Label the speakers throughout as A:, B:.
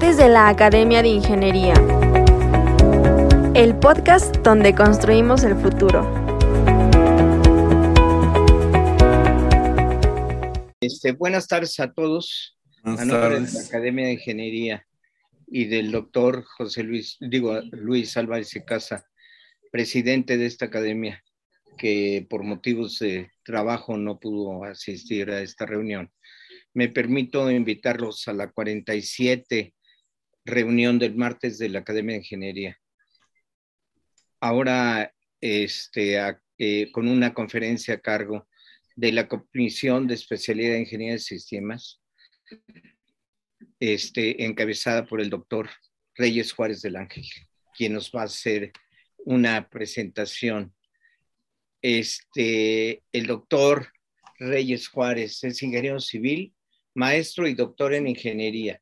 A: De la Academia de Ingeniería. El podcast donde construimos el futuro.
B: Este, buenas tardes a todos.
C: Buenas
B: a nombre
C: tardes.
B: de la Academia de Ingeniería y del doctor José Luis, digo, Luis Álvarez y Casa, presidente de esta academia, que por motivos de trabajo no pudo asistir a esta reunión. Me permito invitarlos a la 47 reunión del martes de la Academia de Ingeniería. Ahora, este, eh, con una conferencia a cargo de la Comisión de Especialidad de Ingeniería de Sistemas, este, encabezada por el doctor Reyes Juárez del Ángel, quien nos va a hacer una presentación. Este, el doctor Reyes Juárez es ingeniero civil, maestro y doctor en ingeniería.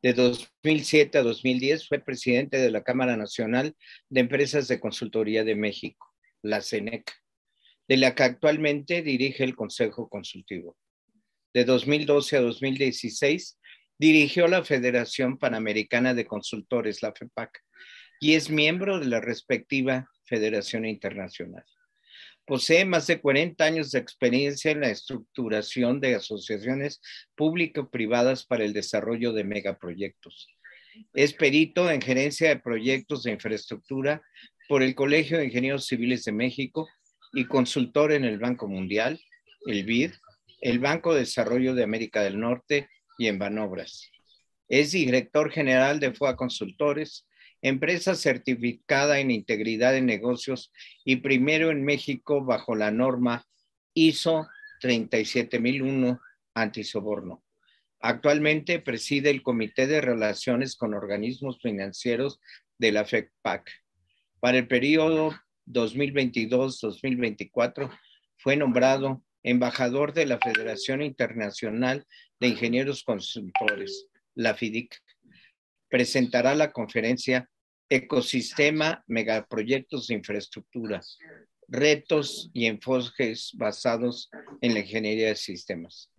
B: De 2007 a 2010 fue presidente de la Cámara Nacional de Empresas de Consultoría de México, la CENEC, de la que actualmente dirige el Consejo Consultivo. De 2012 a 2016 dirigió la Federación Panamericana de Consultores, la FEPAC, y es miembro de la respectiva Federación Internacional. Posee más de 40 años de experiencia en la estructuración de asociaciones público-privadas para el desarrollo de megaproyectos. Es perito en gerencia de proyectos de infraestructura por el Colegio de Ingenieros Civiles de México y consultor en el Banco Mundial, el BID, el Banco de Desarrollo de América del Norte y en Banobras. Es director general de FOA Consultores, empresa certificada en integridad de negocios y primero en México bajo la norma ISO 37001 antisoborno. Actualmente preside el Comité de Relaciones con Organismos Financieros de la FEPAC. Para el periodo 2022-2024 fue nombrado embajador de la Federación Internacional de Ingenieros Consultores, la FIDIC. Presentará la conferencia Ecosistema Megaproyectos de Infraestructura, retos y enfoques basados en la ingeniería de sistemas.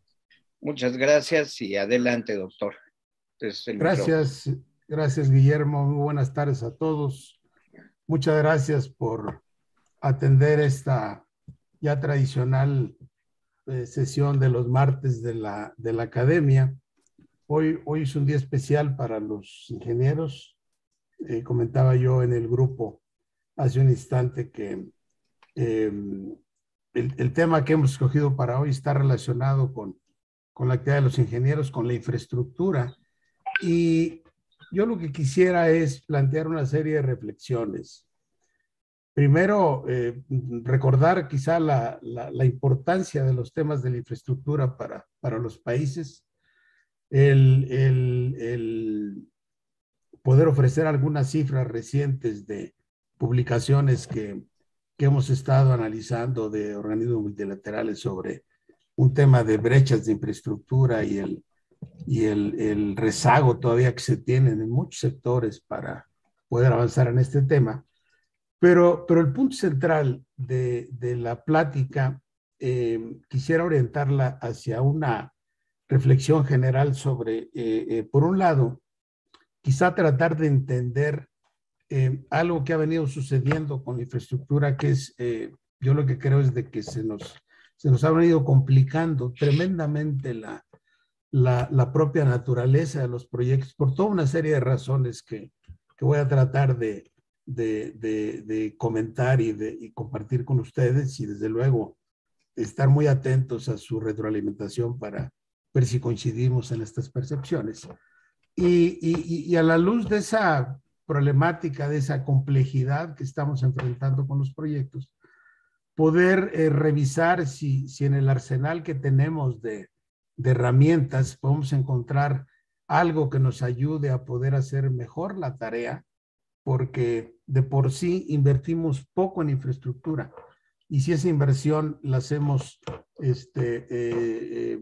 B: Muchas gracias y adelante, doctor.
D: Gracias, gracias Guillermo. Muy buenas tardes a todos. Muchas gracias por atender esta ya tradicional eh, sesión de los martes de la, de la academia. Hoy, hoy es un día especial para los ingenieros. Eh, comentaba yo en el grupo hace un instante que eh, el, el, tema que hemos escogido para hoy está relacionado con, con la actividad de los ingenieros, con la infraestructura. Y yo lo que quisiera es plantear una serie de reflexiones. Primero, eh, recordar quizá la, la, la, importancia de los temas de la infraestructura para, para los países, el, el, el, poder ofrecer algunas cifras recientes de publicaciones que, que hemos estado analizando de organismos multilaterales sobre un tema de brechas de infraestructura y el, y el, el rezago todavía que se tienen en muchos sectores para poder avanzar en este tema. Pero, pero el punto central de, de la plática eh, quisiera orientarla hacia una reflexión general sobre, eh, eh, por un lado, quizá tratar de entender eh, algo que ha venido sucediendo con la infraestructura, que es, yo lo que creo es de que se nos, se nos ha venido complicando tremendamente la, la, la, propia naturaleza de los proyectos por toda una serie de razones que, que voy a tratar de, de, de, de comentar y, de, y compartir con ustedes y desde luego estar muy atentos a su retroalimentación para ver si coincidimos en estas percepciones. Y, y, y, a la luz de esa problemática, de esa complejidad que estamos enfrentando con los proyectos, poder eh, revisar si, si en el arsenal que tenemos de, de herramientas podemos encontrar algo que nos ayude a poder hacer mejor la tarea, porque de por sí invertimos poco en infraestructura. Y si esa inversión la hacemos este, eh, eh,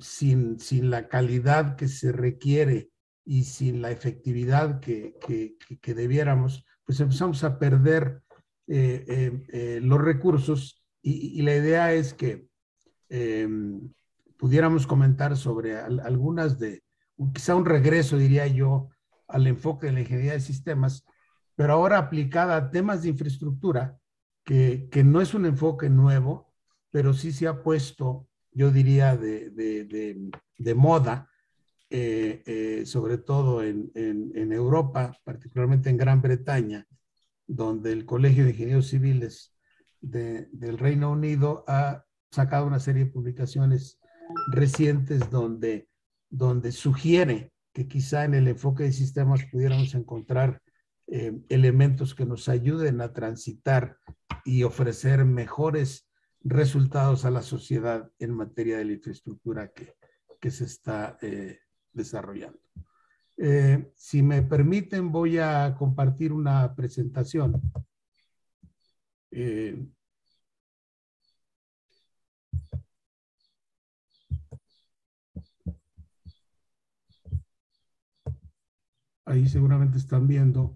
D: sin, sin, la calidad que se requiere y sin la efectividad que, que, debiéramos, pues empezamos a perder eh, los recursos. Y, la idea es que pudiéramos comentar sobre al, algunas de quizá un regreso, diría yo, al enfoque de la ingeniería de sistemas, pero ahora aplicada a temas de infraestructura, que, que no es un enfoque nuevo, pero sí se ha puesto, yo diría, de, de, de, moda, eh, eh, sobre todo en, en, en, Europa, particularmente en Gran Bretaña, donde el Colegio de Ingenieros Civiles del Reino Unido ha sacado una serie de publicaciones recientes donde, donde sugiere que quizá en el enfoque de sistemas pudiéramos encontrar eh, elementos que nos ayuden a transitar y ofrecer mejores resultados a la sociedad en materia de la infraestructura que, que se está eh, desarrollando. Eh, si me permiten, voy a compartir una presentación. Ahí seguramente están viendo.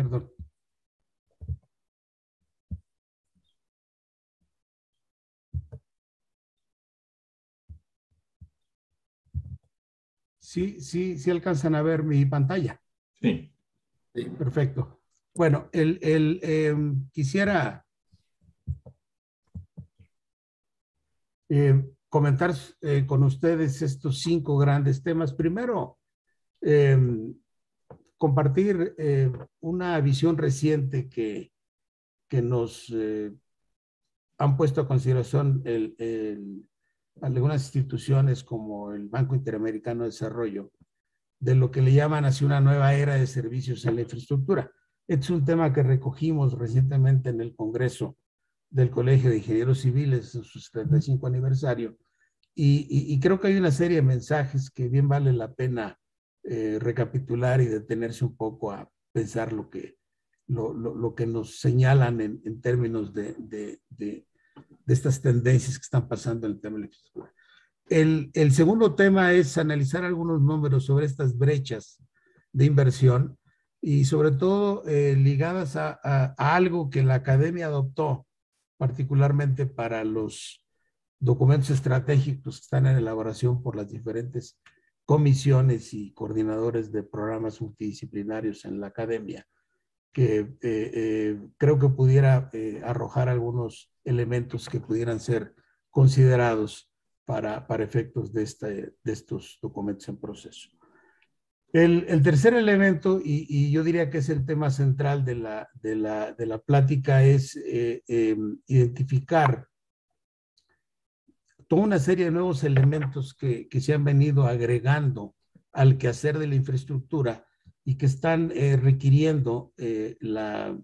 D: Perdón. Sí, sí, sí alcanzan a ver mi pantalla.
C: Sí.
D: Sí, perfecto. Bueno, el, el em, quisiera eh, comentar eh, con ustedes estos cinco grandes temas. Primero, em, compartir eh, una visión reciente que, que nos han puesto a consideración el, algunas instituciones como el Banco Interamericano de Desarrollo de lo que le llaman así una nueva era de servicios en la infraestructura. Este es un tema que recogimos recientemente en el Congreso del Colegio de Ingenieros Civiles en su 75 aniversario y, creo que hay una serie de mensajes que bien vale la pena eh, recapitular y detenerse un poco a pensar lo que, lo, lo, que nos señalan en, en términos de, de, de, estas tendencias que están pasando en el tema de la infraestructura. El, el, segundo tema es analizar algunos números sobre estas brechas de inversión y sobre todo eh, ligadas a, a, algo que la academia adoptó, particularmente para los documentos estratégicos que están en elaboración por las diferentes comisiones y coordinadores de programas multidisciplinarios en la academia, que eh, eh, creo que pudiera eh, arrojar algunos elementos que pudieran ser considerados para, para efectos de, este, de estos documentos en proceso. El, el tercer elemento, y, y, yo diría que es el tema central de la, de la, de la plática, es eh, identificar toda una serie de nuevos elementos que, que, se han venido agregando al quehacer de la infraestructura y que están eh, requiriendo eh, la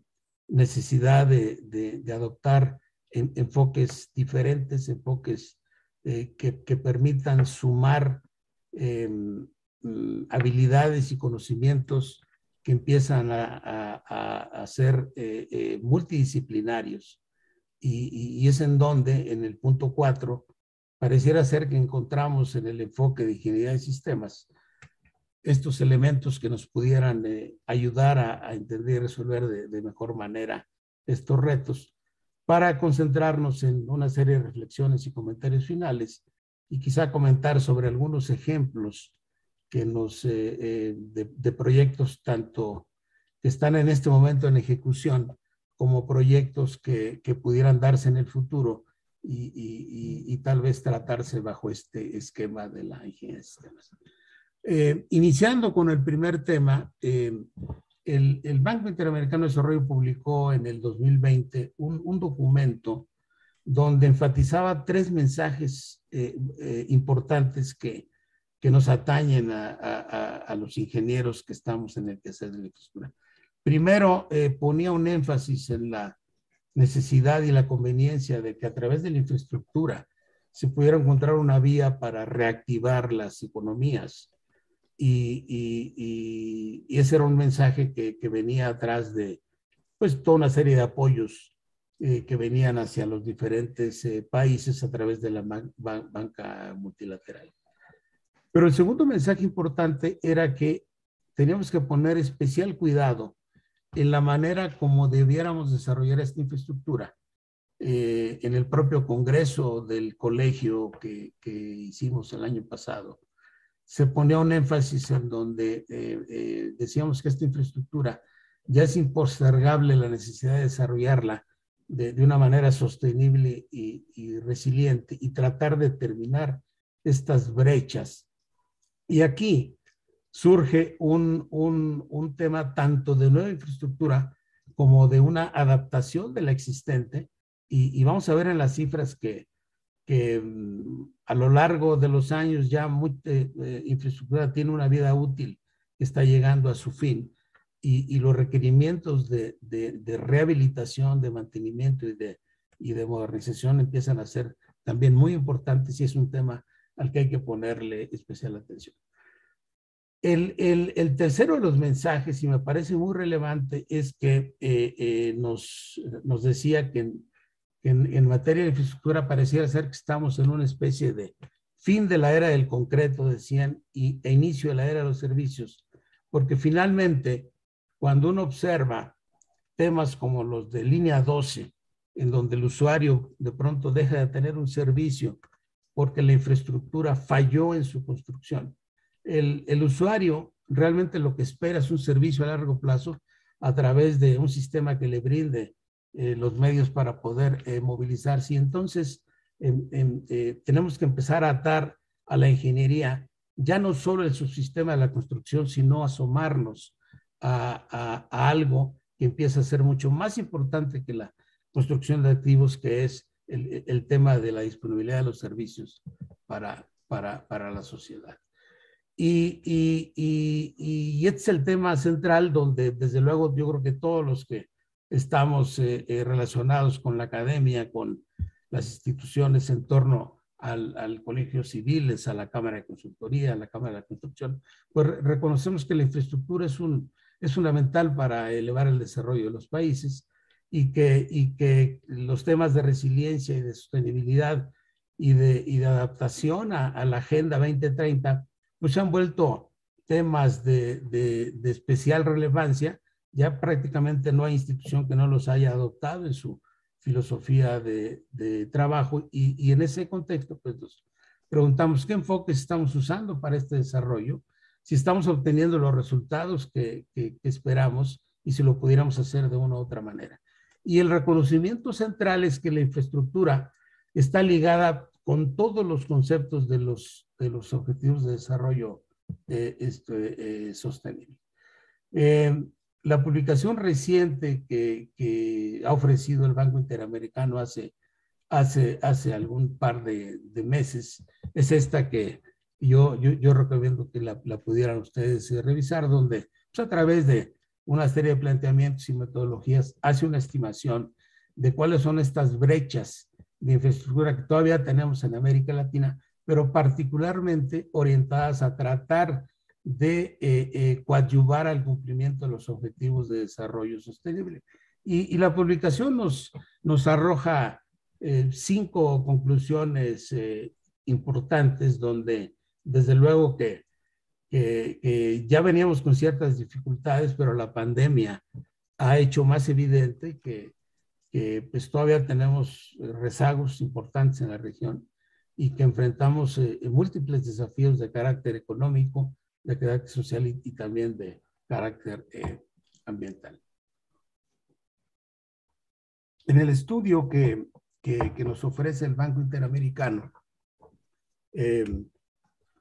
D: necesidad de, de, adoptar en, enfoques diferentes, enfoques eh, que, permitan sumar eh, habilidades y conocimientos que empiezan a, a, a ser multidisciplinarios. Y, es en donde, en el punto cuatro, pareciera ser que encontramos en el enfoque de ingeniería de sistemas estos elementos que nos pudieran eh, ayudar a, entender y resolver de, de mejor manera estos retos para concentrarnos en una serie de reflexiones y comentarios finales y quizá comentar sobre algunos ejemplos que nos, eh, eh, de, de, proyectos tanto que están en este momento en ejecución como proyectos que, que pudieran darse en el futuro y, y, y, tal vez tratarse bajo este esquema de la ingeniería de sistemas. Eh, iniciando con el primer tema, eh, el, el, Banco Interamericano de Desarrollo publicó en el 2020 un, un documento donde enfatizaba tres mensajes eh, eh, importantes que, que, nos atañen a, a, a, los ingenieros que estamos en el quehacer de la. Primero, eh, ponía un énfasis en la necesidad y la conveniencia de que a través de la infraestructura se pudiera encontrar una vía para reactivar las economías y, y, y, ese era un mensaje que, que, venía atrás de pues toda una serie de apoyos eh, que venían hacia los diferentes eh, países a través de la ban ban banca multilateral. Pero el segundo mensaje importante era que teníamos que poner especial cuidado en la manera como debiéramos desarrollar esta infraestructura. Eh, en el propio congreso del colegio que, que, hicimos el año pasado, se ponía un énfasis en donde eh, eh, decíamos que esta infraestructura ya es impostergable la necesidad de desarrollarla de, de una manera sostenible y, y, resiliente y tratar de terminar estas brechas. Y aquí surge un, un, tema tanto de nueva infraestructura como de una adaptación de la existente y, vamos a ver en las cifras que, que mm, a lo largo de los años ya mucha eh, eh, infraestructura tiene una vida útil que está llegando a su fin y, los requerimientos de, de, de, rehabilitación, de mantenimiento y de, y de modernización empiezan a ser también muy importantes y es un tema al que hay que ponerle especial atención. El, tercero de los mensajes, y me parece muy relevante, es que eh, eh, nos, decía que en, materia de infraestructura pareciera ser que estamos en una especie de fin de la era del concreto, decían, y, e inicio de la era de los servicios, porque finalmente, cuando uno observa temas como los de línea 12, en donde el usuario de pronto deja de tener un servicio porque la infraestructura falló en su construcción, el, el, usuario realmente lo que espera es un servicio a largo plazo a través de un sistema que le brinde eh, los medios para poder eh, movilizarse. Y entonces eh, tenemos que empezar a atar a la ingeniería ya no solo el subsistema de la construcción, sino asomarnos a, a, a, algo que empieza a ser mucho más importante que la construcción de activos, que es el, el tema de la disponibilidad de los servicios para, para, para la sociedad. Y, y, y, y, este es el tema central donde desde luego yo creo que todos los que estamos eh, eh, relacionados con la academia, con las instituciones en torno al, al, colegio civiles, a la Cámara de Consultoría, a la Cámara de Construcción, pues reconocemos que la infraestructura es, un, es fundamental para elevar el desarrollo de los países y que, y que los temas de resiliencia y de sostenibilidad y de, y de adaptación a, a la Agenda 2030 pues se han vuelto temas de, de, especial relevancia. Ya prácticamente no hay institución que no los haya adoptado en su filosofía de, trabajo y, en ese contexto, pues nos preguntamos qué enfoques estamos usando para este desarrollo, si estamos obteniendo los resultados que, que, que esperamos y si lo pudiéramos hacer de una u otra manera. Y el reconocimiento central es que la infraestructura está ligada con todos los conceptos de los, de los objetivos de desarrollo eh, este, eh, sostenible. Eh, la publicación reciente que, que, ha ofrecido el Banco Interamericano hace, hace, hace algún par de, de meses es esta que yo, yo, yo recomiendo que la, la, pudieran ustedes revisar, donde pues, a través de una serie de planteamientos y metodologías hace una estimación de cuáles son estas brechas de infraestructura que todavía tenemos en América Latina, pero particularmente orientadas a tratar de eh, eh, coadyuvar al cumplimiento de los objetivos de desarrollo sostenible. Y, la publicación nos, nos arroja eh, cinco conclusiones eh, importantes donde desde luego que, ya veníamos con ciertas dificultades, pero la pandemia ha hecho más evidente que que pues todavía tenemos eh, rezagos importantes en la región y que enfrentamos eh, múltiples desafíos de carácter económico, de carácter social y, y también de carácter eh, ambiental. En el estudio que, que, que, nos ofrece el Banco Interamericano, eh,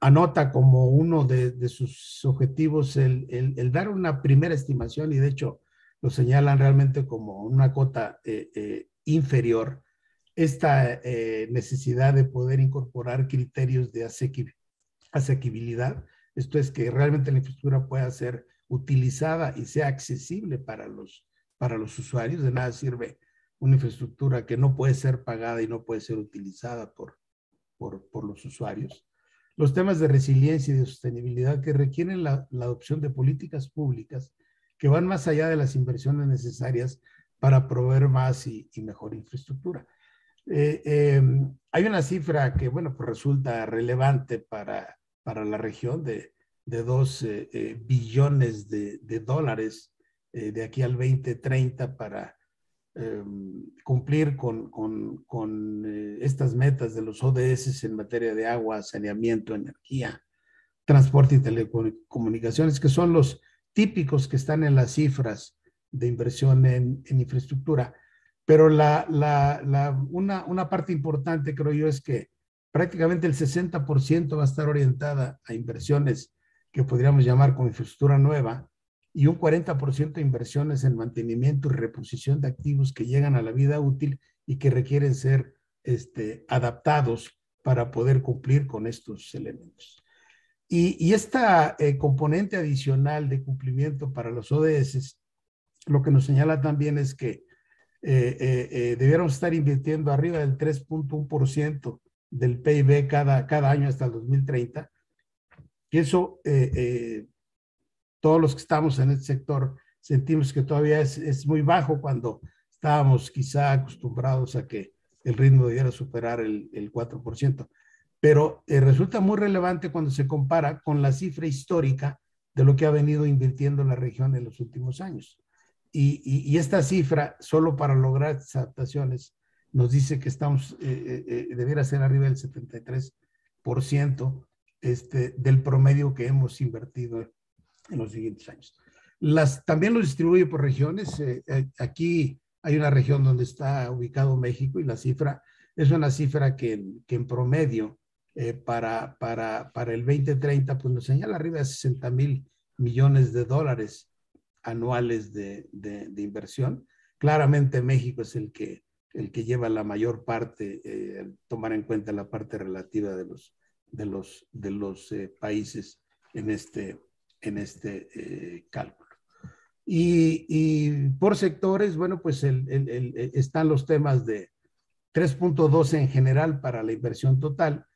D: anota como uno de, de sus objetivos el, el, el, dar una primera estimación y de hecho lo señalan realmente como una cota eh, eh, inferior, esta eh, necesidad de poder incorporar criterios de asequibilidad, esto es que realmente la infraestructura pueda ser utilizada y sea accesible para los, para los usuarios, de nada sirve una infraestructura que no puede ser pagada y no puede ser utilizada por, por, por los usuarios. Los temas de resiliencia y de sostenibilidad que requieren la, la adopción de políticas públicas que van más allá de las inversiones necesarias para proveer más y, mejor infraestructura. Eh, eh, hay una cifra que, bueno, pues resulta relevante para, para la región de, de 2 billones de, de dólares de aquí al 2030 para em, cumplir con, con, con estas metas de los ODS en materia de agua, saneamiento, energía, transporte y telecomunicaciones, que son los típicos que están en las cifras de inversión en, infraestructura. Pero una, parte importante, creo yo, es que prácticamente el 60% va a estar orientada a inversiones que podríamos llamar como infraestructura nueva y un 40% de inversiones en mantenimiento y reposición de activos que llegan a la vida útil y que requieren ser este, adaptados para poder cumplir con estos elementos. Y, esta eh, componente adicional de cumplimiento para los ODS, lo que nos señala también es que eh, eh, debiéramos estar invirtiendo arriba del 3.1% del PIB cada, cada año hasta el 2030. Y eso, todos los que estamos en este sector sentimos que todavía es, es, muy bajo cuando estábamos quizá acostumbrados a que el ritmo debiera superar el, el 4% pero eh, resulta muy relevante cuando se compara con la cifra histórica de lo que ha venido invirtiendo la región en los últimos años. Y, esta cifra, solo para lograr estas adaptaciones, nos dice que estamos, eh, eh, debiera ser arriba del 73% este, del promedio que hemos invertido en los siguientes años. Las, también lo distribuye por regiones. aquí hay una región donde está ubicado México y la cifra es una cifra que, que en promedio eh, para, para, para el 2030, pues nos señala arriba de 60 mil millones de dólares anuales de, de, inversión. Claramente México es el que, el que lleva la mayor parte, eh, tomar en cuenta la parte relativa de los, de los, de los eh, países en este, en este eh, cálculo. Y, por sectores, bueno, pues el, están los temas de 3.12 en general para la inversión total,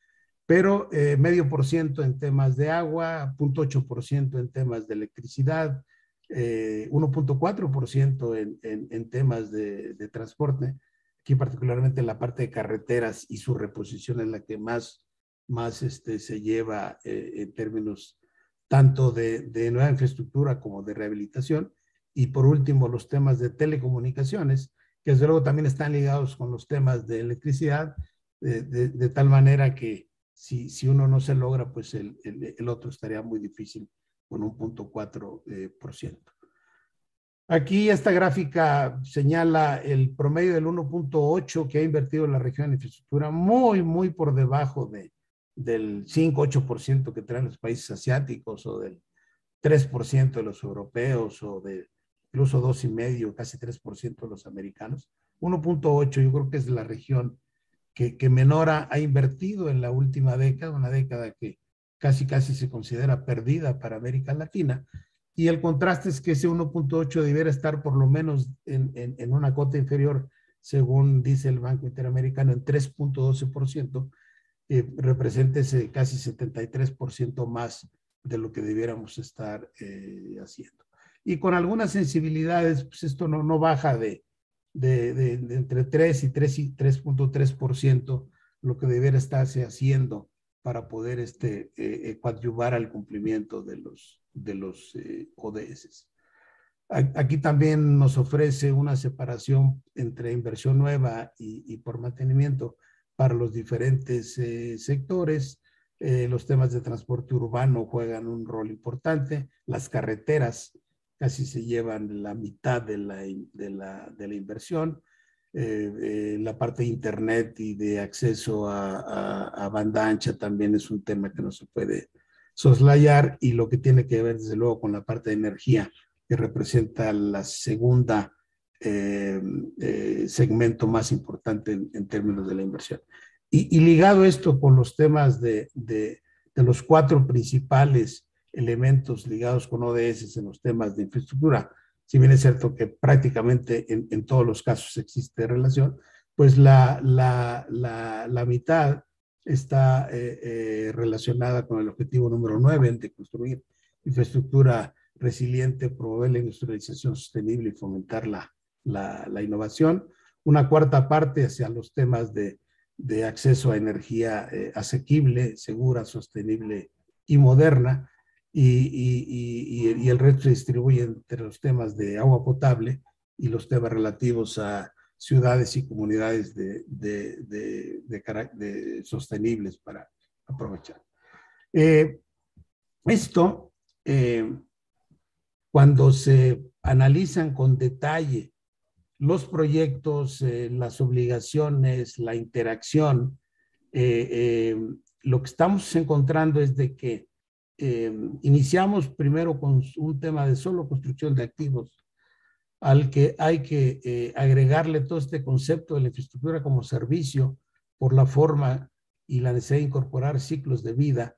D: pero eh, medio por ciento en temas de agua, 0.8 por ciento en temas de electricidad, 1.4 eh, por ciento en, en, temas de, de, transporte, aquí particularmente en la parte de carreteras y su reposición es la que más, más este, se lleva eh, en términos tanto de, de, nueva infraestructura como de rehabilitación. Y por último, los temas de telecomunicaciones, que desde luego también están ligados con los temas de electricidad, de, de tal manera que si, si uno no se logra, pues el, el, otro estaría muy difícil con un punto cuatro eh, por ciento. Aquí esta gráfica señala el promedio del 1.8 que ha invertido la región en infraestructura, muy, muy por debajo de, del 5-8% que traen los países asiáticos o del 3% de los europeos o de incluso 2,5, casi 3% de los americanos. 1.8 yo creo que es la región que, Menora ha invertido en la última década, una década que casi casi se considera perdida para América Latina. Y el contraste es que ese 1.8 debiera estar por lo menos en, en, una cota inferior, según dice el Banco Interamericano, en 3.12%, eh, representa ese casi 73% más de lo que debiéramos estar eh, haciendo. Y con algunas sensibilidades, pues esto no, no baja de, de, de, entre 3 y 3.3%, lo que debiera estarse haciendo para poder este, eh, eh, coadyuvar al cumplimiento de los, de los eh, ODS. Aquí también nos ofrece una separación entre inversión nueva y, y por mantenimiento para los diferentes eh, sectores. los temas de transporte urbano juegan un rol importante. Las carreteras casi se llevan la mitad de la, de la, de la inversión. Eh, eh, la parte de Internet y de acceso a, a, banda ancha también es un tema que no se puede soslayar y lo que tiene que ver desde luego con la parte de energía, que representa la segunda eh, segmento más importante en, términos de la inversión. Y, y, ligado esto con los temas de, de, de los cuatro principales elementos ligados con ODS en los temas de infraestructura, si bien es cierto que prácticamente en, en todos los casos existe relación, pues la, la, la, la mitad está eh, eh, relacionada con el objetivo número 9 de construir infraestructura resiliente, promover la industrialización sostenible y fomentar la, la, la innovación. Una cuarta parte hacia los temas de, de acceso a energía eh, asequible, segura, sostenible y moderna y, y, el resto se distribuye entre los temas de agua potable y los temas relativos a ciudades y comunidades de, de, de, sostenibles para aprovechar. Eh, esto, eh, cuando se analizan con detalle los proyectos, eh, las obligaciones, la interacción, lo que estamos encontrando es de que iniciamos primero con un tema de solo construcción de activos al que hay que eh, agregarle todo este concepto de la infraestructura como servicio por la forma y la necesidad de incorporar ciclos de vida,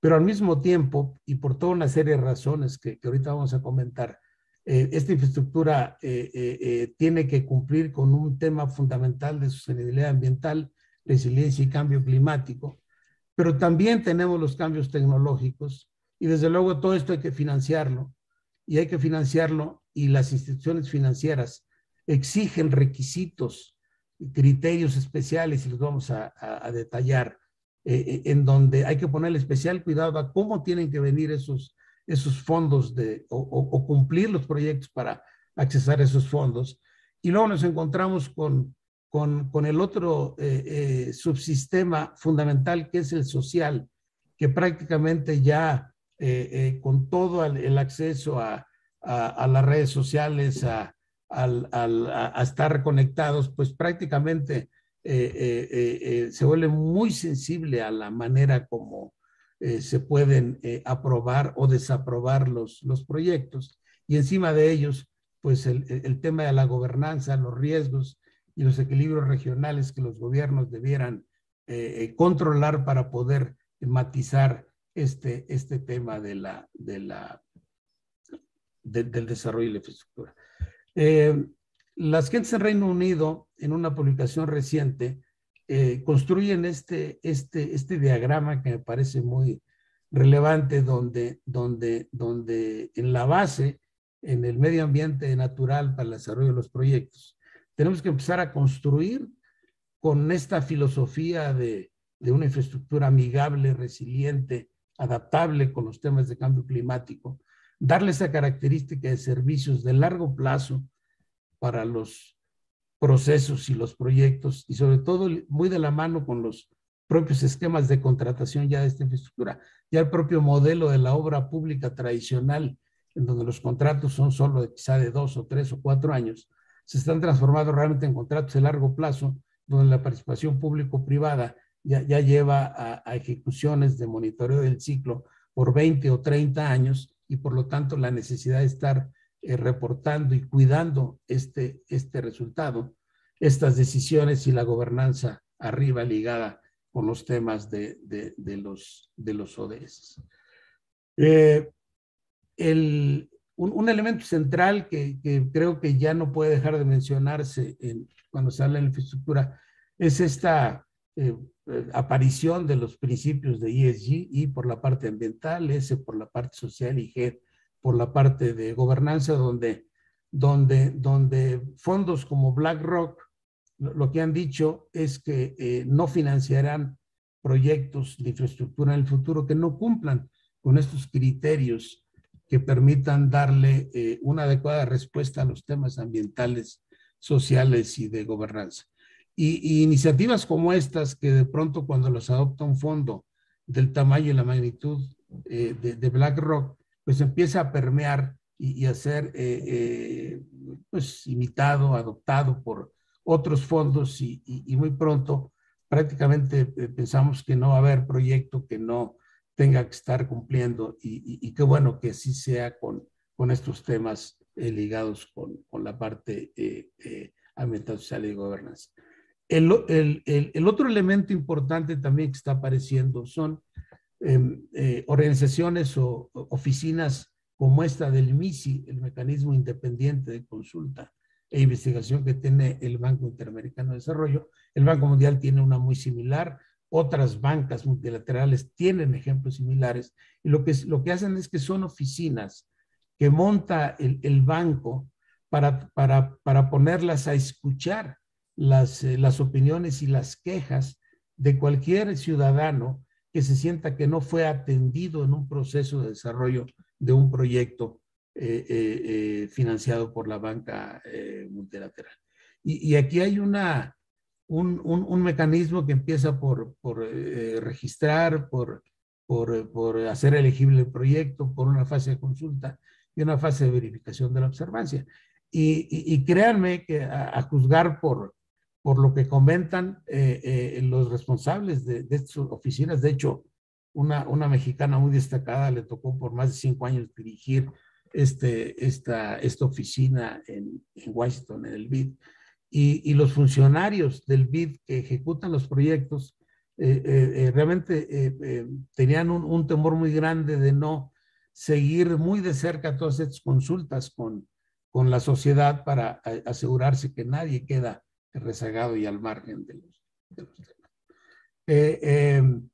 D: pero al mismo tiempo, y por toda una serie de razones que, ahorita vamos a comentar, eh, esta infraestructura eh, tiene que cumplir con un tema fundamental de sostenibilidad ambiental, resiliencia y cambio climático, pero también tenemos los cambios tecnológicos y desde luego todo esto hay que financiarlo y hay que financiarlo y las instituciones financieras exigen requisitos, criterios especiales, y los vamos a, detallar, eh, eh, en donde hay que ponerle especial cuidado a cómo tienen que venir esos, esos fondos de, o, cumplir los proyectos para accesar a esos fondos. Y luego nos encontramos con, con, con el otro eh, subsistema fundamental que es el social, que prácticamente ya con todo el acceso a, a, las redes sociales, a, estar conectados, pues prácticamente eh, eh, eh, se vuelve muy sensible a la manera como se pueden aprobar o desaprobar los, los proyectos. Y encima de ellos, pues el, el, tema de la gobernanza, los riesgos y los equilibrios regionales que los gobiernos debieran controlar para poder matizar este, este tema de la, de la del desarrollo y la infraestructura. Eh, las gentes en Reino Unido, en una publicación reciente, eh, construyen este, este, este diagrama que me parece muy relevante, donde, donde, donde en la base, en el medio ambiente natural para el desarrollo de los proyectos, tenemos que empezar a construir con esta filosofía de, una infraestructura amigable, resiliente, adaptable con los temas de cambio climático, darle esa característica de servicios de largo plazo para los procesos y los proyectos y sobre todo muy de la mano con los propios esquemas de contratación ya de esta infraestructura, ya el propio modelo de la obra pública tradicional, en donde los contratos son solo quizá de dos o tres o cuatro años, se están transformando realmente en contratos de largo plazo, donde la participación público-privada ya, ya, lleva a, ejecuciones de monitoreo del ciclo por 20 o 30 años y por lo tanto la necesidad de estar eh, reportando y cuidando este, este resultado, estas decisiones y la gobernanza arriba ligada con los temas de, de, los, de los ODS. Eh, el, un, elemento central que, creo que ya no puede dejar de mencionarse en, cuando se habla de infraestructura es esta eh, eh, aparición de los principios de ESG, y por la parte ambiental, S por la parte social y G por la parte de gobernanza, donde, donde, donde fondos como BlackRock lo, que han dicho es que eh, no financiarán proyectos de infraestructura en el futuro que no cumplan con estos criterios que permitan darle eh, una adecuada respuesta a los temas ambientales, sociales y de gobernanza. Y, iniciativas como estas, que de pronto cuando las adopta un fondo del tamaño y la magnitud eh, de, BlackRock, pues empieza a permear y, a ser eh, pues imitado, adoptado por otros fondos y, muy pronto prácticamente pensamos que no va a haber proyecto que no tenga que estar cumpliendo y, qué bueno que así sea con, con estos temas ligados con, con, la parte ambiental, social y gobernanza. El, otro elemento importante también que está apareciendo son em, eh, organizaciones o oficinas como esta del MISI, el Mecanismo Independiente de Consulta e Investigación que tiene el Banco Interamericano de Desarrollo. El Banco Mundial tiene una muy similar, otras bancas multilaterales tienen ejemplos similares y lo que, lo que hacen es que son oficinas que monta el, banco para, para, para ponerlas a escuchar las, eh, las opiniones y las quejas de cualquier ciudadano que se sienta que no fue atendido en un proceso de desarrollo de un proyecto eh, eh, eh, financiado por la banca multilateral. Y, aquí hay una, un, un, mecanismo que empieza por, por registrar, por, por, por, hacer elegible el proyecto, por una fase de consulta y una fase de verificación de la observancia. Y, y, créanme que a, juzgar por, por lo que comentan los responsables de, de, estas oficinas, de hecho, una, una mexicana muy destacada le tocó por más de cinco años dirigir este, esta, esta oficina en, en Washington, en el BID, y, y, los funcionarios del BID que ejecutan los proyectos eh, eh, eh realmente tenían un, temor muy grande de no seguir muy de cerca todas estas consultas con, con la sociedad para asegurarse que nadie queda rezagado y al margen de los, temas. Em,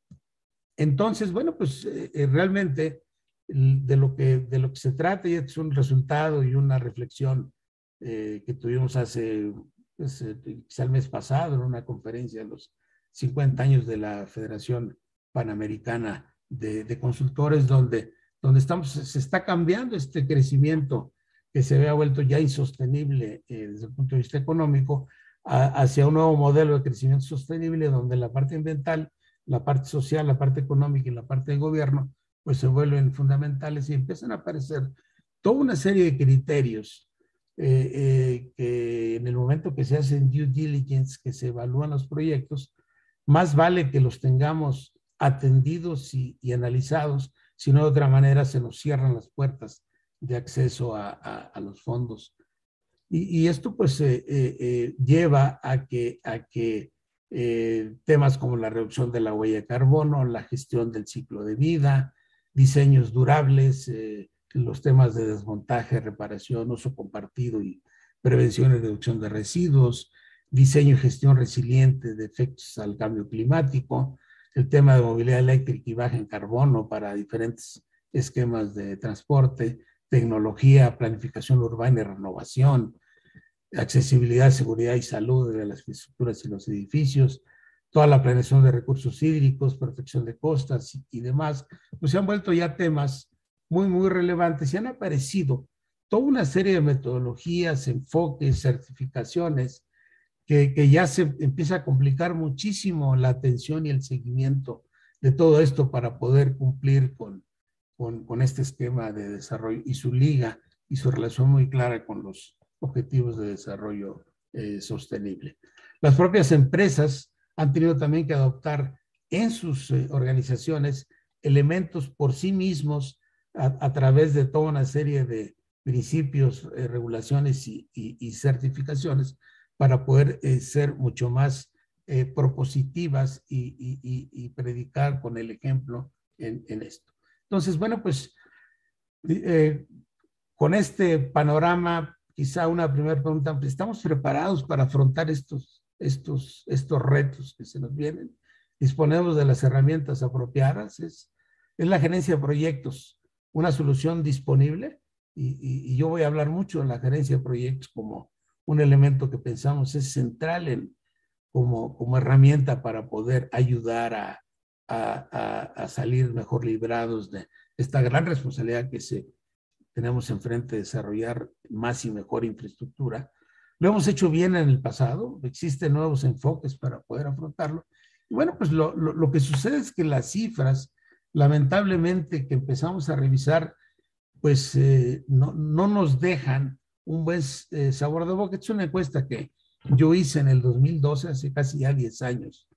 D: entonces, bueno, pues realmente de lo que, de lo que se trata y es un resultado y una reflexión que tuvimos hace, pues, quizá el mes pasado en una conferencia de los 50 años de la Federación Panamericana de, de Consultores, donde, donde estamos, se está cambiando este crecimiento que se había vuelto ya insostenible eh, desde el punto de vista económico, hacia un nuevo modelo de crecimiento sostenible donde la parte ambiental, la parte social, la parte económica y la parte de gobierno pues se vuelven fundamentales y empiezan a aparecer toda una serie de criterios eh, eh, que en el momento que se hacen due diligence, que se evalúan los proyectos, más vale que los tengamos atendidos y, analizados, si no de otra manera se nos cierran las puertas de acceso a, los fondos. Y, esto pues eh, lleva a que, a que temas como la reducción de la huella de carbono, la gestión del ciclo de vida, diseños durables, eh, los temas de desmontaje, reparación, uso compartido y prevención y reducción de residuos, diseño y gestión resiliente de efectos al cambio climático, el tema de movilidad eléctrica y baja en carbono para diferentes esquemas de transporte, tecnología, planificación urbana y renovación, accesibilidad, seguridad y salud de las infraestructuras y los edificios, toda la planeación de recursos hídricos, protección de costas y, demás, pues se han vuelto ya temas muy, muy relevantes y han aparecido toda una serie de metodologías, enfoques, certificaciones, que, que, ya se empieza a complicar muchísimo la atención y el seguimiento de todo esto para poder cumplir con, con, con este esquema de desarrollo y su liga y su relación muy clara con los objetivos de desarrollo eh, sostenible. Las propias empresas han tenido también que adoptar en sus eh, organizaciones elementos por sí mismos a, través de toda una serie de principios, eh, regulaciones y, certificaciones para poder eh, ser mucho más propositivas y, predicar con el ejemplo en, en esto. Entonces, bueno, pues con este panorama, quizá una primera pregunta, ¿estamos preparados para afrontar estos estos, estos retos que se nos vienen. Disponemos de las herramientas apropiadas. Es, es la gerencia de proyectos una solución disponible y, yo voy a hablar mucho en la gerencia de proyectos como un elemento que pensamos es central en, como, como herramienta para poder ayudar a, salir mejor librados de esta gran responsabilidad que se, tenemos enfrente de desarrollar más y mejor infraestructura lo hemos hecho bien en el pasado, existen nuevos enfoques para poder afrontarlo. Y bueno, pues lo, lo, que sucede es que las cifras, lamentablemente, que empezamos a revisar, pues eh, no, no, nos dejan un buen eh, sabor de boca. Es una encuesta que yo hice en el 2012, hace casi ya 10 años,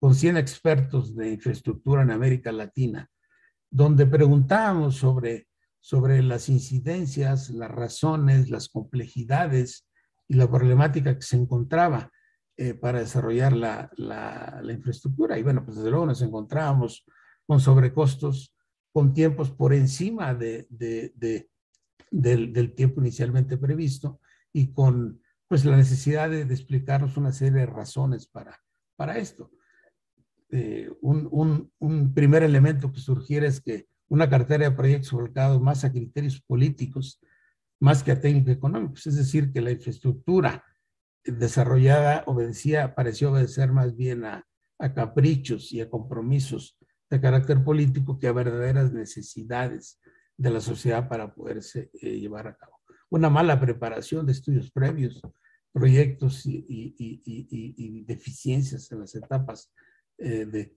D: con 100 expertos de infraestructura en América Latina, donde preguntábamos sobre, sobre las incidencias, las razones, las complejidades y la problemática que se encontraba eh, para desarrollar la, la, infraestructura. Y bueno, pues desde luego nos encontrábamos con sobrecostos, con tiempos por encima de, de, de, del, tiempo inicialmente previsto y con pues la necesidad de, explicarnos una serie de razones para, para esto. Eh, un, un, primer elemento que surgiera es que una cartera de proyectos volcados más a criterios políticos más que a técnicos económicos, es decir, que la infraestructura desarrollada obedecía, pareció obedecer más bien a, caprichos y a compromisos de carácter político que a verdaderas necesidades de la sociedad para poderse eh, llevar a cabo. Una mala preparación de estudios previos, proyectos y, y, deficiencias en las etapas eh, de,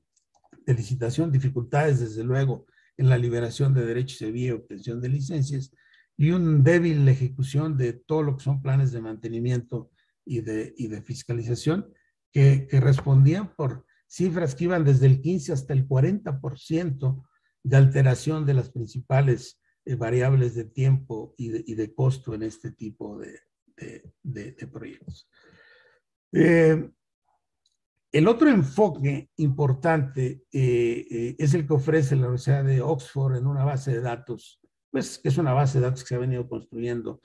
D: de, licitación, dificultades desde luego en la liberación de derechos de vía y obtención de licencias y un débil ejecución de todo lo que son planes de mantenimiento y de, y de fiscalización que, que respondían por cifras que iban desde el 15 hasta el 40% de alteración de las principales eh, variables de tiempo y de, costo en este tipo de, de proyectos. Eh, el otro enfoque importante eh, es el que ofrece la Universidad de Oxford en una base de datos, pues que es una base de datos que se ha venido construyendo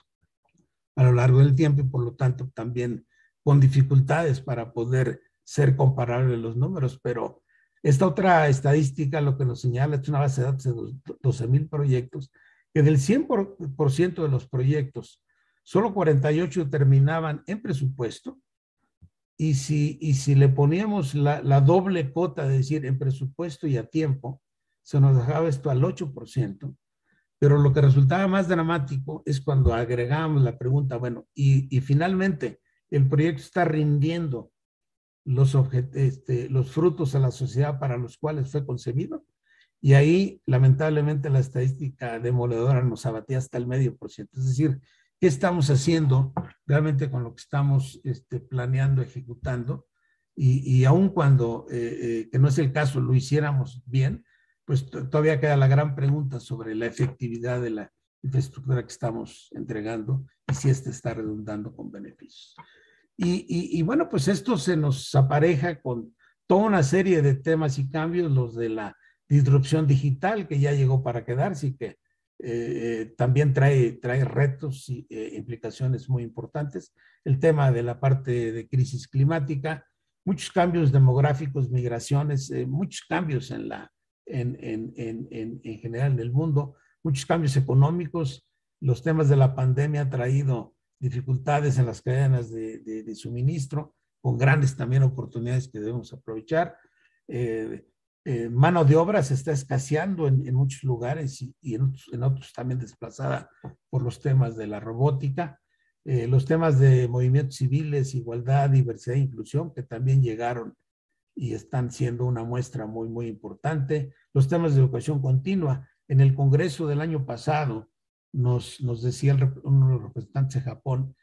D: a lo largo del tiempo y por lo tanto también con dificultades para poder ser comparables los números, pero esta otra estadística lo que nos señala es una base de datos de 12 mil proyectos, que del 100% de los proyectos, solo 48 terminaban en presupuesto, y si, y si le poníamos la, doble cota, de decir, en presupuesto y a tiempo, se nos dejaba esto al 8%, pero lo que resultaba más dramático es cuando agregábamos la pregunta, bueno, y, y finalmente el proyecto está rindiendo los, este, los frutos a la sociedad para los cuales fue concebido. Y ahí, lamentablemente, la estadística demoledora nos abatía hasta el medio por ciento. Es decir, ¿qué estamos haciendo realmente con lo que estamos este, planeando, ejecutando? Y, y aun cuando, eh, eh, que no es el caso, lo hiciéramos bien, pues todavía queda la gran pregunta sobre la efectividad de la infraestructura que estamos entregando y si ésta está redundando con beneficios. Y, bueno, pues esto se nos apareja con toda una serie de temas y cambios, los de la disrupción digital que ya llegó para quedarse y que eh, también trae, trae retos y eh, implicaciones muy importantes. El tema de la parte de crisis climática, muchos cambios demográficos, migraciones, eh, muchos cambios en, la, en, en, en, en general en el mundo, muchos cambios económicos. Los temas de la pandemia han traído dificultades en las cadenas de, de, suministro, con grandes también oportunidades que debemos aprovechar. Eh, eh, mano de obra se está escaseando en, en muchos lugares y, y en, en, otros, también desplazada por los temas de la robótica. Eh, los temas de movimientos civiles, igualdad, diversidad e inclusión, que también llegaron y están siendo una muestra muy, muy importante. Los temas de educación continua. En el Congreso del año pasado, nos, decía uno de los representantes de Japón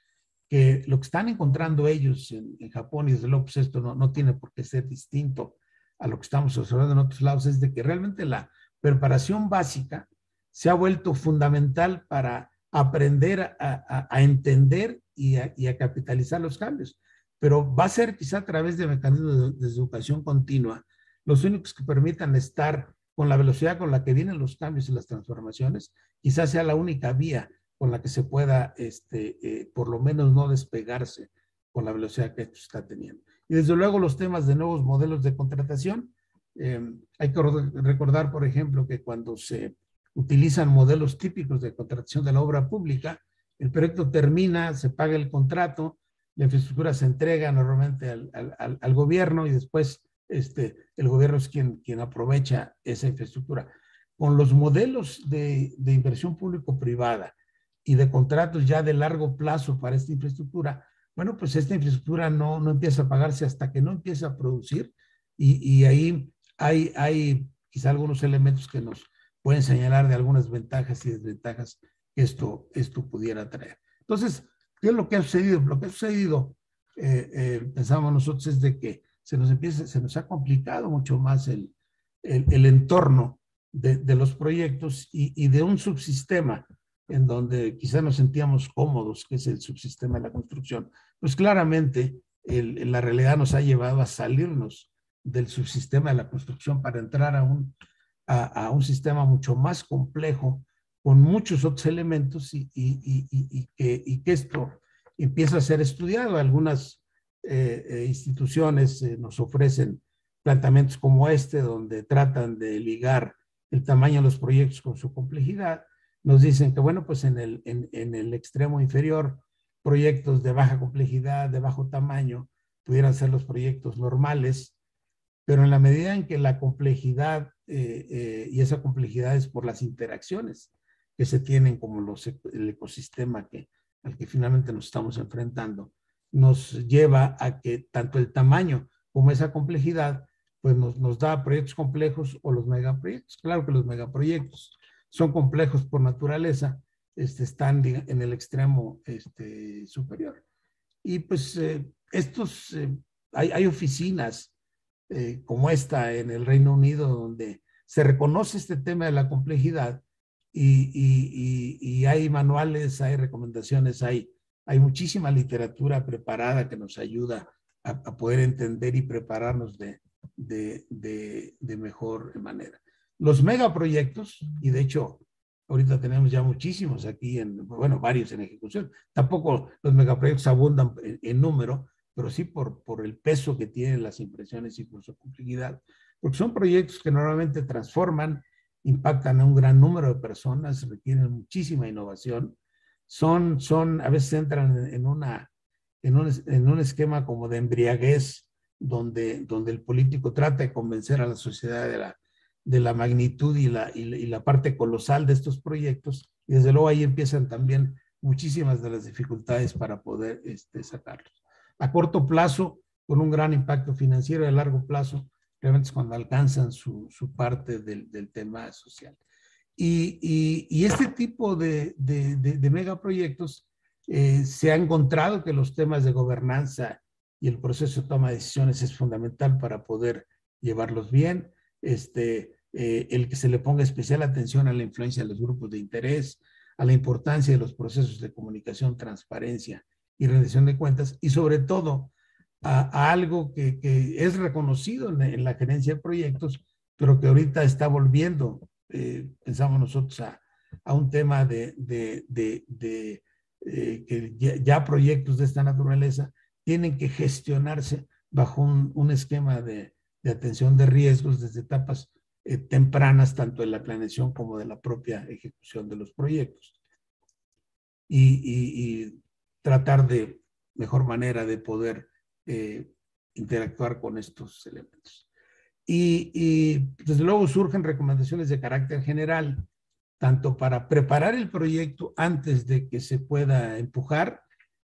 D: que lo que están encontrando ellos en, Japón, y desde luego pues esto no, no, tiene por qué ser distinto a lo que estamos observando en otros lados, es de que realmente la preparación básica se ha vuelto fundamental para aprender a, a, entender y a, y a, capitalizar los cambios. Pero va a ser quizá a través de mecanismos de, de educación continua los únicos que permitan estar con la velocidad con la que vienen los cambios y las transformaciones, quizás sea la única vía con la que se pueda, este, eh, por lo menos, no despegarse con la velocidad que esto está teniendo. Y desde luego los temas de nuevos modelos de contratación. Eh, hay que recordar, por ejemplo, que cuando se utilizan modelos típicos de contratación de la obra pública, el proyecto termina, se paga el contrato, la infraestructura se entrega normalmente al, al, al gobierno y después este, el gobierno es quien, quien aprovecha esa infraestructura. Con los modelos de, de inversión público-privada y de contratos ya de largo plazo para esta infraestructura, bueno, pues esta infraestructura no, no empieza a pagarse hasta que no empieza a producir y, y ahí hay, hay quizá algunos elementos que nos pueden señalar de algunas ventajas y desventajas que esto, esto pudiera traer. Entonces, ¿qué es lo que ha sucedido? Lo que ha sucedido, eh, eh, pensamos nosotros, es de que se nos empieza, se nos ha complicado mucho más el, el, entorno de, de, los proyectos y, y, de un subsistema en donde quizá nos sentíamos cómodos, que es el subsistema de la construcción. Pues claramente el, la realidad nos ha llevado a salirnos del subsistema de la construcción para entrar a un, a, un sistema mucho más complejo, con muchos otros elementos y, y, y, que, que, esto empieza a ser estudiado. Algunas eh, eh, instituciones eh, nos ofrecen planteamientos como este, donde tratan de ligar el tamaño de los proyectos con su complejidad. Nos dicen que, bueno, pues en el, en, el extremo inferior, proyectos de baja complejidad, de bajo tamaño, pudieran ser los proyectos normales, pero en la medida en que la complejidad, y esa complejidad es por las interacciones que se tienen como los, el ecosistema al que finalmente nos estamos enfrentando, nos lleva a que tanto el tamaño como esa complejidad, pues nos, nos da proyectos complejos o los megaproyectos. Claro que los megaproyectos son complejos por naturaleza, este, están en el extremo este, superior. Y pues eh, estos, eh, hay, hay, oficinas eh, como esta en el Reino Unido donde se reconoce este tema de la complejidad y, y, y, hay manuales, hay recomendaciones, hay, hay muchísima literatura preparada que nos ayuda a, poder entender y prepararnos de, mejor manera. Los megaproyectos, y de hecho ahorita tenemos ya muchísimos aquí, en, bueno, varios en ejecución. Tampoco los megaproyectos abundan en, en número, pero sí por, por el peso que tienen las impresiones y por su complejidad, porque son proyectos que normalmente transforman impactan a un gran número de personas, requieren muchísima innovación, son, son a veces entran en, una, en, un, en un esquema como de embriaguez, donde, donde el político trata de convencer a la sociedad de la, de la magnitud y la, y, y la parte colosal de estos proyectos, y desde luego ahí empiezan también muchísimas de las dificultades para poder este, sacarlos. A corto plazo, con un gran impacto financiero, a largo plazo, realmente es cuando alcanzan su, su parte del, del, tema social. Y, este tipo de, de, de, megaproyectos eh, se ha encontrado que los temas de gobernanza y el proceso de toma de decisiones es fundamental para poder llevarlos bien. Este, eh, el que se le ponga especial atención a la influencia de los grupos de interés, a la importancia de los procesos de comunicación, transparencia y rendición de cuentas, y sobre todo a, algo que, que, es reconocido en, en, la gerencia de proyectos, pero que ahorita está volviendo, eh, pensamos nosotros, a, un tema de, eh, que ya, proyectos de esta naturaleza tienen que gestionarse bajo un, esquema de, atención de riesgos desde etapas eh, tempranas, tanto de la planeación como de la propia ejecución de los proyectos. Y, tratar de mejor manera de poder interactuar con estos elementos. Y, y, desde luego surgen recomendaciones de carácter general, tanto para preparar el proyecto antes de que se pueda empujar,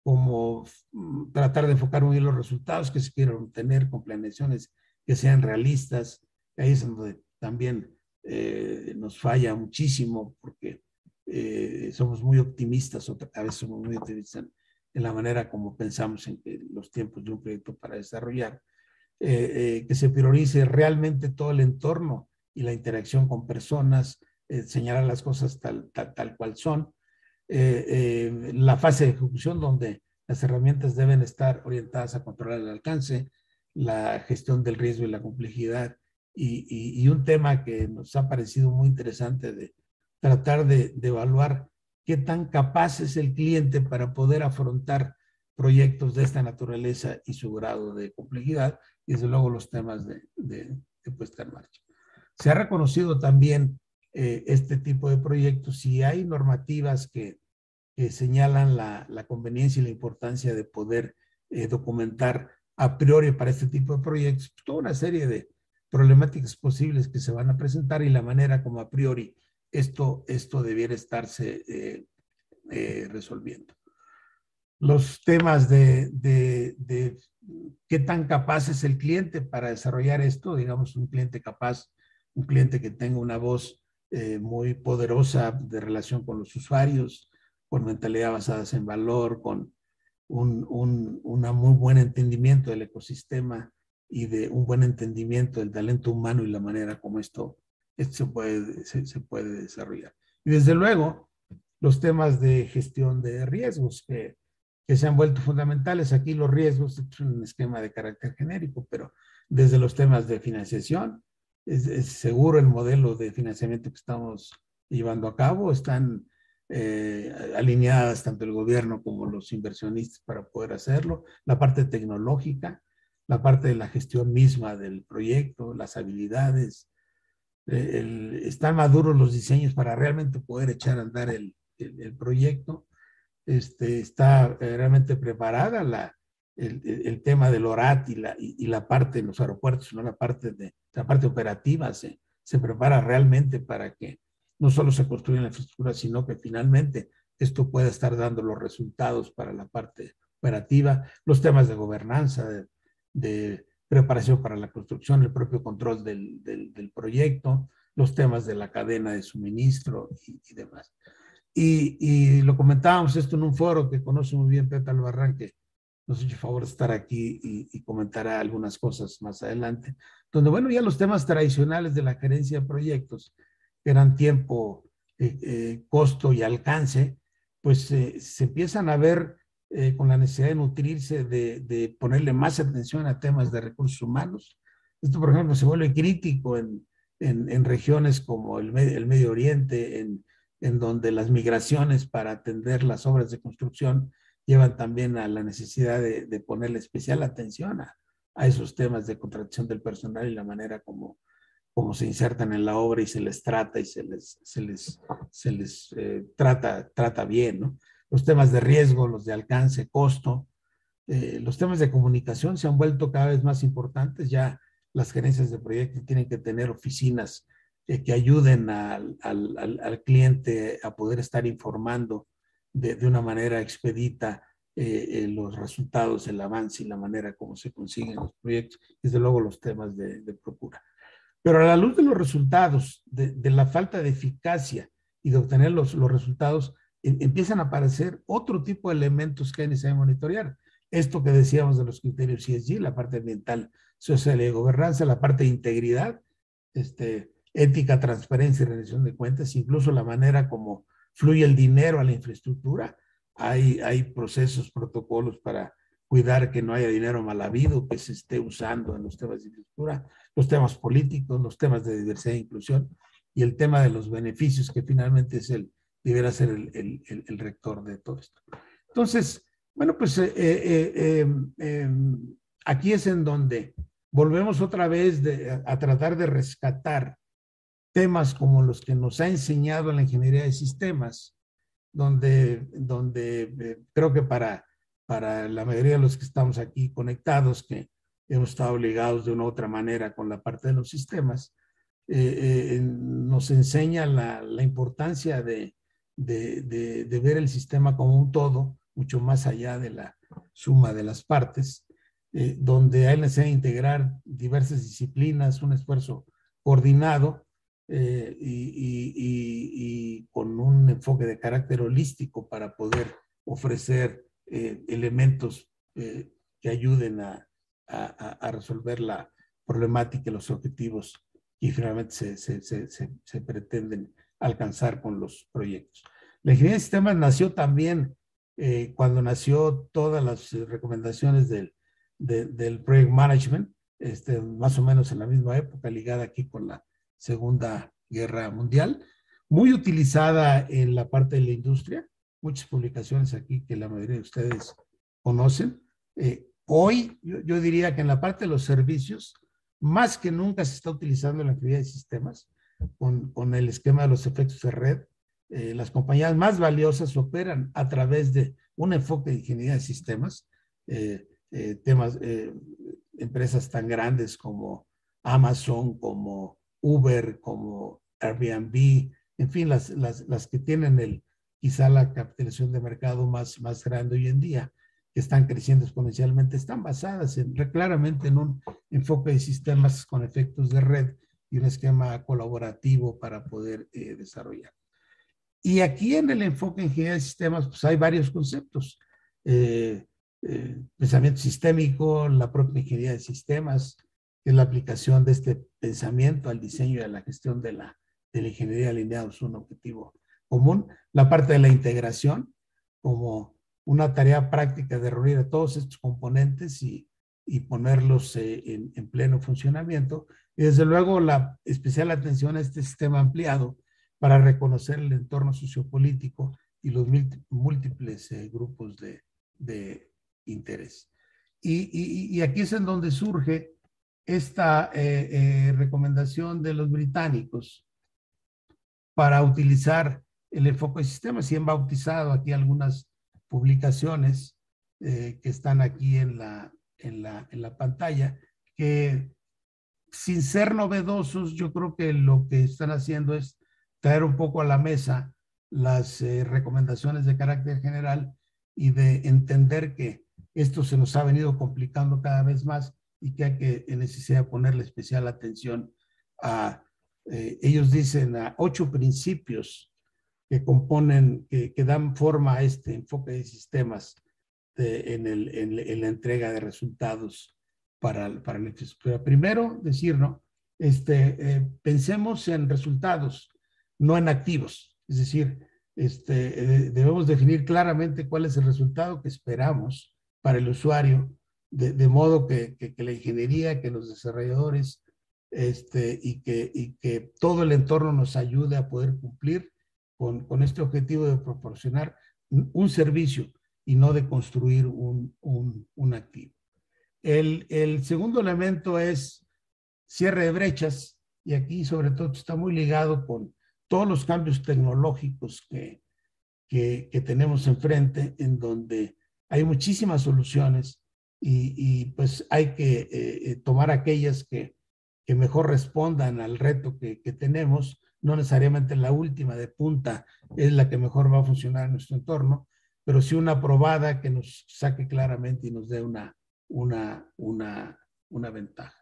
D: como mm, tratar de enfocar muy bien los resultados que se quieran obtener con planeaciones que sean realistas. Ahí es donde también eh, nos falla muchísimo porque eh, somos muy optimistas, a veces somos muy optimistas en la manera como pensamos en los tiempos de un proyecto para desarrollar, eh, eh, que se priorice realmente todo el entorno y la interacción con personas, eh, señalar las cosas tal, tal, tal cual son. la fase de ejecución donde las herramientas deben estar orientadas a controlar el alcance, la gestión del riesgo y la complejidad, y, y, y un tema que nos ha parecido muy interesante de tratar de, de evaluar qué tan capaz es el cliente para poder afrontar proyectos de esta naturaleza y su grado de complejidad, y desde luego los temas de, de, de puesta en marcha. Se ha reconocido también eh, este tipo de proyectos y hay normativas que, señalan la, la, conveniencia y la importancia de poder eh, documentar a priori para este tipo de proyectos pues, toda una serie de problemáticas posibles que se van a presentar y la manera como a priori esto, esto debiera estarse eh, resolviendo. Los temas de, de, de, qué tan capaz es el cliente para desarrollar esto, digamos, un cliente capaz, un cliente que tenga una voz eh, muy poderosa de relación con los usuarios, con mentalidad basada en valor, con un, un una muy buen entendimiento del ecosistema y de un buen entendimiento del talento humano y la manera como esto esto se puede, se, se puede desarrollar. Y desde luego, los temas de gestión de riesgos que, que se han vuelto fundamentales. Aquí los riesgos es un esquema de carácter genérico, pero desde los temas de financiación, es, seguro el modelo de financiamiento que estamos llevando a cabo, están eh, alineadas tanto el gobierno como los inversionistas para poder hacerlo, la parte tecnológica, la parte de la gestión misma del proyecto, las habilidades, el, están maduros los diseños para realmente poder echar a andar el, el proyecto. Este, está realmente preparada la, el, tema del ORAT y la, y, la parte de los aeropuertos, no la parte, de, la parte operativa, se, se prepara realmente para que no solo se construya la infraestructura, sino que finalmente esto pueda estar dando los resultados para la parte operativa, los temas de gobernanza, de, preparación para la construcción, el propio control del, del, proyecto, los temas de la cadena de suministro y, demás. Y, y, lo comentábamos esto en un foro que conoce muy bien Pepe Albarrán, que nos ha hecho favor de estar aquí y, comentará algunas cosas más adelante, donde, bueno, ya los temas tradicionales de la gerencia de proyectos, que eran tiempo, eh, eh, costo y alcance, pues eh, se empiezan a ver con la necesidad de nutrirse, de, de, ponerle más atención a temas de recursos humanos. Esto, por ejemplo, se vuelve crítico en, en, en regiones como el, el Medio Oriente, en, en donde las migraciones para atender las obras de construcción llevan también a la necesidad de, de ponerle especial atención a, esos temas de contratación del personal y la manera como, como se insertan en la obra y se les trata y se les, se les, se les eh, trata, trata bien. Los temas de riesgo, los de alcance, costo, eh, los temas de comunicación se han vuelto cada vez más importantes. Ya las gerencias de proyecto tienen que tener oficinas eh, que ayuden al, al, al, cliente a poder estar informando de, de una manera expedita eh, eh, los resultados, el avance y la manera como se consiguen los proyectos, desde luego los temas de, de procura. Pero a la luz de los resultados, de, de, la falta de eficacia y de obtener los, los resultados, em, empiezan a aparecer otro tipo de elementos que hay necesidad monitorear. Esto que decíamos de los criterios ESG, la parte ambiental, social y gobernanza, la parte de integridad, este, ética, transparencia y rendición de cuentas, incluso la manera como fluye el dinero a la infraestructura. Hay, hay procesos, protocolos para cuidar que no haya dinero mal habido, que se esté usando en los temas de infraestructura, los temas políticos, los temas de diversidad e inclusión y el tema de los beneficios, que finalmente es el, deberá ser el, el, el rector de todo esto. Entonces, bueno, pues eh, eh, eh, aquí es en donde volvemos otra vez de, a tratar de rescatar temas como los que nos ha enseñado la ingeniería de sistemas, donde, donde eh, creo que para, para la mayoría de los que estamos aquí conectados, que hemos estado ligados de una u otra manera con la parte de los sistemas, eh, eh, nos enseña la, la importancia de, de, de, de, ver el sistema como un todo, mucho más allá de la suma de las partes, donde hay necesidad de integrar diversas disciplinas, un esfuerzo coordinado eh, y, con un enfoque de carácter holístico para poder ofrecer eh, elementos eh, que ayuden a, a, resolver la problemática y los objetivos que finalmente se, se, se, se, pretenden alcanzar con los proyectos. La ingeniería de sistemas nació también cuando nació todas las recomendaciones del, del project management, este, más o menos en la misma época, ligada aquí con la Segunda Guerra Mundial, muy utilizada en la parte de la industria, muchas publicaciones aquí que la mayoría de ustedes conocen. Eh, hoy yo, diría que en la parte de los servicios, más que nunca se está utilizando la ingeniería de sistemas con, con, el esquema de los efectos de red. Eh, las compañías más valiosas operan a través de un enfoque de ingeniería de sistemas, eh, temas, empresas tan grandes como Amazon, como Uber, como Airbnb, en fin, las, las, las que tienen el, quizá la capitalización de mercado más, más grande hoy en día, que están creciendo exponencialmente, están basadas en, claramente en un enfoque de sistemas con efectos de red y un esquema colaborativo para poder eh, desarrollar. Y aquí en el enfoque en ingeniería de sistemas, pues hay varios conceptos. Eh, eh, pensamiento sistémico, la propia ingeniería de sistemas, es la aplicación de este pensamiento al diseño y a la gestión de la, de la ingeniería alineados a un objetivo común. La parte de la integración como una tarea práctica de reunir a todos estos componentes y, y ponerlos eh, en, en, pleno funcionamiento. Y desde luego la especial atención a este sistema ampliado para reconocer el entorno sociopolítico y los múltiples eh, grupos de, de interés. Y, y, aquí es en donde surge esta eh, eh, recomendación de los británicos para utilizar el enfoque de sistemas y han bautizado aquí algunas publicaciones que están aquí en la, en la, en la pantalla, que sin ser novedosos, yo creo que lo que están haciendo es traer un poco a la mesa las eh, recomendaciones de carácter general y de entender que esto se nos ha venido complicando cada vez más y que hay que necesidad ponerle especial atención a, eh, ellos dicen, a ocho principios que componen, que, que dan forma a este enfoque de sistemas en, el, en, la entrega de resultados para, para la infraestructura. Primero, decir, ¿no? Este, eh, pensemos en resultados, no en activos. Es decir, este, eh, debemos definir claramente cuál es el resultado que esperamos para el usuario, de, de modo que, que, que, la ingeniería, que los desarrolladores este, y, que, y que todo el entorno nos ayude a poder cumplir con, con este objetivo de proporcionar un servicio y no de construir un, un, un activo. El, el, segundo elemento es cierre de brechas y aquí sobre todo está muy ligado con todos los cambios tecnológicos que, que, que tenemos enfrente, en donde hay muchísimas soluciones y, pues hay que eh, eh, tomar aquellas que, que, mejor respondan al reto que, que tenemos. No necesariamente la última de punta es la que mejor va a funcionar en nuestro entorno, pero sí una probada que nos saque claramente y nos dé una, una, una, una ventaja.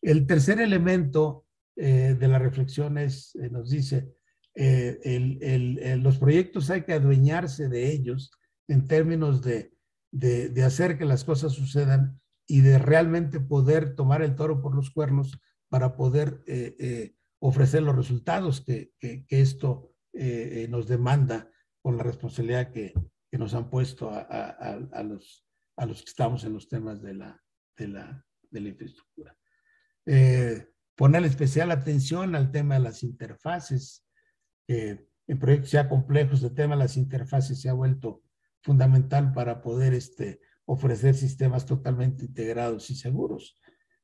D: El tercer elemento eh, de la reflexión es, nos dice, eh, el, el, los proyectos hay que adueñarse de ellos en términos de, de, hacer que las cosas sucedan y de realmente poder tomar el toro por los cuernos para poder ofrecer los resultados que, esto nos demanda con la responsabilidad que, que nos han puesto a, a, a, los, a los que estamos en los temas de la, de la, de la infraestructura. Eh, poner especial atención al tema de las interfaces. Eh, en proyectos ya complejos, el tema de las interfaces se ha vuelto fundamental para poder este, ofrecer sistemas totalmente integrados y seguros.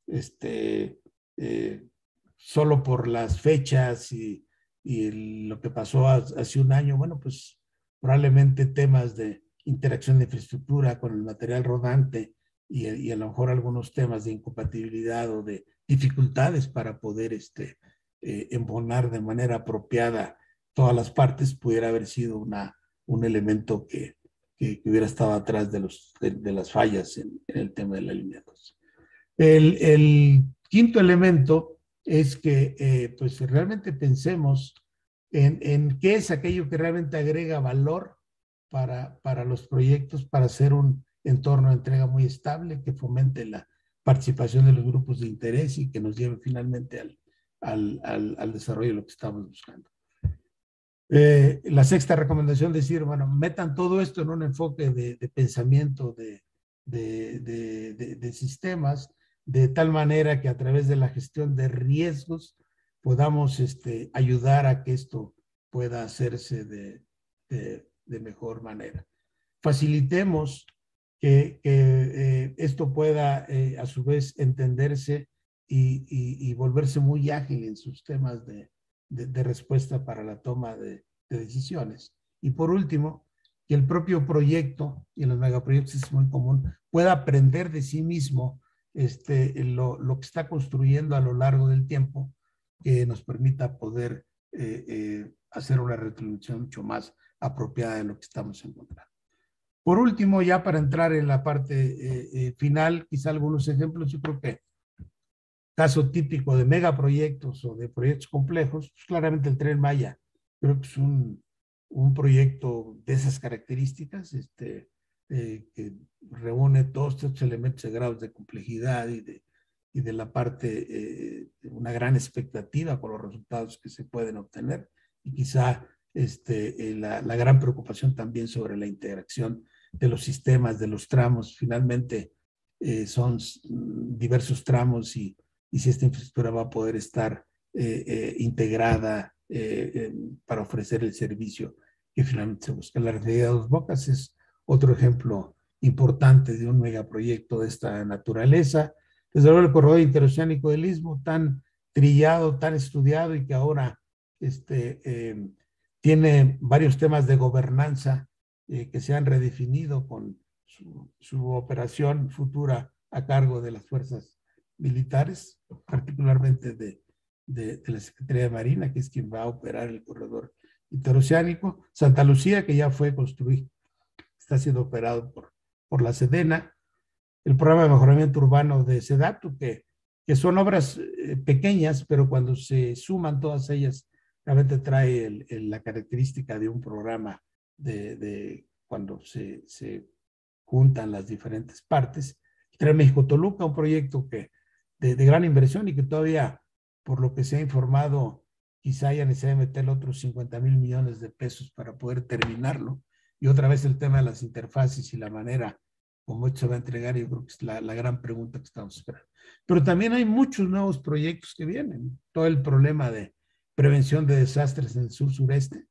D: Este, eh, solo por las fechas y, lo que pasó hace un año, bueno, pues probablemente temas de interacción de infraestructura con el material rodante y, y, a lo mejor algunos temas de incompatibilidad o de dificultades para poder este, eh, embonar de manera apropiada todas las partes pudiera haber sido un elemento que, que, hubiera estado atrás de, los, de, las fallas en, el tema de la línea 2. El, quinto elemento es que eh, pues realmente pensemos en, en, qué es aquello que realmente agrega valor para, para los proyectos, para hacer un entorno de entrega muy estable, que fomente la participación de los grupos de interés y que nos lleve finalmente al, al, al, al desarrollo de lo que estamos buscando. Eh, la sexta recomendación, decir, bueno, metan todo esto en un enfoque de, pensamiento de, de, sistemas, de tal manera que a través de la gestión de riesgos podamos este, ayudar a que esto pueda hacerse de, mejor manera. Facilitemos que, eh, esto pueda eh, a su vez entenderse y, y, volverse muy ágil en sus temas de, de respuesta para la toma de, decisiones. Y por último, que el propio proyecto, y en los megaproyectos es muy común, pueda aprender de sí mismo este, lo, lo que está construyendo a lo largo del tiempo que nos permita poder eh, eh, hacer una retribución mucho más apropiada de lo que estamos encontrando. Por último, ya para entrar en la parte eh, eh final, quizá algunos ejemplos, yo creo que caso típico de megaproyectos o de proyectos complejos, pues claramente el Tren Maya, creo que es un, un proyecto de esas características, este, eh, que reúne todos estos elementos de grados de complejidad y de, y de la parte, eh, una gran expectativa por los resultados que se pueden obtener y quizá este, eh, la, la, gran preocupación también sobre la integración de los sistemas, de los tramos. Finalmente eh, son diversos tramos y, y, si esta infraestructura va a poder estar eh, eh, integrada para ofrecer el servicio que finalmente se busca. La realidad de dos bocas es otro ejemplo importante de un megaproyecto de esta naturaleza desde luego el corredor interoceánico del Istmo, tan trillado, tan estudiado y que ahora este, eh, tiene varios temas de gobernanza eh, que se han redefinido con su, operación futura a cargo de las fuerzas militares, particularmente de, de, la Secretaría de Marina, que es quien va a operar el corredor interoceánico. Santa Lucía, que ya fue construido, está siendo operado por, por la Sedena. El programa de mejoramiento urbano de Sedatu, que, que son obras eh, pequeñas, pero cuando se suman todas ellas, realmente trae la característica de un programa de, de cuando se, se juntan las diferentes partes. Tren México-Toluca, un proyecto que, de, gran inversión y que todavía, por lo que se ha informado, quizá haya necesidad de meterle otros 50 mil millones de pesos para poder terminarlo. Y otra vez el tema de las interfaces y la manera como esto se va a entregar, yo creo que es la, gran pregunta que estamos esperando. Pero también hay muchos nuevos proyectos que vienen. Todo el problema de prevención de desastres en el sur-sureste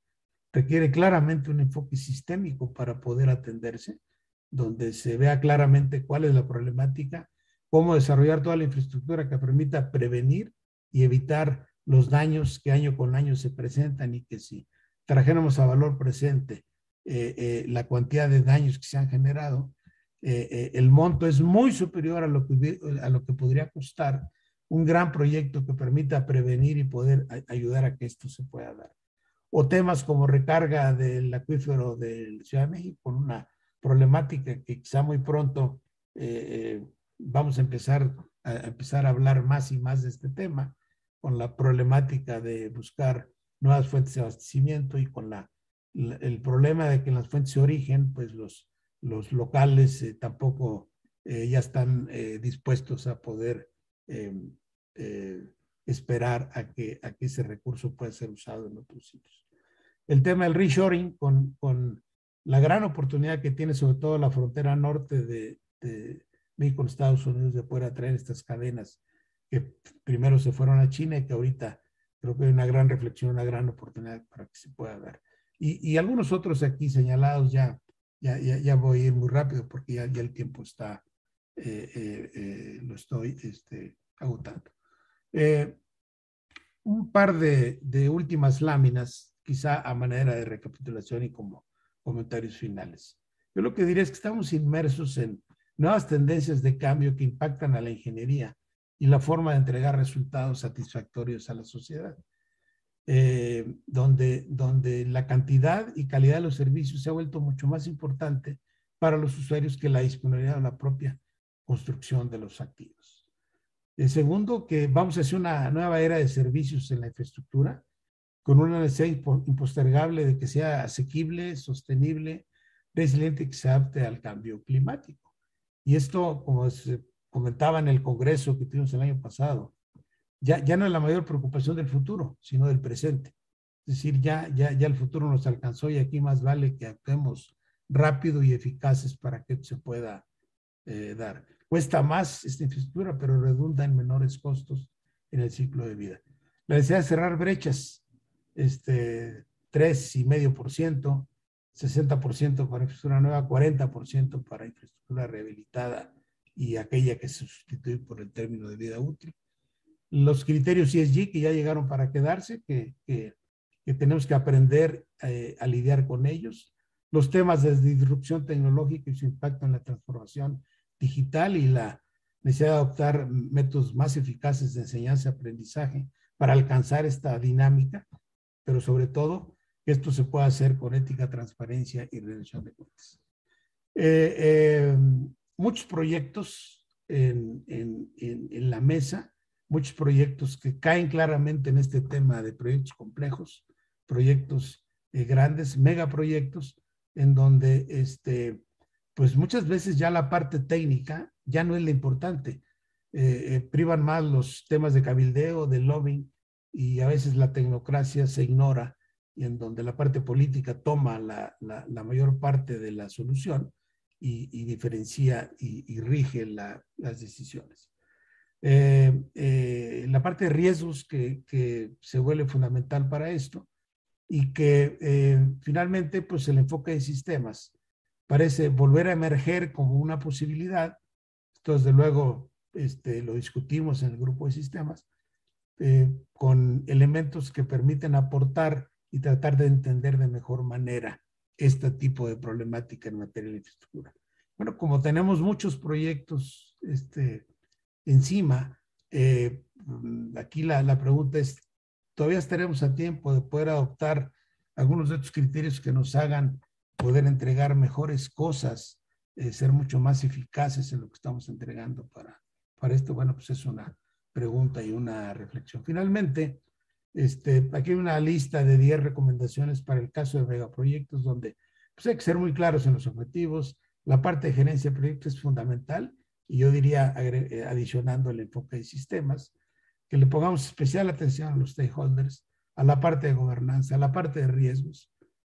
D: requiere claramente un enfoque sistémico para poder atenderse donde se vea claramente cuál es la problemática, cómo desarrollar toda la infraestructura que permita prevenir y evitar los daños que año con año se presentan y que si trajéramos a valor presente eh, eh, la cantidad de daños que se han generado, eh, el monto es muy superior a lo, que, a lo que podría costar un gran proyecto que permita prevenir y poder ayudar a que esto se pueda dar. O temas como recarga del acuífero de Ciudad de México una problemática que quizá muy pronto eh, eh, vamos a empezar a, empezar a hablar más y más de este tema, con la problemática de buscar nuevas fuentes de abastecimiento y con la, el problema de que en las fuentes de origen, pues los, los locales eh, tampoco ya están dispuestos a poder em, esperar a que, a que ese recurso pueda ser usado en otros sitios. El tema del reshoring con, con la gran oportunidad que tiene sobre todo la frontera norte de, México Estados Unidos de poder atraer estas cadenas que primero se fueron a China y que ahorita creo que hay una gran reflexión, una gran oportunidad para que se pueda dar. Y, algunos otros aquí señalados ya, ya, ya, voy a ir muy rápido porque ya, ya el tiempo está, eh, eh, eh, lo estoy este, agotando. un par de, de últimas láminas, quizá a manera de recapitulación y como comentarios finales. Yo lo que diré es que estamos inmersos en nuevas tendencias de cambio que impactan a la ingeniería y la forma de entregar resultados satisfactorios a la sociedad, eh, donde, donde la cantidad y calidad de los servicios se ha vuelto mucho más importante para los usuarios que la disponibilidad de la propia construcción de los activos. El segundo, que vamos a hacer una nueva era de servicios en la infraestructura, con una necesidad impostergable de que sea asequible, sostenible, resiliente y que se adapte al cambio climático. Y esto, como se comentaba en el Congreso que tuvimos el año pasado, ya, ya no es la mayor preocupación del futuro, sino del presente. Es decir, ya, ya, ya el futuro nos alcanzó y aquí más vale que actuemos rápido y eficaces para que se pueda eh, dar. Cuesta más esta infraestructura, pero redunda en menores costos en el ciclo de vida. La necesidad de cerrar brechas este, 3,5%, 60% para infraestructura nueva, 40% para infraestructura rehabilitada y aquella que se sustituye por el término de vida útil. Los criterios ESG que ya llegaron para quedarse, que, tenemos que aprender eh, a lidiar con ellos. Los temas de disrupción tecnológica y su impacto en la transformación digital y la necesidad de adoptar métodos más eficaces de enseñanza-aprendizaje para alcanzar esta dinámica pero sobre todo que esto se pueda hacer con ética, transparencia y rendición de cuentas. Eh, eh, muchos proyectos en, en, en, la mesa, muchos proyectos que caen claramente en este tema de proyectos complejos, proyectos eh, grandes, megaproyectos, en donde este, pues muchas veces ya la parte técnica ya no es la importante. privan más los temas de cabildeo, de lobbying, y a veces la tecnocracia se ignora en donde la parte política toma la, la, mayor parte de la solución y, diferencia y, rige las decisiones. Eh, eh, la parte de riesgos que, que, se vuelve fundamental para esto y que eh, finalmente pues el enfoque de sistemas parece volver a emerger como una posibilidad. Entonces, de luego, este, lo discutimos en el grupo de sistemas, eh, con elementos que permiten aportar y tratar de entender de mejor manera este tipo de problemática en materia de infraestructura. bueno, como tenemos muchos proyectos este, encima, eh, aquí la, la pregunta es, ¿todavía estaremos a tiempo de poder adoptar algunos de estos criterios que nos hagan poder entregar mejores cosas, eh, ser mucho más eficaces en lo que estamos entregando para, para esto? Bueno, pues es una pregunta y una reflexión. Finalmente, este, aquí hay una lista de 10 recomendaciones para el caso de megaproyectos donde pues hay que ser muy claros en los objetivos. La parte de gerencia de proyectos es fundamental y yo diría, adicionando el enfoque de sistemas, que le pongamos especial atención a los stakeholders, a la parte de gobernanza, a la parte de riesgos,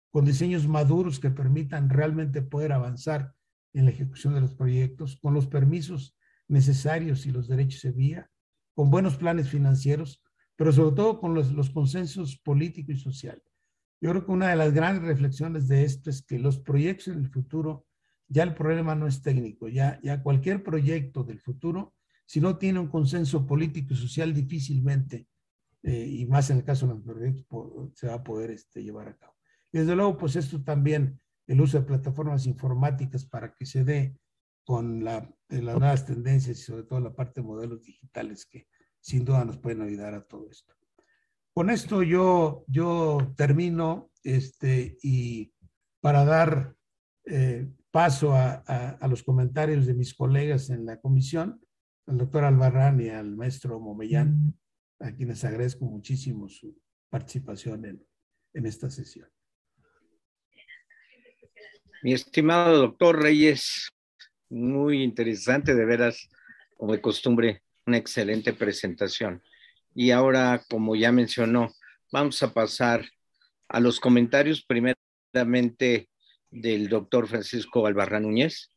D: con diseños maduros que permitan realmente poder avanzar en la ejecución de los proyectos, con los permisos necesarios y los derechos de vía, con buenos planes financieros, pero sobre todo con los, los consensos político y social. Yo creo que una de las grandes reflexiones de esto es que los proyectos en el futuro, ya el problema no es técnico, ya, ya cualquier proyecto del futuro, si no tiene un consenso político y social, difícilmente, eh, y más en el caso de los proyectos, se va a poder este, llevar a cabo. Y desde luego, pues esto también, el uso de plataformas informáticas para que se dé con la, las nuevas tendencias y sobre todo la parte de modelos digitales que sin duda nos pueden ayudar a todo esto. Con esto yo, yo termino este, y para dar eh, paso a, a, los comentarios de mis colegas en la comisión, al doctor Albarrán y al maestro Momellán, a quienes agradezco muchísimo su participación en, en esta sesión.
B: Mi estimado doctor Reyes, muy interesante, de veras, como de costumbre, una excelente presentación. Y ahora, como ya mencionó, vamos a pasar a los comentarios primeramente del doctor Francisco Albarrán Núñez,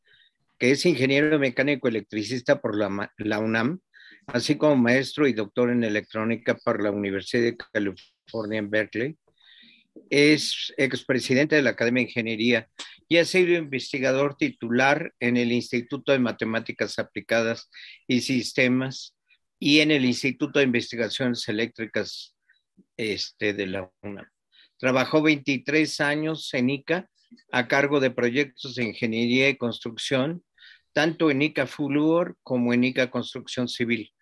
B: que es ingeniero mecánico electricista por la, la, UNAM, así como maestro y doctor en electrónica por la Universidad de California en Berkeley. Es expresidente de la Academia de Ingeniería y ha sido investigador titular en el Instituto de Matemáticas Aplicadas y Sistemas y en el Instituto de Investigaciones Eléctricas este, de la UNAM. Trabajó 23 años en ICA a cargo de proyectos de ingeniería y construcción, tanto en ICA Fluor como en ICA Construcción Civil.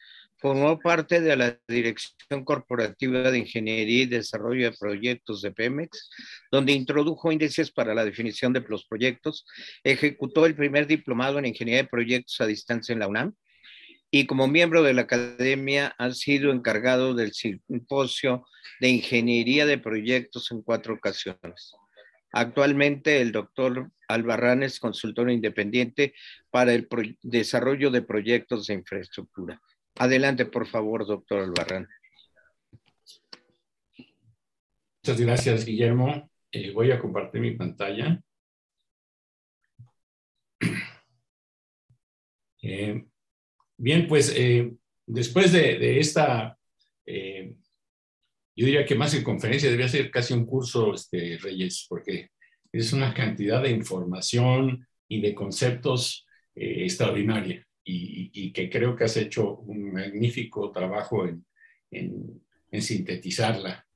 B: Formó parte de la Dirección Corporativa de Ingeniería y Desarrollo de Proyectos de Pemex, donde introdujo índices para la definición de los proyectos, ejecutó el primer diplomado en Ingeniería de Proyectos a distancia en la UNAM y como miembro de la academia ha sido encargado del simposio de Ingeniería de Proyectos en cuatro ocasiones. Actualmente el doctor Albarrán es consultor independiente para el desarrollo de proyectos de infraestructura. Adelante, por favor, doctor Albarrán.
C: Muchas gracias, Guillermo. Eh, voy a compartir mi pantalla. Eh, bien, pues eh, después de, esta, yo diría que más que conferencia, debería ser casi un curso, este, Reyes, porque es una cantidad de información y de conceptos extraordinaria y, que creo que has hecho un magnífico trabajo en, en, sintetizarla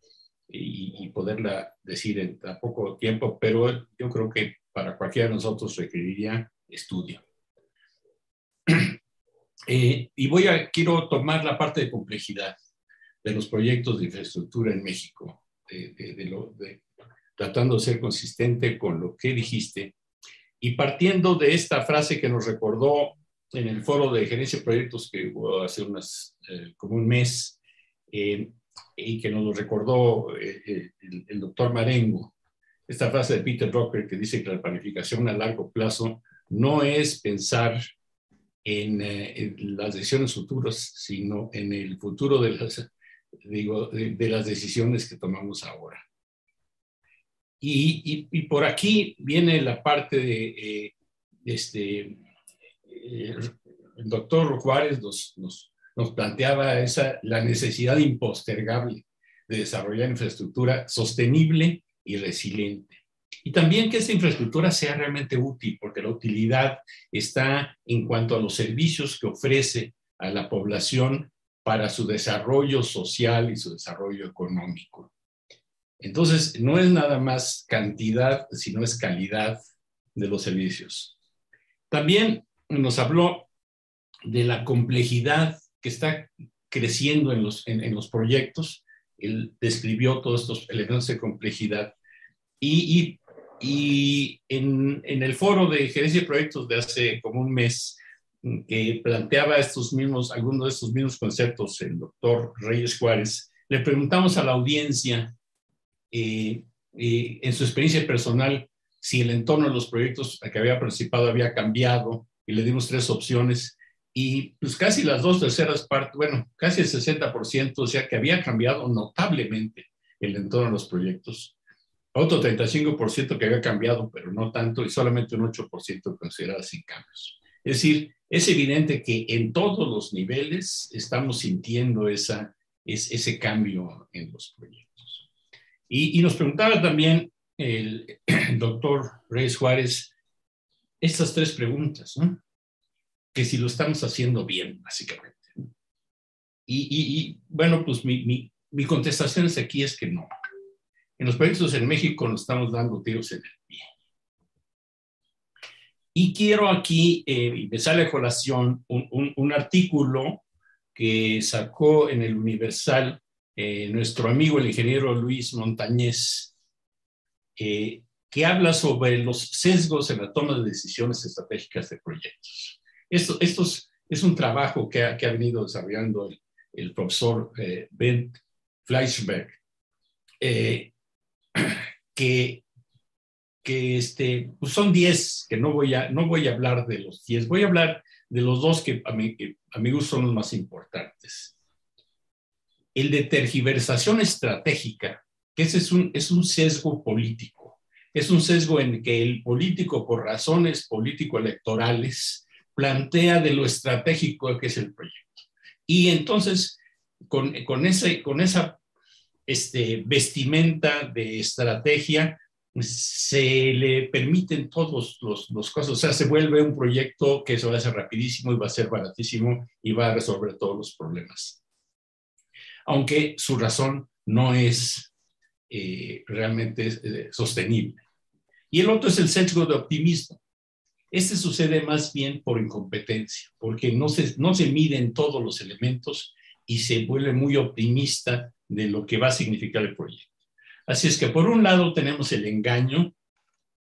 C: y, poderla decir en tan poco tiempo, pero yo creo que para cualquiera de nosotros requeriría estudio. Eh, y voy a, quiero tomar la parte de complejidad de los proyectos de infraestructura en México, de, lo, tratando de ser consistente con lo que dijiste y partiendo de esta frase que nos recordó en el foro de gerencia de proyectos que hubo hace unas, eh, como un mes eh, y que nos lo recordó eh, el, doctor Marengo, esta frase de Peter Drucker que dice que la planificación a largo plazo no es pensar en, las decisiones futuras, sino en el futuro de las, digo, de, las decisiones que tomamos ahora. Y, y, por aquí viene la parte de este, eh, el doctor Juárez nos, planteaba la necesidad impostergable de desarrollar infraestructura sostenible y resiliente. Y también que esa infraestructura sea realmente útil, porque la utilidad está en cuanto a los servicios que ofrece a la población para su desarrollo social y su desarrollo económico. Entonces, no es nada más cantidad, sino es calidad de los servicios. También nos habló de la complejidad que está creciendo en los, en, los proyectos. Él describió todos estos elementos de complejidad. Y, y, en, en, el foro de gerencia de proyectos de hace como un mes, que planteaba estos mismos, algunos de estos mismos conceptos, el doctor Reyes Juárez, le preguntamos a la audiencia, eh, eh, en su experiencia personal, si el entorno de los proyectos a que había participado había cambiado, y le dimos tres opciones, y pues casi las dos terceras partes, bueno, casi el 60%, o sea que había cambiado notablemente el entorno de los proyectos. Otro 35% que había cambiado, pero no tanto, y solamente un 8% considerado sin cambios. Es decir, es evidente que en todos los niveles estamos sintiendo esa, ese cambio en los proyectos. Y, nos preguntaba también el, doctor Reyes Juárez estas tres preguntas, ¿no? que si lo estamos haciendo bien, básicamente. Y, bueno, pues mi, mi, contestación es aquí es que no. En los proyectos en México nos estamos dando tiros en el pie. Y quiero aquí, eh, me sale a colación un, un, artículo que sacó en el Universal eh, nuestro amigo el ingeniero Luis Montañez, eh, que habla sobre los sesgos en la toma de decisiones estratégicas de proyectos. Esto, esto es, un trabajo que ha, que ha venido desarrollando el, el profesor eh, Ben Fleischberg, que que este, pues son 10, que no voy, a, no voy a hablar de los 10, voy a hablar de los dos que a mi, a mi gusto son los más importantes. El de tergiversación estratégica, que ese es un, es un sesgo político, es un sesgo en que el político, por razones político-electorales, plantea de lo estratégico que es el proyecto. Y entonces, con, con, ese, con esa este, vestimenta de estrategia, se le permiten todos los, los cosas, o sea, se vuelve un proyecto que se va a hacer rapidísimo y va a ser baratísimo y va a resolver todos los problemas. Aunque su razón no es eh, realmente eh, sostenible. Y el otro es el sesgo de optimismo. Este sucede más bien por incompetencia, porque no se, no se miden todos los elementos y se vuelve muy optimista de lo que va a significar el proyecto. Así es que por un lado tenemos el engaño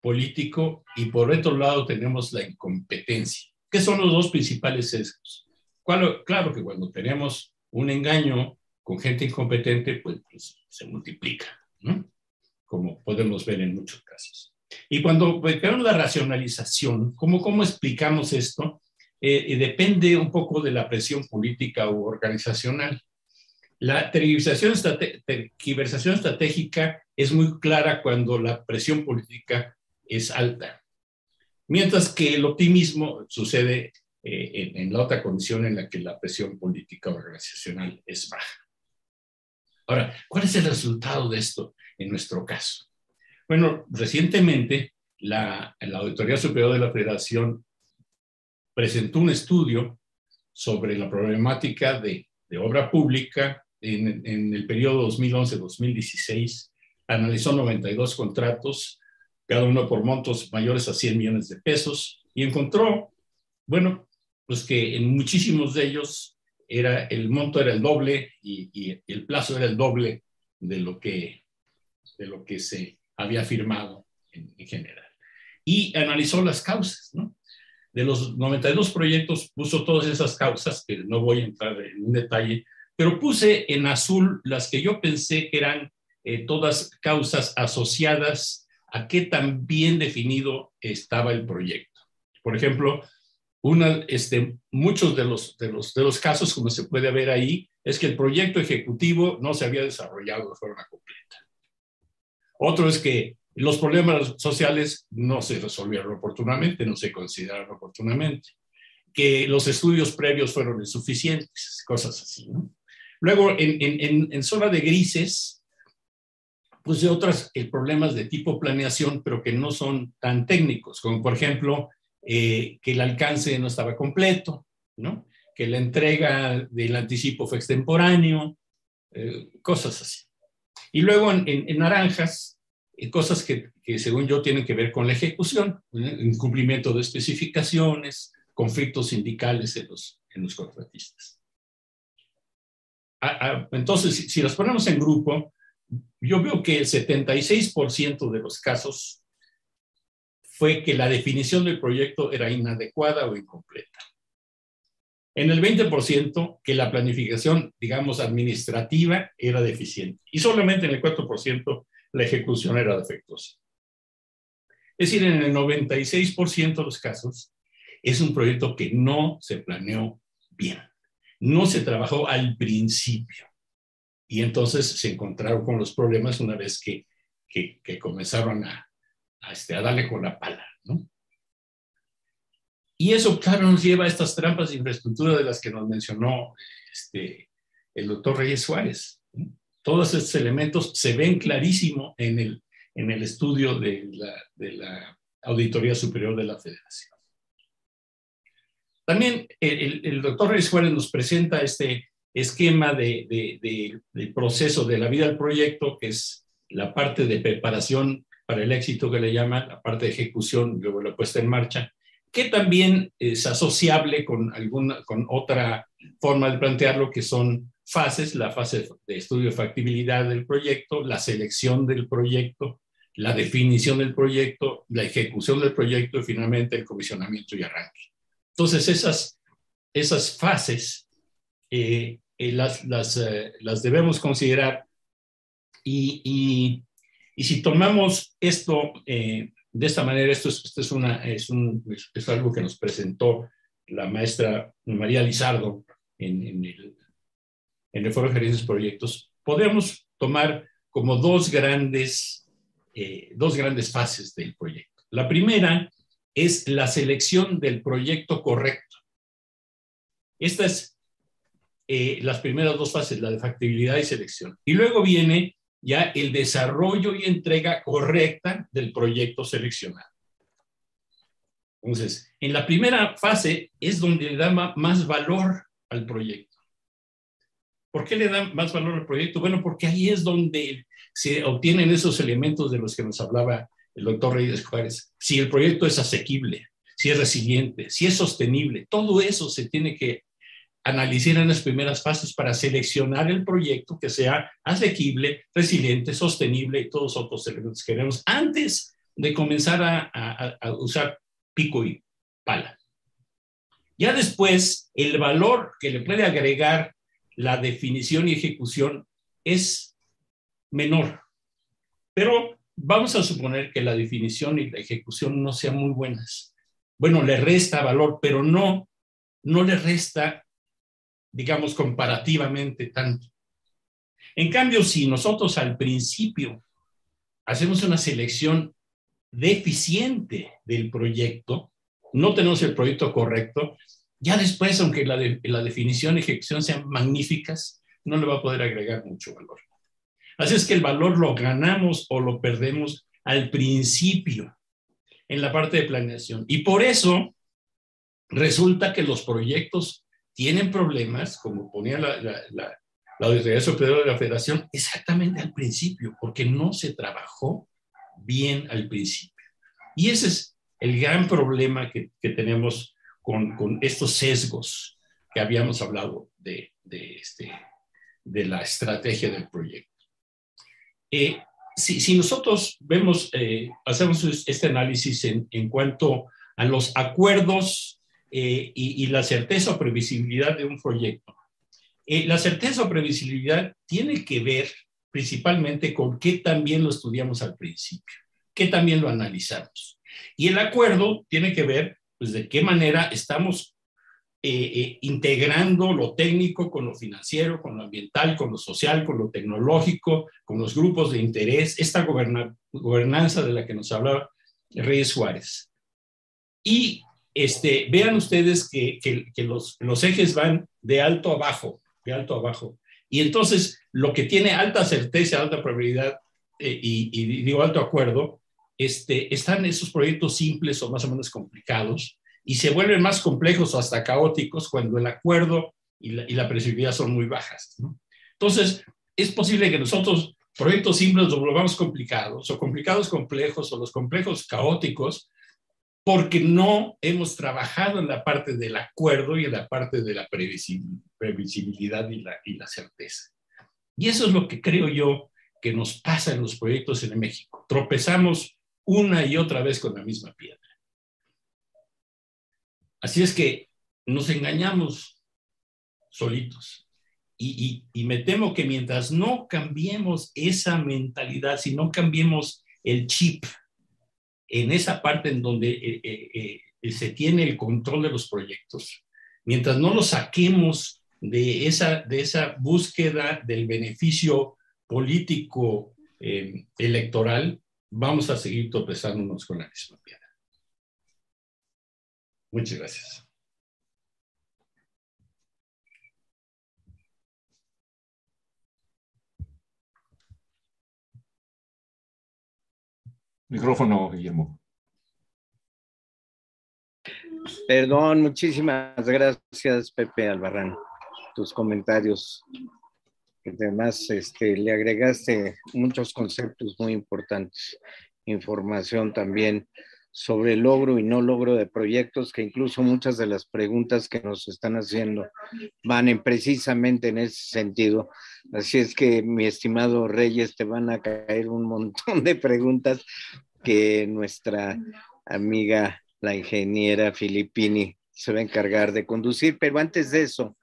C: político y por otro lado tenemos la incompetencia, que son los dos principales sesgos. Claro, que cuando tenemos un engaño con gente incompetente, pues, pues se multiplica, ¿no? como podemos ver en muchos casos. Y cuando vemos la racionalización, ¿cómo, cómo explicamos esto? Eh, eh, depende un poco de la presión política u organizacional. La tergiversación, estratégica es muy clara cuando la presión política es alta, mientras que el optimismo sucede eh, en, la otra condición en la que la presión política organizacional es baja. Ahora, ¿cuál es el resultado de esto en nuestro caso? Bueno, recientemente la, Auditoría Superior de la Federación presentó un estudio sobre la problemática de, obra pública en, el periodo 2011-2016, analizó 92 contratos, cada uno por montos mayores a 100 millones de pesos, y encontró, bueno, pues que en muchísimos de ellos era, el monto era el doble y, el plazo era el doble de lo que, de lo que se había firmado en, en general. Y analizó las causas, ¿no? De los 92 proyectos puso todas esas causas, que no voy a entrar en un detalle, pero puse en azul las que yo pensé que eran eh, todas causas asociadas a qué tan bien definido estaba el proyecto. Por ejemplo, una, este, muchos de los, de, los, de los casos, como se puede ver ahí, es que el proyecto ejecutivo no se había desarrollado de forma completa. Otro es que los problemas sociales no se resolvieron oportunamente, no se consideraron oportunamente, que los estudios previos fueron insuficientes, cosas así. ¿no? Luego, en, zona de grises, puse otros eh, problemas de tipo planeación, pero que no son tan técnicos, como por ejemplo eh, que el alcance no estaba completo, ¿no? que la entrega del anticipo fue extemporáneo, eh, cosas así. Y luego en, naranjas cosas que, según yo tienen que ver con la ejecución, incumplimiento de especificaciones, conflictos sindicales en los, en los contratistas. entonces, si los ponemos en grupo, yo veo que el 76% de los casos fue que la definición del proyecto era inadecuada o incompleta. En el 20% que la planificación, digamos, administrativa era deficiente. Y solamente en el 4% la ejecución era defectuosa. Es decir, en el 96% de los casos es un proyecto que no se planeó bien, no se trabajó al principio. Y entonces se encontraron con los problemas una vez que, que, comenzaron a, a, este, a darle con la pala, ¿no? Y eso, claro, nos lleva a estas trampas de infraestructura de las que nos mencionó este, el doctor Reyes Suárez. Todos estos elementos se ven clarísimo en el, en el estudio de la, Auditoría Superior de la Federación. También el, doctor Reyes Suárez nos presenta este esquema de, del proceso de la vida del proyecto, que es la parte de preparación para el éxito que le llama, la parte de ejecución, luego la puesta en marcha, que también es asociable con, alguna, con otra forma de plantearlo, que son fases, la fase de estudio de factibilidad del proyecto, la selección del proyecto, la definición del proyecto, la ejecución del proyecto y finalmente el comisionamiento y arranque. Entonces, esas, esas fases eh, eh, las, las, eh, las, debemos considerar. Y, y, y, si tomamos esto de esta manera, esto, es, esto es, una, es, un, es, algo que nos presentó la maestra María Lizardo en, en, el, Foro de Gerencias Proyectos, podemos tomar como dos grandes, dos grandes fases del proyecto. La primera es la selección del proyecto correcto. Esta es eh, las primeras dos fases, la de factibilidad y selección. Y luego viene ya el desarrollo y entrega correcta del proyecto seleccionado. Entonces, en la primera fase es donde le da más valor al proyecto. ¿Por qué le da más valor al proyecto? Bueno, porque ahí es donde se obtienen esos elementos de los que nos hablaba el doctor Reyes Juárez, si el proyecto es asequible, si es resiliente, si es sostenible, todo eso se tiene que analizar en las primeras fases para seleccionar el proyecto que sea asequible, resiliente, sostenible y todos los otros elementos que queremos antes de comenzar a, a usar pico y pala. Ya después, el valor que le puede agregar la definición y ejecución es menor, pero vamos a suponer que la definición y la ejecución no sean muy buenas. Bueno, le resta valor, pero no, no le resta, digamos, comparativamente tanto. En cambio, si nosotros al principio hacemos una selección deficiente del proyecto, no tenemos el proyecto correcto, ya después, aunque la, definición y ejecución sean magníficas, no le va a poder agregar mucho valor. Así es que el valor lo ganamos o lo perdemos al principio, en la parte de planeación. Y por eso resulta que los proyectos tienen problemas, como ponía la, la, la, Auditoría Superior de la Federación, exactamente al principio, porque no se trabajó bien al principio. Y ese es el gran problema que, que tenemos con, con, estos sesgos que habíamos hablado de, de, este, de la estrategia del proyecto. Eh, si, nosotros vemos, eh, hacemos este análisis en, en, cuanto a los acuerdos eh, y, la certeza o previsibilidad de un proyecto, la certeza o previsibilidad tiene que ver principalmente con qué también lo estudiamos al principio, qué también lo analizamos. Y el acuerdo tiene que ver, pues, de qué manera estamos eh, eh, integrando lo técnico con lo financiero, con lo ambiental, con lo social, con lo tecnológico, con los grupos de interés, esta gobernanza de la que nos hablaba Reyes Suárez. Y este, vean ustedes que, los, ejes van de alto a bajo, de alto a bajo. Y entonces, lo que tiene alta certeza, alta probabilidad eh, y, y, digo alto acuerdo, este, están esos proyectos simples o más o menos complicados, y se vuelven más complejos o hasta caóticos cuando el acuerdo y la, y son muy bajas. Entonces, es posible que nosotros proyectos simples los volvamos complicados, o complicados complejos, o los complejos caóticos, porque no hemos trabajado en la parte del acuerdo y en la parte de la previsibilidad y la, y certeza. Y eso es lo que creo yo que nos pasa en los proyectos en México. Tropezamos una y otra vez con la misma piedra. Así es que nos engañamos solitos. Y, me temo que mientras no cambiemos esa mentalidad, si no cambiemos el chip en esa parte en donde eh, eh, eh, se tiene el control de los proyectos, mientras no lo saquemos de esa, de esa búsqueda del beneficio político electoral, vamos a seguir tropezándonos con la misma piedra. Muchas gracias.
E: Micrófono, Guillermo.
B: Perdón, muchísimas gracias, Pepe Albarrán. Tus comentarios, además este, le agregaste muchos conceptos muy importantes, información también sobre el logro y no logro de proyectos, que incluso muchas de las preguntas que nos están haciendo van en precisamente en ese sentido. Así es que, mi estimado Reyes, te van a caer un montón de preguntas que nuestra amiga, la ingeniera Filippini, se va a encargar de conducir. Pero antes de eso,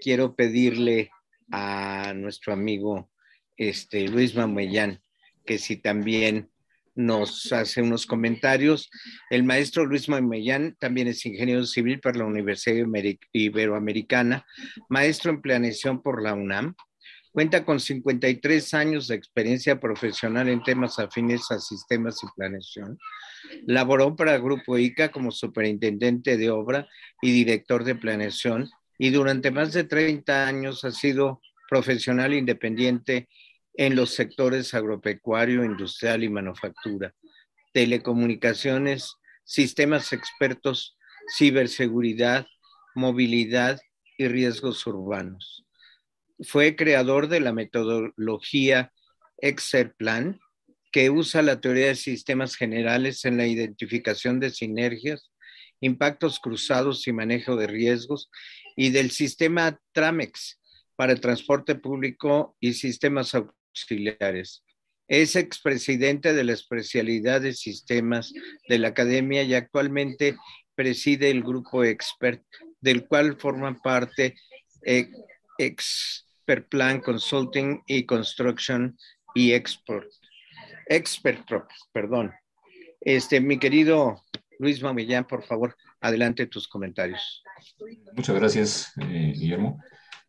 B: quiero pedirle a nuestro amigo este, Luis Mamellán que si también nos hace unos comentarios. El maestro Luis Mamellán también es ingeniero civil por la Universidad Iberoamericana, maestro en planeación por la UNAM, Cuenta con 53 años de experiencia profesional en temas afines a sistemas y planeación. Laboró para Grupo ICA como superintendente de obra y director de planeación y durante más de 30 años ha sido profesional independiente en los sectores agropecuario, industrial y manufactura, telecomunicaciones, sistemas expertos, ciberseguridad, movilidad y riesgos urbanos. Fue creador de la metodología Plan, que usa la teoría de sistemas generales en la identificación de sinergias, impactos cruzados y manejo de riesgos, y del sistema Tramex para el transporte público y sistemas auxiliares. Es expresidente de la especialidad de sistemas de la academia y actualmente preside el grupo Expert, del cual forman parte eh, ex Plan Consulting y Construction y Export. Expert, perdón. Este, mi querido Luis Mamillán, por favor, adelante tus comentarios.
E: Muchas gracias, eh, Guillermo.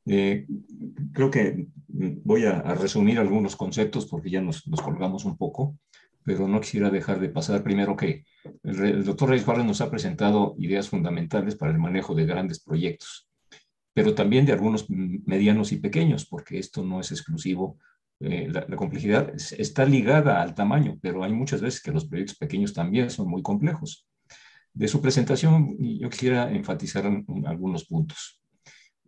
E: Eh, creo que voy a, resumir algunos conceptos porque ya nos, colgamos un poco, pero no quisiera dejar de pasar primero que el, el doctor Reyes Juárez nos ha presentado ideas fundamentales para el manejo de grandes proyectos pero también de algunos medianos y pequeños, porque esto no es exclusivo. Eh, la, complejidad está ligada al tamaño, pero hay muchas veces que los proyectos pequeños también son muy complejos. De su presentación, yo quisiera enfatizar algunos puntos.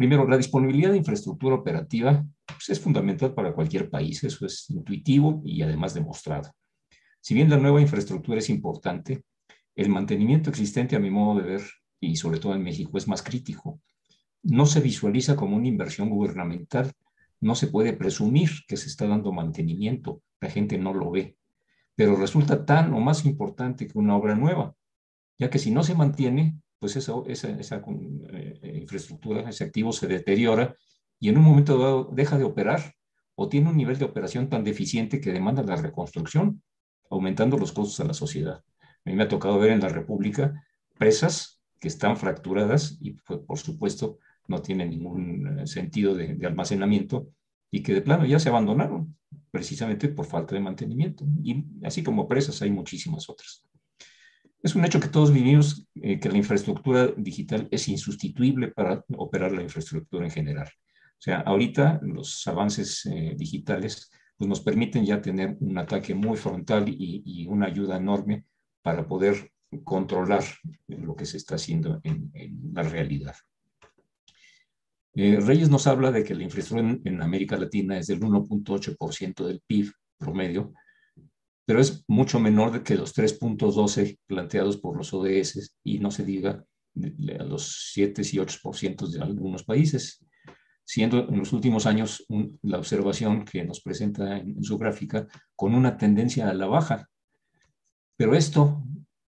E: Primero, la disponibilidad de infraestructura operativa pues, es fundamental para cualquier país, eso es intuitivo y además demostrado. Si bien la nueva infraestructura es importante, el mantenimiento existente, a mi modo de ver, y sobre todo en México, es más crítico no se visualiza como una inversión gubernamental, no se puede presumir que se está dando mantenimiento, la gente no lo ve, pero resulta tan o más importante que una obra nueva, ya que si no se mantiene, pues esa, esa, eh, infraestructura, ese activo se deteriora y en un momento dado deja de operar o tiene un nivel de operación tan deficiente que demanda la reconstrucción, aumentando los costos a la sociedad. A mí me ha tocado ver en la República presas que están fracturadas y, pues, por supuesto, no tiene ningún eh, sentido de, almacenamiento y que de plano ya se abandonaron precisamente por falta de mantenimiento. Y así como presas hay muchísimas otras. Es un hecho que todos vivimos eh, que la infraestructura digital es insustituible para operar la infraestructura en general. O sea, ahorita los avances eh, digitales pues, nos permiten ya tener un ataque muy frontal y, una ayuda enorme para poder controlar lo que se está haciendo en la realidad. Eh, Reyes nos habla de que la inflación en, América Latina es del 1.8% del PIB promedio, pero es mucho menor que los 3.12 planteados por los ODS y no se diga a los 7 y 8% de algunos países, siendo en los últimos años la observación que nos presenta en su gráfica con una tendencia a la baja. Pero esto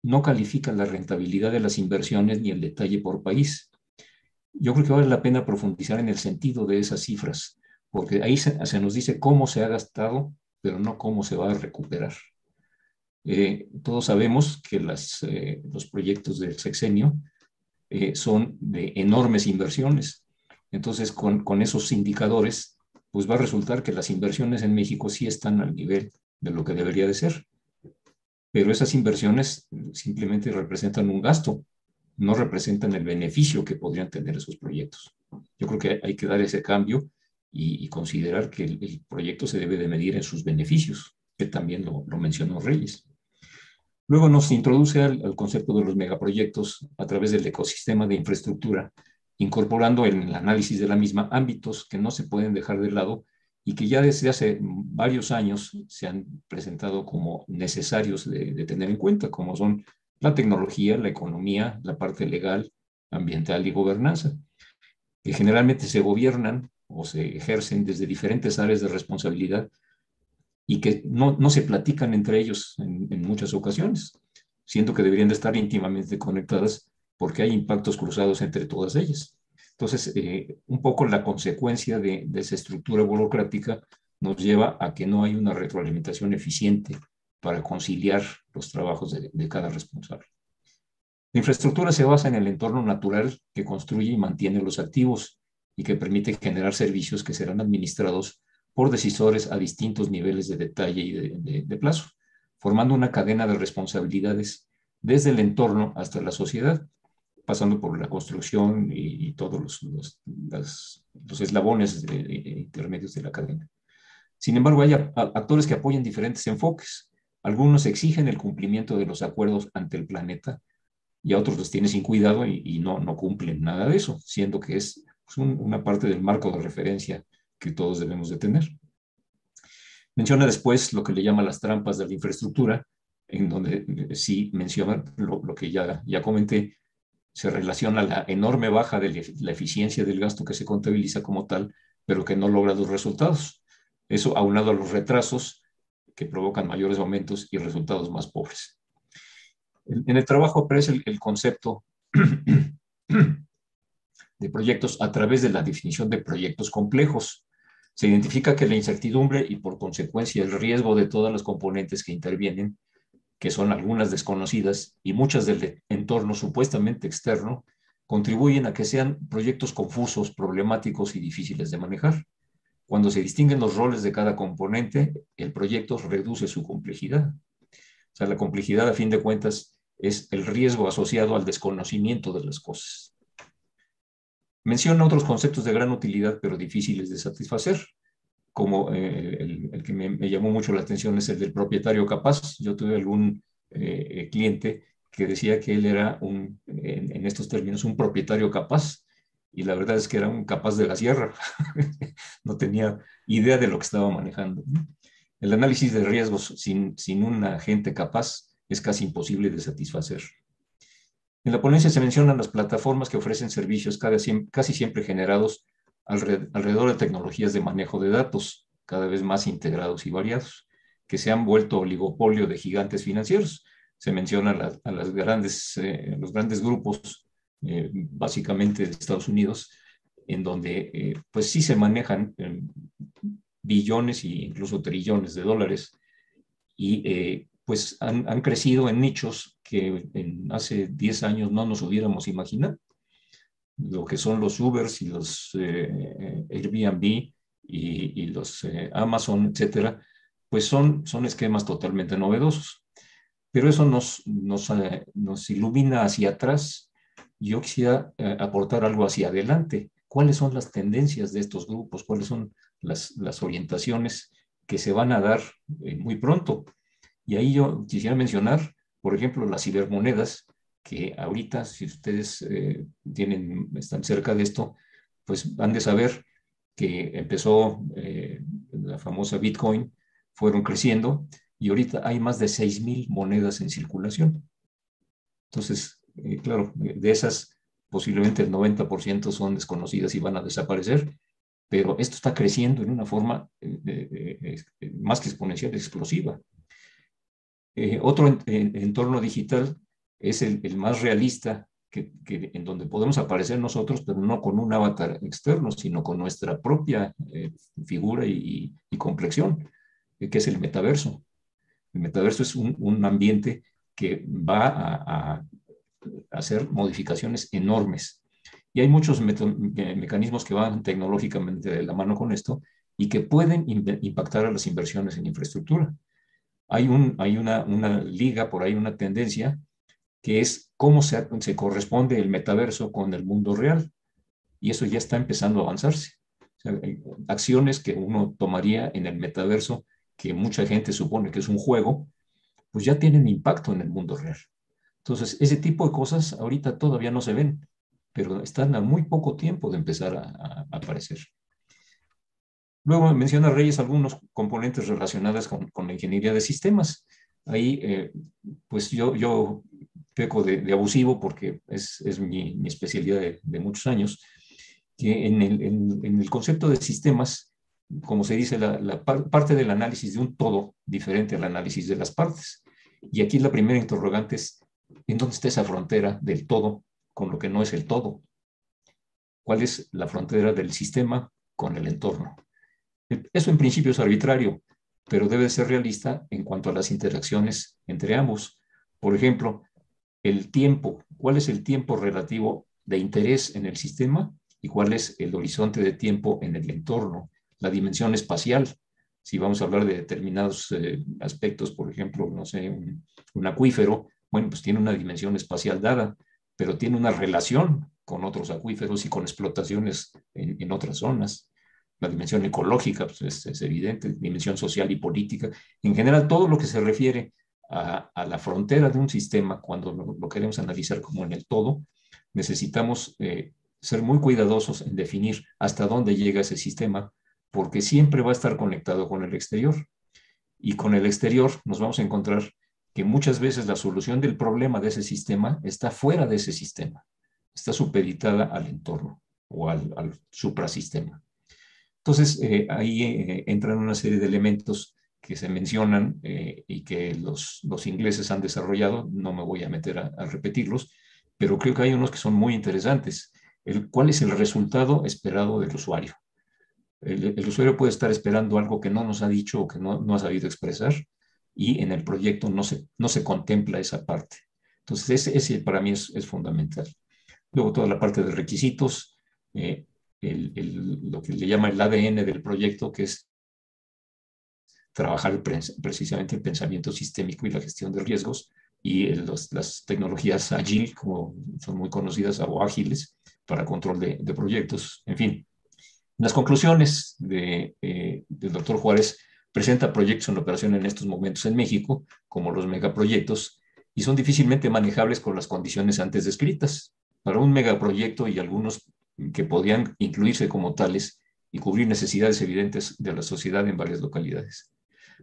E: no califica la rentabilidad de las inversiones ni el detalle por país. Yo creo que vale la pena profundizar en el sentido de esas cifras, porque ahí se, nos dice cómo se ha gastado, pero no cómo se va a recuperar. Eh, todos sabemos que las, eh, los proyectos del sexenio eh, son de enormes inversiones. Entonces, con, con esos indicadores, pues va a resultar que las inversiones en México sí están al nivel de lo que debería de ser pero esas inversiones simplemente representan un gasto, no representan el beneficio que podrían tener esos proyectos. Yo creo que hay que dar ese cambio y, considerar que el, proyecto se debe de medir en sus beneficios, que también lo, mencionó Reyes. Luego nos introduce al, concepto de los megaproyectos a través del ecosistema de infraestructura, incorporando en el análisis de la misma ámbitos que no se pueden dejar de lado y que ya desde hace varios años se han presentado como necesarios de, tener en cuenta, como son la tecnología, la economía, la parte legal, ambiental y gobernanza, que generalmente se gobiernan o se ejercen desde diferentes áreas de responsabilidad y que no, no se platican entre ellos en, en muchas ocasiones, siendo que deberían de estar íntimamente conectadas porque hay impactos cruzados entre todas ellas. Entonces, eh, un poco la consecuencia de, esa estructura burocrática nos lleva a que no hay una retroalimentación eficiente para conciliar los trabajos de, cada responsable. La infraestructura se basa en el entorno natural que construye y mantiene los activos y que permite generar servicios que serán administrados por decisores a distintos niveles de detalle y de, plazo, formando una cadena de responsabilidades desde el entorno hasta la sociedad pasando por la construcción y, todos los, los, eslabones intermedios de la cadena. Sin embargo, hay actores que apoyan diferentes enfoques. Algunos exigen el cumplimiento de los acuerdos ante el planeta y a otros los tienen sin cuidado y, no, no cumplen nada de eso, siendo que es pues, una parte del marco de referencia que todos debemos de tener. Menciona después lo que le llama las trampas de la infraestructura, en donde eh, sí menciona lo, que ya, ya comenté, se relaciona la enorme baja de la eficiencia del gasto que se contabiliza como tal, pero que no logra los resultados. Eso aunado a los retrasos que provocan mayores aumentos y resultados más pobres. En el trabajo aparece el, concepto de proyectos a través de la definición de proyectos complejos. Se identifica que la incertidumbre y por consecuencia el riesgo de todas las componentes que intervienen que son algunas desconocidas y muchas del entorno supuestamente externo, contribuyen a que sean proyectos confusos, problemáticos y difíciles de manejar. Cuando se distinguen los roles de cada componente, el proyecto reduce su complejidad. O sea, la complejidad, a fin de cuentas, es el riesgo asociado al desconocimiento de las cosas. Menciona otros conceptos de gran utilidad, pero difíciles de satisfacer como eh, el, que me, llamó mucho la atención es el del propietario capaz. Yo tuve algún eh, cliente que decía que él era un, en, estos términos, un propietario capaz, y la verdad es que era un capaz de la sierra. no tenía idea de lo que estaba manejando. El análisis de riesgos sin, sin un agente capaz es casi imposible de satisfacer. En la ponencia se mencionan las plataformas que ofrecen servicios casi siempre generados alrededor de tecnologías de manejo de datos cada vez más integrados y variados, que se han vuelto oligopolio de gigantes financieros. Se menciona a, las grandes, eh, los grandes grupos, eh, básicamente de Estados Unidos, en donde eh, pues sí se manejan billones e incluso trillones de dólares y pues han, crecido en nichos que hace 10 años no nos hubiéramos imaginado lo que son los Ubers y los eh, Airbnb y, los eh, Amazon, etcétera, pues son, son esquemas totalmente novedosos. Pero eso nos, nos, eh, ilumina hacia atrás. Yo quisiera aportar algo hacia adelante. ¿Cuáles son las tendencias de estos grupos? ¿Cuáles son las, las orientaciones que se van a dar muy pronto? Y ahí yo quisiera mencionar, por ejemplo, las cibermonedas, que ahorita, si ustedes eh, tienen, están cerca de esto, pues han de saber que empezó eh, la famosa Bitcoin, fueron creciendo y ahorita hay más de 6.000 monedas en circulación. Entonces, eh, claro, de esas posiblemente el 90% son desconocidas y van a desaparecer, pero esto está creciendo en una forma más que exponencial, explosiva. Otro entorno digital es el, más realista que, en donde podemos aparecer nosotros, pero no con un avatar externo, sino con nuestra propia eh, figura y, complexión, eh, que es el metaverso. El metaverso es un, ambiente que va a, hacer modificaciones enormes. Y hay muchos mecanismos que van tecnológicamente de la mano con esto y que pueden impactar a las inversiones en infraestructura. Hay, un, hay una, liga, por ahí una tendencia que es cómo se corresponde el metaverso con el mundo real. Y eso ya está empezando a avanzarse. acciones que uno tomaría en el metaverso, que mucha gente supone que es un juego, pues ya tienen impacto en el mundo real. Entonces, ese tipo de cosas ahorita todavía no se ven, pero están a muy poco tiempo de empezar a, aparecer. Luego menciona Reyes algunos componentes relacionados con, la ingeniería de sistemas. Ahí, eh, pues yo, yo peco de, abusivo porque es, es mi, especialidad de, muchos años, que en el, en, el, concepto de sistemas, como se dice, la, la parte del análisis de un todo diferente al análisis de las partes. Y aquí la primera interrogante es, ¿en dónde está esa frontera del todo con lo que no es el todo? ¿Cuál es la frontera del sistema con el entorno? Eso en principio es arbitrario, pero debe ser realista en cuanto a las interacciones entre ambos. Por ejemplo, el tiempo, cuál es el tiempo relativo de interés en el sistema y cuál es el horizonte de tiempo en el entorno, la dimensión espacial. Si vamos a hablar de determinados eh, aspectos, por ejemplo, no sé, un, acuífero, bueno, pues tiene una dimensión espacial dada, pero tiene una relación con otros acuíferos y con explotaciones en, otras zonas. La dimensión ecológica pues es, es, evidente, dimensión social y política. En general, todo lo que se refiere a, la frontera de un sistema, cuando lo, queremos analizar como en el todo, necesitamos eh, ser muy cuidadosos en definir hasta dónde llega ese sistema, porque siempre va a estar conectado con el exterior. Y con el exterior nos vamos a encontrar que muchas veces la solución del problema de ese sistema está fuera de ese sistema, está supeditada al entorno o al, al suprasistema. Entonces, eh, ahí eh, entran una serie de elementos que se mencionan eh, y que los, los, ingleses han desarrollado, no me voy a meter a, repetirlos, pero creo que hay unos que son muy interesantes. El, ¿Cuál es el resultado esperado del usuario? El, el, usuario puede estar esperando algo que no nos ha dicho o que no, no ha sabido expresar y en el proyecto no se, no se contempla esa parte. Entonces, ese, ese para mí es, es, fundamental. Luego, toda la parte de requisitos, eh, lo que le llama el ADN del proyecto, que es trabajar precisamente el pensamiento sistémico y la gestión de riesgos y las tecnologías agile, como son muy conocidas, o ágiles, para control de, proyectos. En fin, las conclusiones eh, del doctor Juárez presenta proyectos en operación en estos momentos en México, como los megaproyectos, y son difícilmente manejables con las condiciones antes descritas. Para un megaproyecto y algunos que podían incluirse como tales y cubrir necesidades evidentes de la sociedad en varias localidades.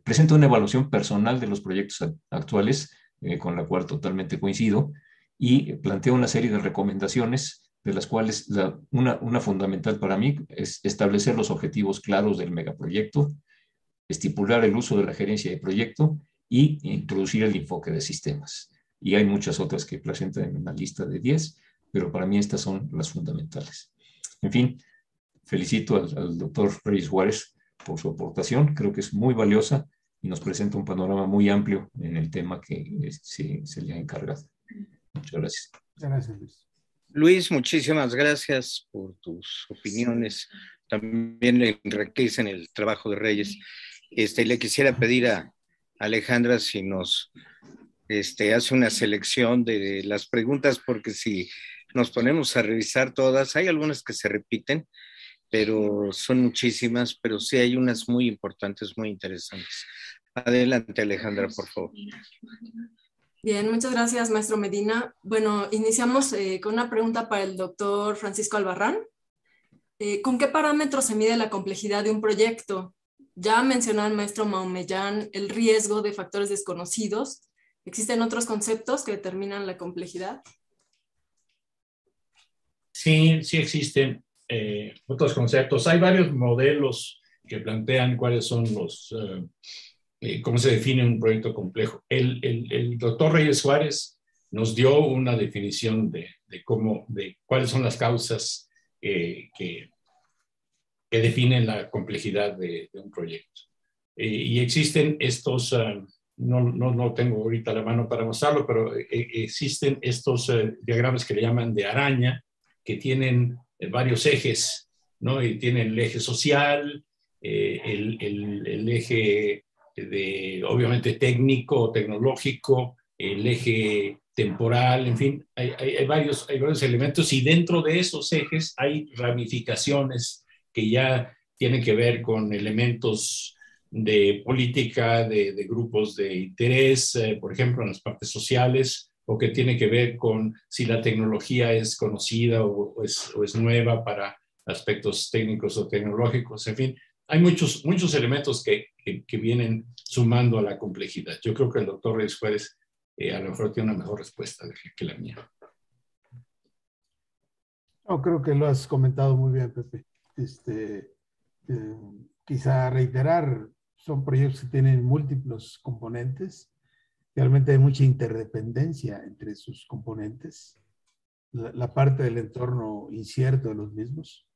E: Presenta una evaluación personal de los proyectos actuales, eh, con la cual totalmente coincido, y plantea una serie de recomendaciones, de las cuales una, una fundamental para mí es establecer los objetivos claros del megaproyecto, estipular el uso de la gerencia de proyecto y introducir el enfoque de sistemas. Y hay muchas otras que presentan en una lista de 10, pero para mí estas son las fundamentales. En fin, felicito al, al doctor Reyes Juárez por su aportación, creo que es muy valiosa y nos presenta un panorama muy amplio en el tema que se, se le ha encargado. Muchas gracias.
D: Gracias, Luis.
B: Luis, muchísimas gracias por tus opiniones. También le enriquecen el trabajo de Reyes. Este, le quisiera pedir a Alejandra si nos este, hace una selección de las preguntas, porque si nos ponemos a revisar todas, hay algunas que se repiten, pero son muchísimas, pero sí hay unas muy importantes, muy interesantes. Adelante, Alejandra, por favor.
F: Bien, muchas gracias, maestro Medina. Bueno, iniciamos eh, con una pregunta para el doctor Francisco Albarrán. eh, ¿con qué parámetros se mide la complejidad de un proyecto? Ya mencionó el maestro Maumellán el riesgo de factores desconocidos. ¿Existen otros conceptos que determinan la complejidad?
C: Sí, sí existen eh, otros conceptos. Hay varios modelos que plantean cuáles son los, eh, eh, cómo se define un proyecto complejo. El, doctor Reyes Suárez nos dio una definición de, cómo, de cuáles son las causas que, que, definen la complejidad de, un proyecto. y existen estos, no, no, no, tengo ahorita la mano para mostrarlo, pero existen estos diagramas que le llaman de araña, que tienen varios ejes, ¿no? Y tienen el eje social, eh, el, el, eje de, obviamente, técnico, tecnológico, el eje temporal, en fin, hay, hay, hay, varios, hay varios elementos y dentro de esos ejes hay ramificaciones que ya tienen que ver con elementos de política, de, de grupos de interés, eh, por ejemplo, en las partes sociales, o que tiene que ver con si la tecnología es conocida o, es, o es, nueva para aspectos técnicos o tecnológicos, en fin, hay muchos, muchos elementos que, que, que vienen sumando a la complejidad. Yo creo que el doctor Reyes Juárez eh, a lo mejor tiene una mejor respuesta que la mía.
D: No, creo que lo has comentado muy bien, Pepe. Este, eh, quizá reiterar, son proyectos que tienen múltiples componentes realmente hay mucha interdependencia entre sus componentes, la, la, parte del entorno incierto de los mismos.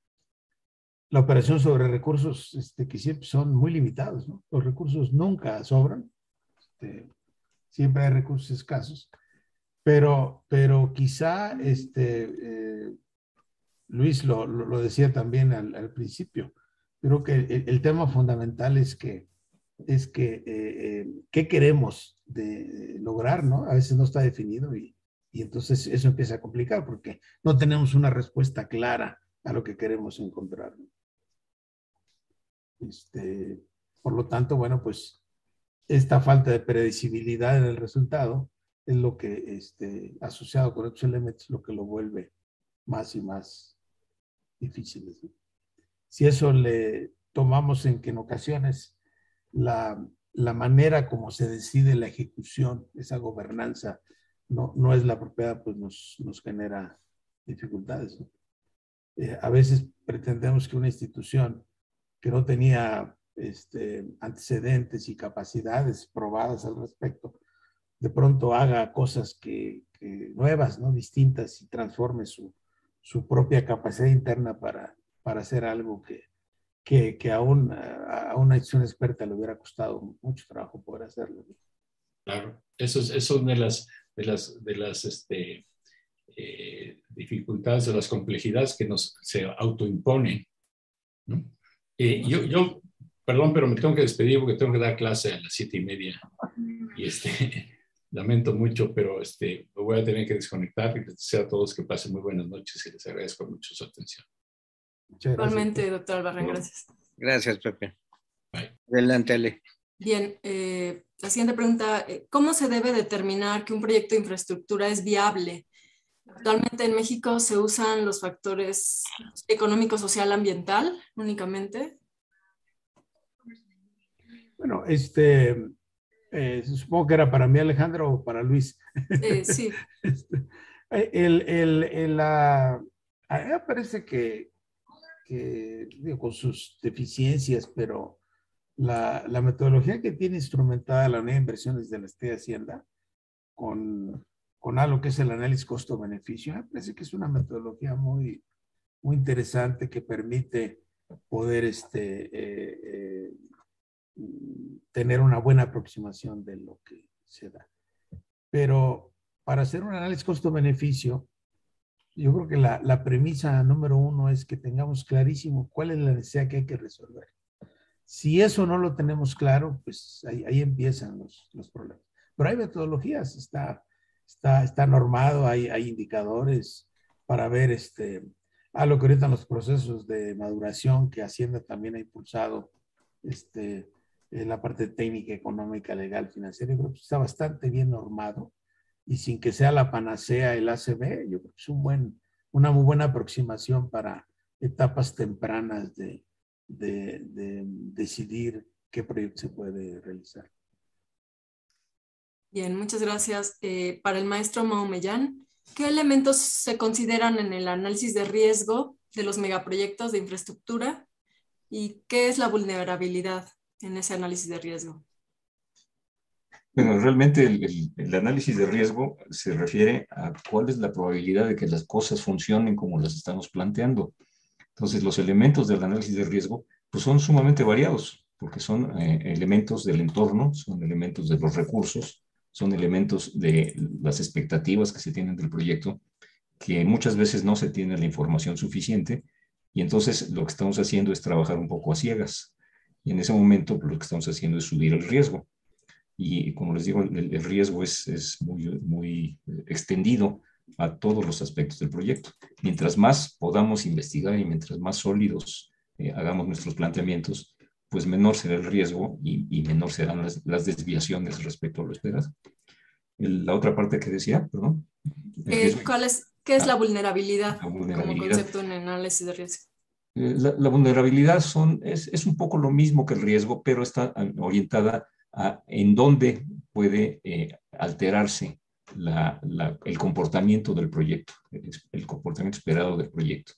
D: La operación sobre recursos este, que siempre son muy limitados, ¿no? Los recursos nunca sobran, este, siempre hay recursos escasos, pero, pero quizá, este, eh, Luis lo, lo, lo, decía también al, al principio, creo que el, el tema fundamental es que es que eh, eh, qué queremos de lograr, ¿no? A veces no está definido y, y, entonces eso empieza a complicar porque no tenemos una respuesta clara a lo que queremos encontrar. Este, por lo tanto, bueno, pues esta falta de predecibilidad en el resultado es lo que, este, asociado con otros elementos, lo que lo vuelve más y más difícil. Si eso le tomamos en que en ocasiones la, la, manera como se decide la ejecución, esa gobernanza, no, no es la apropiada, pues nos, nos genera dificultades. ¿no? Eh, a veces pretendemos que una institución que no tenía este, antecedentes y capacidades probadas al respecto, de pronto haga cosas que, que nuevas, ¿no? distintas y transforme su, su propia capacidad interna para, para hacer algo que, que, que a, un, a, una acción experta le hubiera costado mucho trabajo poder hacerlo.
C: Claro, eso es, eso es una de las, de las, de las este, eh, dificultades, de las complejidades que nos se autoimponen. ¿no? Eh, yo, yo, perdón, pero me tengo que despedir porque tengo que dar clase a las siete y media. Y este, lamento mucho, pero este, me voy a tener que desconectar y les deseo a todos que pasen muy buenas noches y les agradezco mucho su atención.
F: Igualmente, doctor Albarrán, gracias.
B: Gracias, Pepe.
C: Bye.
B: Adelante, Ale.
F: Bien, eh, la siguiente pregunta, eh, ¿cómo se debe determinar que un proyecto de infraestructura es viable? Actualmente en México se usan los factores económico, social, ambiental únicamente.
D: Bueno, este, eh, supongo que era para mí, Alejandro, o para Luis.
F: Eh, sí.
D: este, el, el, el, la, a mí me parece que, que, digo, con sus deficiencias, pero la, la, metodología que tiene instrumentada la Unidad de Inversiones de la de Hacienda con, con algo que es el análisis costo-beneficio, me parece que es una metodología muy, muy interesante que permite poder este, eh, eh, tener una buena aproximación de lo que se da. Pero para hacer un análisis costo-beneficio, yo creo que la, la, premisa número uno es que tengamos clarísimo cuál es la necesidad que hay que resolver. Si eso no lo tenemos claro, pues ahí, ahí empiezan los, los, problemas. Pero hay metodologías, está, está, está normado, hay, hay indicadores para ver este, a lo que ahorita los procesos de maduración que Hacienda también ha impulsado, este, en la parte técnica, económica, legal, financiera, yo creo que está bastante bien normado y sin que sea la panacea el ACB, yo creo que es un buen, una muy buena aproximación para etapas tempranas de, de, de decidir qué proyecto se puede realizar.
F: Bien, muchas gracias. Eh, para el maestro Maumellán, ¿qué elementos se consideran en el análisis de riesgo de los megaproyectos de infraestructura y qué es la vulnerabilidad en ese análisis de riesgo?
E: Bueno, realmente el, análisis de riesgo se refiere a cuál es la probabilidad de que las cosas funcionen como las estamos planteando. Entonces, los elementos del análisis de riesgo pues son sumamente variados, porque son eh, elementos del entorno, son elementos de los recursos, son elementos de las expectativas que se tienen del proyecto, que muchas veces no se tiene la información suficiente, y entonces lo que estamos haciendo es trabajar un poco a ciegas. Y en ese momento lo que estamos haciendo es subir el riesgo. Y como les digo, el, el riesgo es, es muy, muy extendido a todos los aspectos del proyecto. Mientras más podamos investigar y mientras más sólidos eh, hagamos nuestros planteamientos, pues menor será el riesgo y, y menor serán las, las, desviaciones respecto a lo esperado. El, la otra parte que decía, perdón.
F: Eh, ¿cuál es, ¿Qué es ah, la, vulnerabilidad la, vulnerabilidad como concepto en análisis de riesgo?
E: Eh, la, la, vulnerabilidad son, es, es, un poco lo mismo que el riesgo, pero está orientada en dónde puede eh, alterarse el comportamiento del proyecto, el, comportamiento esperado del proyecto.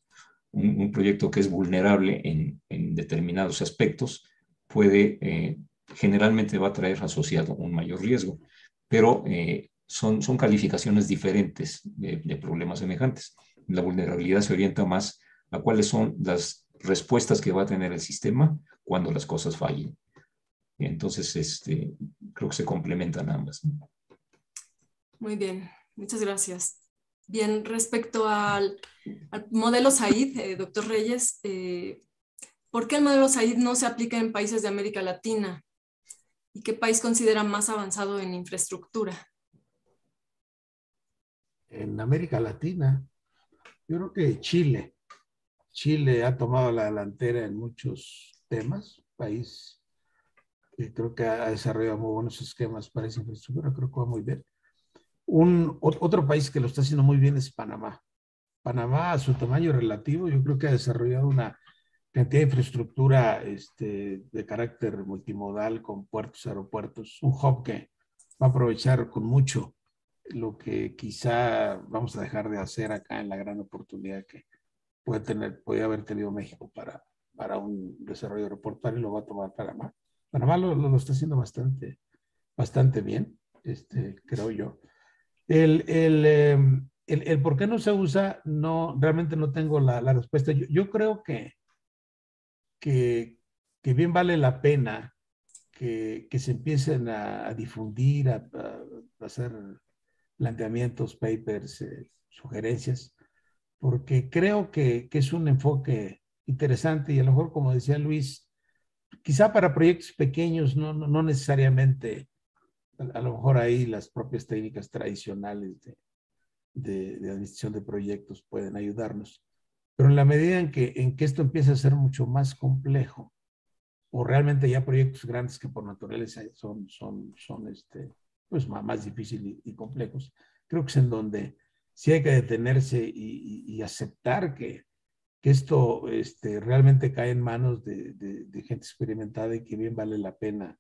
E: Un, proyecto que es vulnerable en, determinados aspectos puede, eh, generalmente va a traer asociado un mayor riesgo, pero eh, son, son calificaciones diferentes de problemas semejantes. La vulnerabilidad se orienta más a cuáles son las respuestas que va a tener el sistema cuando las cosas fallen. Entonces, este, creo que se complementan ambas. ¿no?
F: Muy bien, muchas gracias. Bien, respecto al, al modelo SAID, eh, doctor Reyes, eh, ¿por qué el modelo SAID no se aplica en países de América Latina? ¿Y qué país considera más avanzado en infraestructura?
D: En América Latina, yo creo que Chile. Chile ha tomado la delantera en muchos temas, país que creo que ha desarrollado muy buenos esquemas para esa infraestructura, creo que va muy bien. Un, otro país que lo está haciendo muy bien es Panamá. Panamá, a su tamaño relativo, yo creo que ha desarrollado una cantidad de infraestructura este, de carácter multimodal con puertos, aeropuertos, un hub que va a aprovechar con mucho lo que quizá vamos a dejar de hacer acá en la gran oportunidad que puede tener, puede haber tenido México para, para un desarrollo aeroportuario lo va a tomar Panamá. Panamá lo, lo, lo está haciendo bastante, bastante bien, este, creo yo. El, el, eh, el, el, por qué no se usa, no, realmente no tengo la, la respuesta. Yo, yo, creo que, que, que, bien vale la pena que, que se empiecen a, a difundir, a, a, hacer planteamientos, papers, eh, sugerencias, porque creo que, que, es un enfoque interesante y a lo mejor, como decía Luis, quizá para proyectos pequeños, no, no, no necesariamente a lo mejor ahí las propias técnicas tradicionales de, de, de, administración de proyectos pueden ayudarnos. Pero en la medida en que, en que esto empieza a ser mucho más complejo, o realmente ya proyectos grandes que por naturaleza son, son, son este, pues más, más difíciles y, y, complejos, creo que es en donde sí hay que detenerse y, y, y aceptar que, que esto este, realmente cae en manos de, de, gente experimentada y que bien vale la pena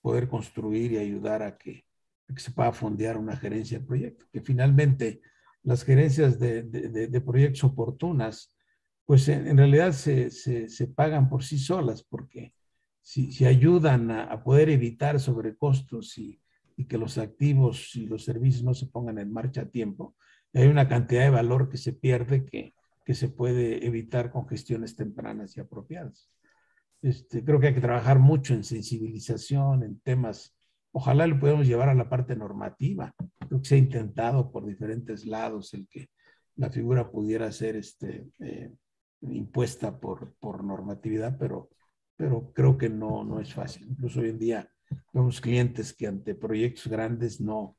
D: poder construir y ayudar a que, a que se pueda fondear una gerencia de proyecto, que finalmente las gerencias de, de, proyectos oportunas, pues en, realidad se, se, se, pagan por sí solas, porque si, si ayudan a, a, poder evitar sobrecostos y, y que los activos y los servicios no se pongan en marcha a tiempo, hay una cantidad de valor que se pierde que, que se puede evitar con gestiones tempranas y apropiadas. Este, creo que hay que trabajar mucho en sensibilización, en temas. Ojalá lo podamos llevar a la parte normativa. Creo que se ha intentado por diferentes lados el que la figura pudiera ser este, eh, impuesta por, por normatividad, pero, pero creo que no, no es fácil. Incluso hoy en día vemos clientes que ante proyectos grandes no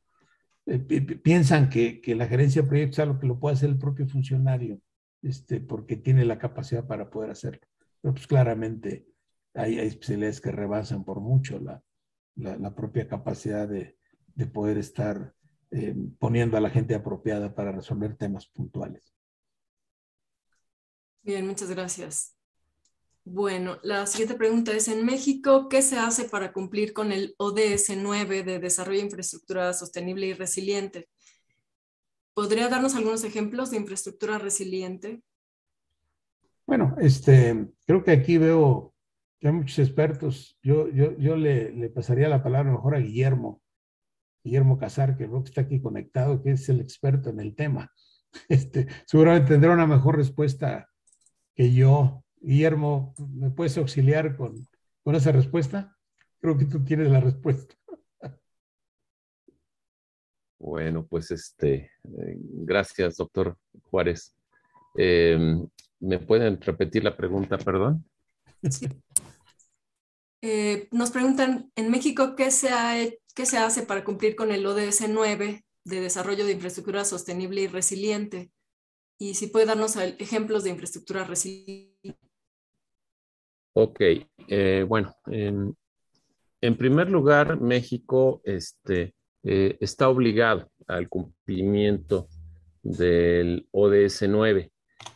D: eh, piensan que, que, la gerencia de proyectos es algo que lo puede hacer el propio funcionario, este, porque tiene la capacidad para poder hacerlo. Pero pues claramente hay, hay especialidades que rebasan por mucho la, la, propia capacidad de, de poder estar eh, poniendo a la gente apropiada para resolver temas puntuales.
F: Bien, muchas gracias. Bueno, la siguiente pregunta es, en México, ¿qué se hace para cumplir con el ODS 9 de Desarrollo de Infraestructura Sostenible y Resiliente? ¿Podría darnos algunos ejemplos de infraestructura resiliente?
D: Bueno, este, creo que aquí veo que hay muchos expertos. Yo, yo, yo le, le pasaría la palabra mejor a Guillermo, Guillermo Casar, que creo que está aquí conectado, que es el experto en el tema. Este, seguramente tendrá una mejor respuesta que yo Guillermo, ¿me puedes auxiliar con, con esa respuesta? Creo que tú tienes la respuesta.
G: Bueno, pues este, eh, gracias, doctor Juárez. Em, ¿Me pueden repetir la pregunta, perdón? Sí.
F: Eh, nos preguntan, en México, ¿qué se, ¿qué se hace para cumplir con el ODS 9 de desarrollo de infraestructura sostenible y resiliente? Y si puede darnos ejemplos de infraestructura resiliente.
G: Ok, eh, bueno, en, primer lugar, México este, eh, está obligado al cumplimiento del ODS 9.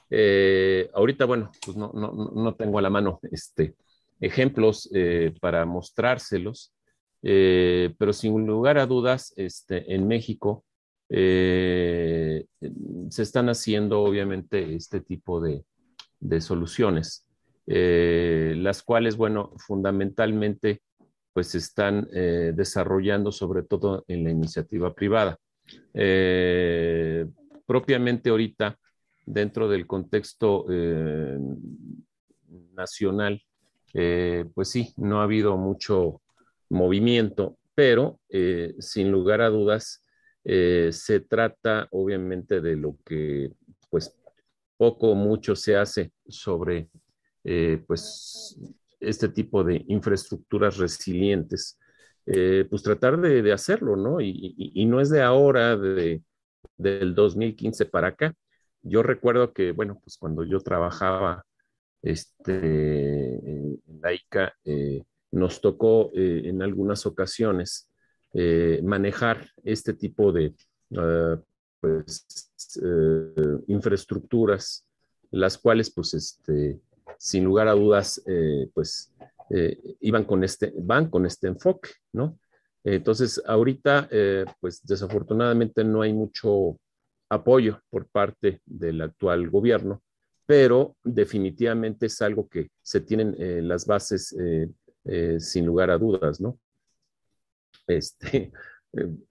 G: Eh, ahorita, bueno, pues no, no, tengo a la mano este, ejemplos para mostrárselos, pero sin lugar a dudas, este, en México se están haciendo obviamente este tipo de, de soluciones. Eh, las cuales, bueno, fundamentalmente, pues están eh, desarrollando sobre todo en la iniciativa privada. Eh, propiamente ahorita, dentro del contexto nacional, pues sí, no ha habido mucho movimiento, pero sin lugar a dudas, se trata obviamente de lo que pues poco o mucho se hace sobre eh, pues este tipo de infraestructuras resilientes, eh, pues tratar de, hacerlo, ¿no? Y, no es de ahora, de, del 2015 para acá. Yo recuerdo que, bueno, pues cuando yo trabajaba este, en la ICA, eh, nos tocó en algunas ocasiones manejar este tipo de ah, pues, infraestructuras, las cuales pues este, sin lugar a dudas, eh, pues eh, iban con este, van con este enfoque, ¿no? Entonces, ahorita, eh, pues desafortunadamente no hay mucho apoyo por parte del actual gobierno, pero definitivamente es algo que se tienen las bases sin lugar a dudas, ¿no? Este,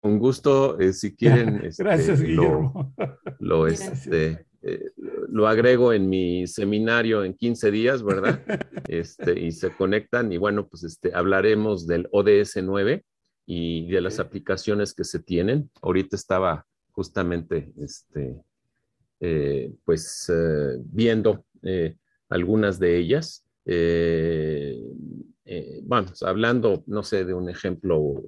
G: con gusto, si quieren, este,
D: Gracias, Guillermo.
G: lo, este, eh, lo agrego en mi seminario en 15 días, ¿verdad? Este, y se conectan y bueno, pues este, hablaremos del ODS 9 y de las aplicaciones que se tienen. Ahorita estaba justamente, este, eh, pues, eh, viendo algunas de ellas. bueno, hablando, no sé, de un ejemplo,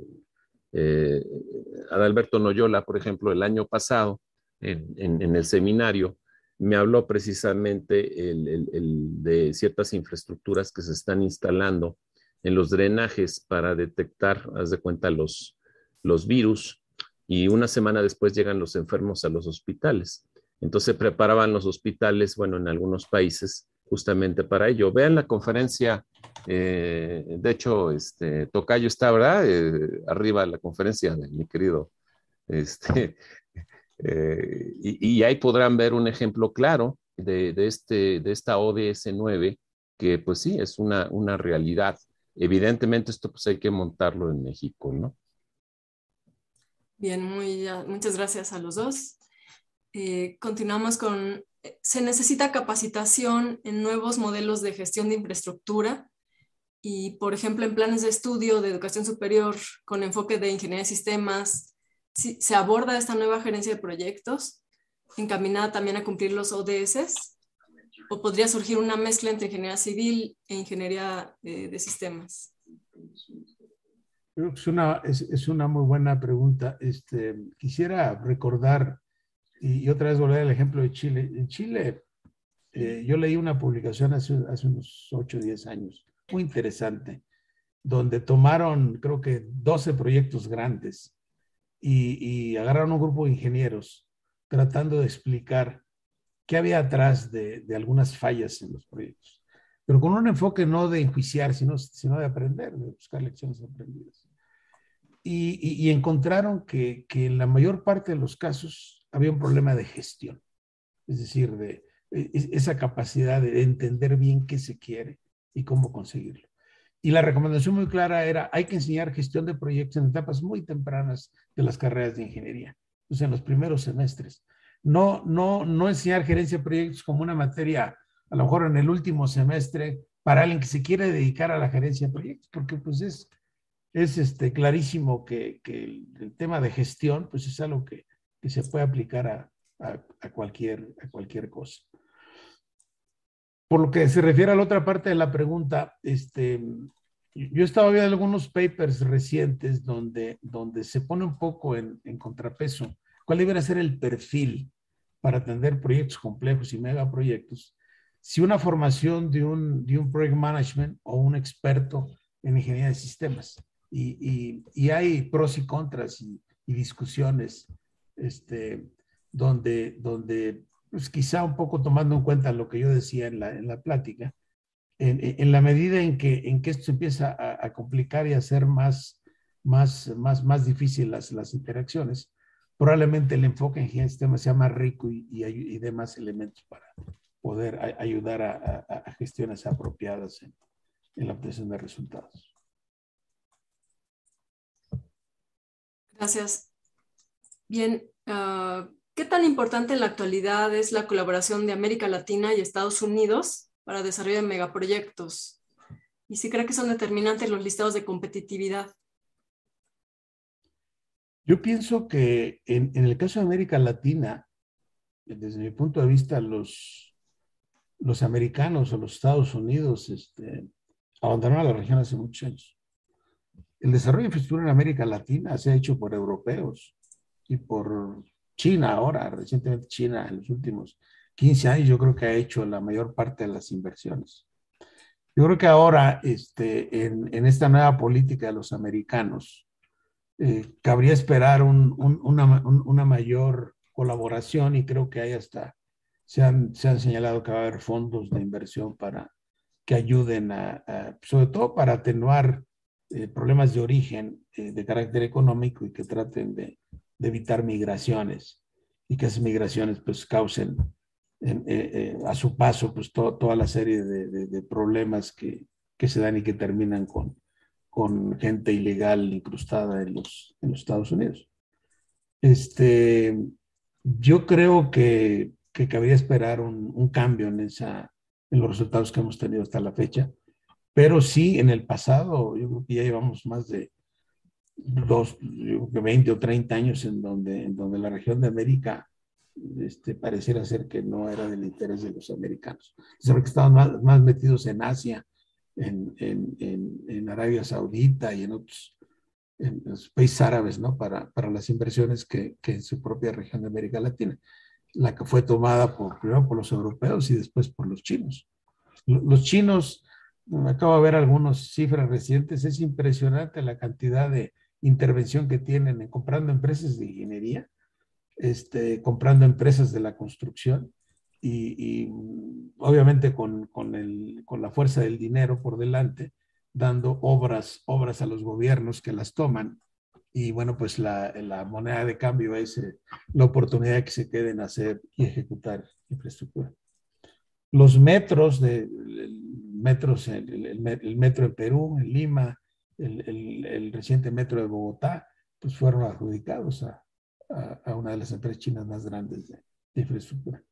G: Adalberto Noyola, por ejemplo, el año pasado, en el seminario, me habló precisamente el, de ciertas infraestructuras que se están instalando en los drenajes para detectar, haz de cuenta, los, los virus y una semana después llegan los enfermos a los hospitales. Entonces preparaban los hospitales, bueno, en algunos países justamente para ello. Vean la conferencia, eh, de hecho, este, Tocayo está, ¿verdad? Eh, arriba la conferencia de mi querido este, eh, y, ahí podrán ver un ejemplo claro de, este, de esta ODS 9, que pues sí, es una, una realidad. Evidentemente esto pues hay que montarlo en México, ¿no?
F: Bien, muy, muchas gracias a los dos. Eh, continuamos con, se necesita capacitación en nuevos modelos de gestión de infraestructura y, por ejemplo, en planes de estudio de educación superior con enfoque de ingeniería de sistemas, se aborda esta nueva gerencia de proyectos encaminada también a cumplir los ODS o podría surgir una mezcla entre ingeniería civil e ingeniería eh, de sistemas?
D: Creo que es una, es, una muy buena pregunta. Este, quisiera recordar, y, otra vez volver al ejemplo de Chile. En Chile, eh, yo leí una publicación hace, hace unos 8 o 10 años, muy interesante, donde tomaron, creo que 12 proyectos grandes y, agarraron un grupo de ingenieros tratando de explicar qué había atrás de, algunas fallas en los proyectos, pero con un enfoque no de enjuiciar, sino, sino de aprender, de buscar lecciones aprendidas. Y, y, y encontraron que, en la mayor parte de los casos había un problema de gestión, es decir, de e, esa capacidad de entender bien qué se quiere y cómo conseguirlo. Y la recomendación muy clara era, hay que enseñar gestión de proyectos en etapas muy tempranas de las carreras de ingeniería, pues en los primeros semestres. No, no, no enseñar gerencia de proyectos como una materia, a lo mejor en el último semestre, para alguien que se quiere dedicar a la gerencia de proyectos, porque pues es, es este, clarísimo que, que el, tema de gestión pues es algo que, que se puede aplicar a, a, a, cualquier, a cualquier cosa. Por lo que se refiere a la otra parte de la pregunta, este, yo estaba viendo algunos papers recientes donde, donde se pone un poco en, contrapeso cuál debería ser el perfil para atender proyectos complejos y megaproyectos. Si una formación de un, de un project management o un experto en ingeniería de sistemas. Y, y, y hay pros y contras y, y discusiones este, donde, donde pues quizá un poco tomando en cuenta lo que yo decía en la, en la plática, en, en, la medida en que, en que esto empieza a, a complicar y a hacer más, más, más, más difícil las, las interacciones, probablemente el enfoque en ingeniería sistema sea más rico y, y, y dé más elementos para poder a, ayudar a, a, gestiones apropiadas en, en, la obtención de resultados.
F: Gracias. Bien, uh, ¿qué tan importante en la actualidad es la colaboración de América Latina y Estados Unidos para desarrollo de megaproyectos? ¿Y si cree que son determinantes los listados de competitividad?
D: Yo pienso que en, el caso de América Latina, desde mi punto de vista, los, los americanos o los Estados Unidos este, abandonaron la región hace muchos años. El desarrollo de infraestructura en América Latina se ha hecho por europeos y por China ahora, recientemente China en los últimos 15 años yo creo que ha hecho la mayor parte de las inversiones. Yo creo que ahora este, en, en esta nueva política de los americanos, eh, cabría esperar un, un, una, un, una, mayor colaboración y creo que hay hasta, se han, se han señalado que va a haber fondos de inversión para que ayuden a, a sobre todo para atenuar eh, problemas de origen eh, de carácter económico y que traten de, de, evitar migraciones y que esas migraciones pues causen en, eh, a su paso pues to, toda la serie de, de problemas que, que se dan y que terminan con, con gente ilegal incrustada en los, en los Estados Unidos. Este, yo creo que, que cabría esperar un, un, cambio en, esa, en los resultados que hemos tenido hasta la fecha, pero sí en el pasado, yo creo que ya llevamos más de dos, yo creo que 20 o 30 años en donde, en donde la región de América este, pareciera ser que no era del interés de los americanos. Saben que estaban más, más metidos en Asia, en, en, en, en, Arabia Saudita y en otros en los países árabes, ¿no? Para, para las inversiones que, que, en su propia región de América Latina, la que fue tomada por, primero por los europeos y después por los chinos. Los chinos, acabo de ver algunas cifras recientes, es impresionante la cantidad de intervención que tienen en comprando empresas de ingeniería, este, comprando empresas de la construcción, y, y obviamente con, con, el, con, la fuerza del dinero por delante, dando obras, obras a los gobiernos que las toman. Y bueno, pues la, la moneda de cambio es eh, la oportunidad que se queden hacer y ejecutar infraestructura. Los metros, de, metros el, el, el, metro en Perú, en Lima, el, reciente metro de Bogotá, pues fueron adjudicados a, a, a una de las empresas chinas más grandes de, de infraestructura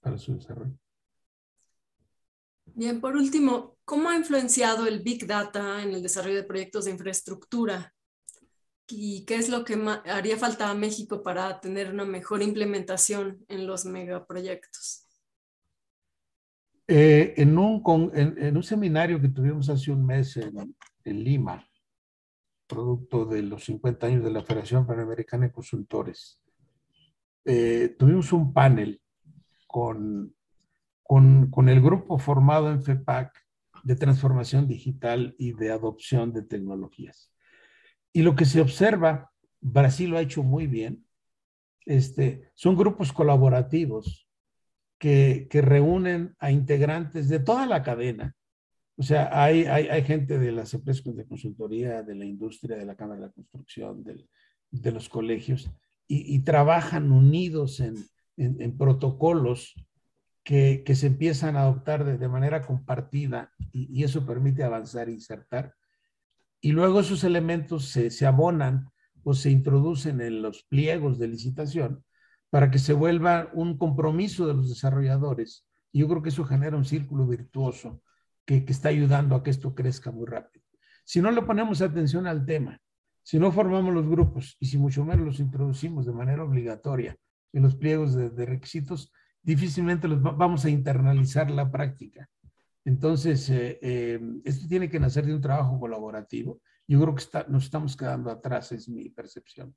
D: para su desarrollo.
F: Bien, por último, ¿cómo ha influenciado el Big Data en el desarrollo de proyectos de infraestructura? ¿Y qué es lo que haría falta a México para tener una mejor implementación en los megaproyectos?
D: Eh, en, un, en, en, un seminario que tuvimos hace un mes en, en, Lima, producto de los 50 años de la Federación Panamericana de Consultores, eh, tuvimos un panel con, con, con, el grupo formado en FEPAC de transformación digital y de adopción de tecnologías. Y lo que se observa, Brasil lo ha hecho muy bien, este, son grupos colaborativos que, que reúnen a integrantes de toda la cadena. O sea, hay, hay, hay, gente de las empresas de consultoría, de la industria, de la Cámara de la Construcción, del, de los colegios, y, trabajan unidos en, en, protocolos que, que, se empiezan a adoptar de, de manera compartida y, eso permite avanzar e insertar. Y luego esos elementos se, se abonan o se introducen en los pliegos de licitación para que se vuelva un compromiso de los desarrolladores. Yo creo que eso genera un círculo virtuoso que, está ayudando a que esto crezca muy rápido. Si no le ponemos atención al tema, si no formamos los grupos y si mucho menos los introducimos de manera obligatoria en los pliegos de, requisitos, difícilmente los va, vamos a internalizar la práctica. Entonces, eh, eh, esto tiene que nacer de un trabajo colaborativo. Yo creo que nos estamos quedando atrás, es mi percepción.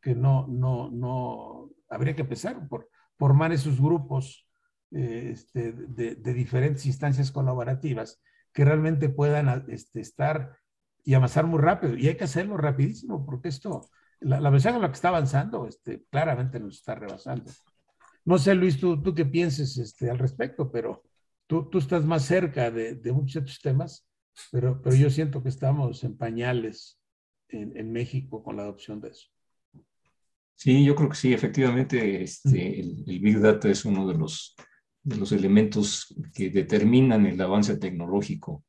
D: Que no, no, no, habría que empezar por formar esos grupos eh, este, de, de, diferentes instancias colaborativas que realmente puedan este, estar y avanzar muy rápido. Y hay que hacerlo rapidísimo, porque esto, la, la versión en la que está avanzando, este, claramente nos está rebasando. No sé, Luis, tú, tú qué pienses este, al respecto, pero tú, tú estás más cerca de, de muchos de estos temas, pero, pero yo siento que estamos en pañales en, en México con la adopción de eso.
E: Sí, yo creo que sí, efectivamente, este, el, el, Big Data es uno de los, de los elementos que determinan el avance tecnológico,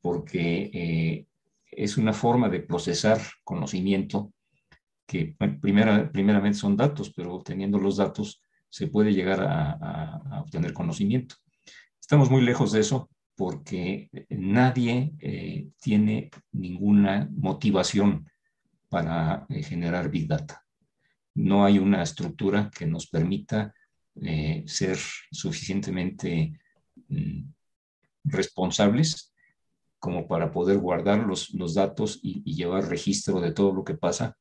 E: porque eh, es una forma de procesar conocimiento que primera, primeramente son datos, pero teniendo los datos se puede llegar a, obtener conocimiento. Estamos muy lejos de eso porque nadie eh, tiene ninguna motivación para eh, generar Big Data. No hay una estructura que nos permita eh, ser suficientemente mm, responsables como para poder guardar los, los datos y, y, llevar registro de todo lo que pasa,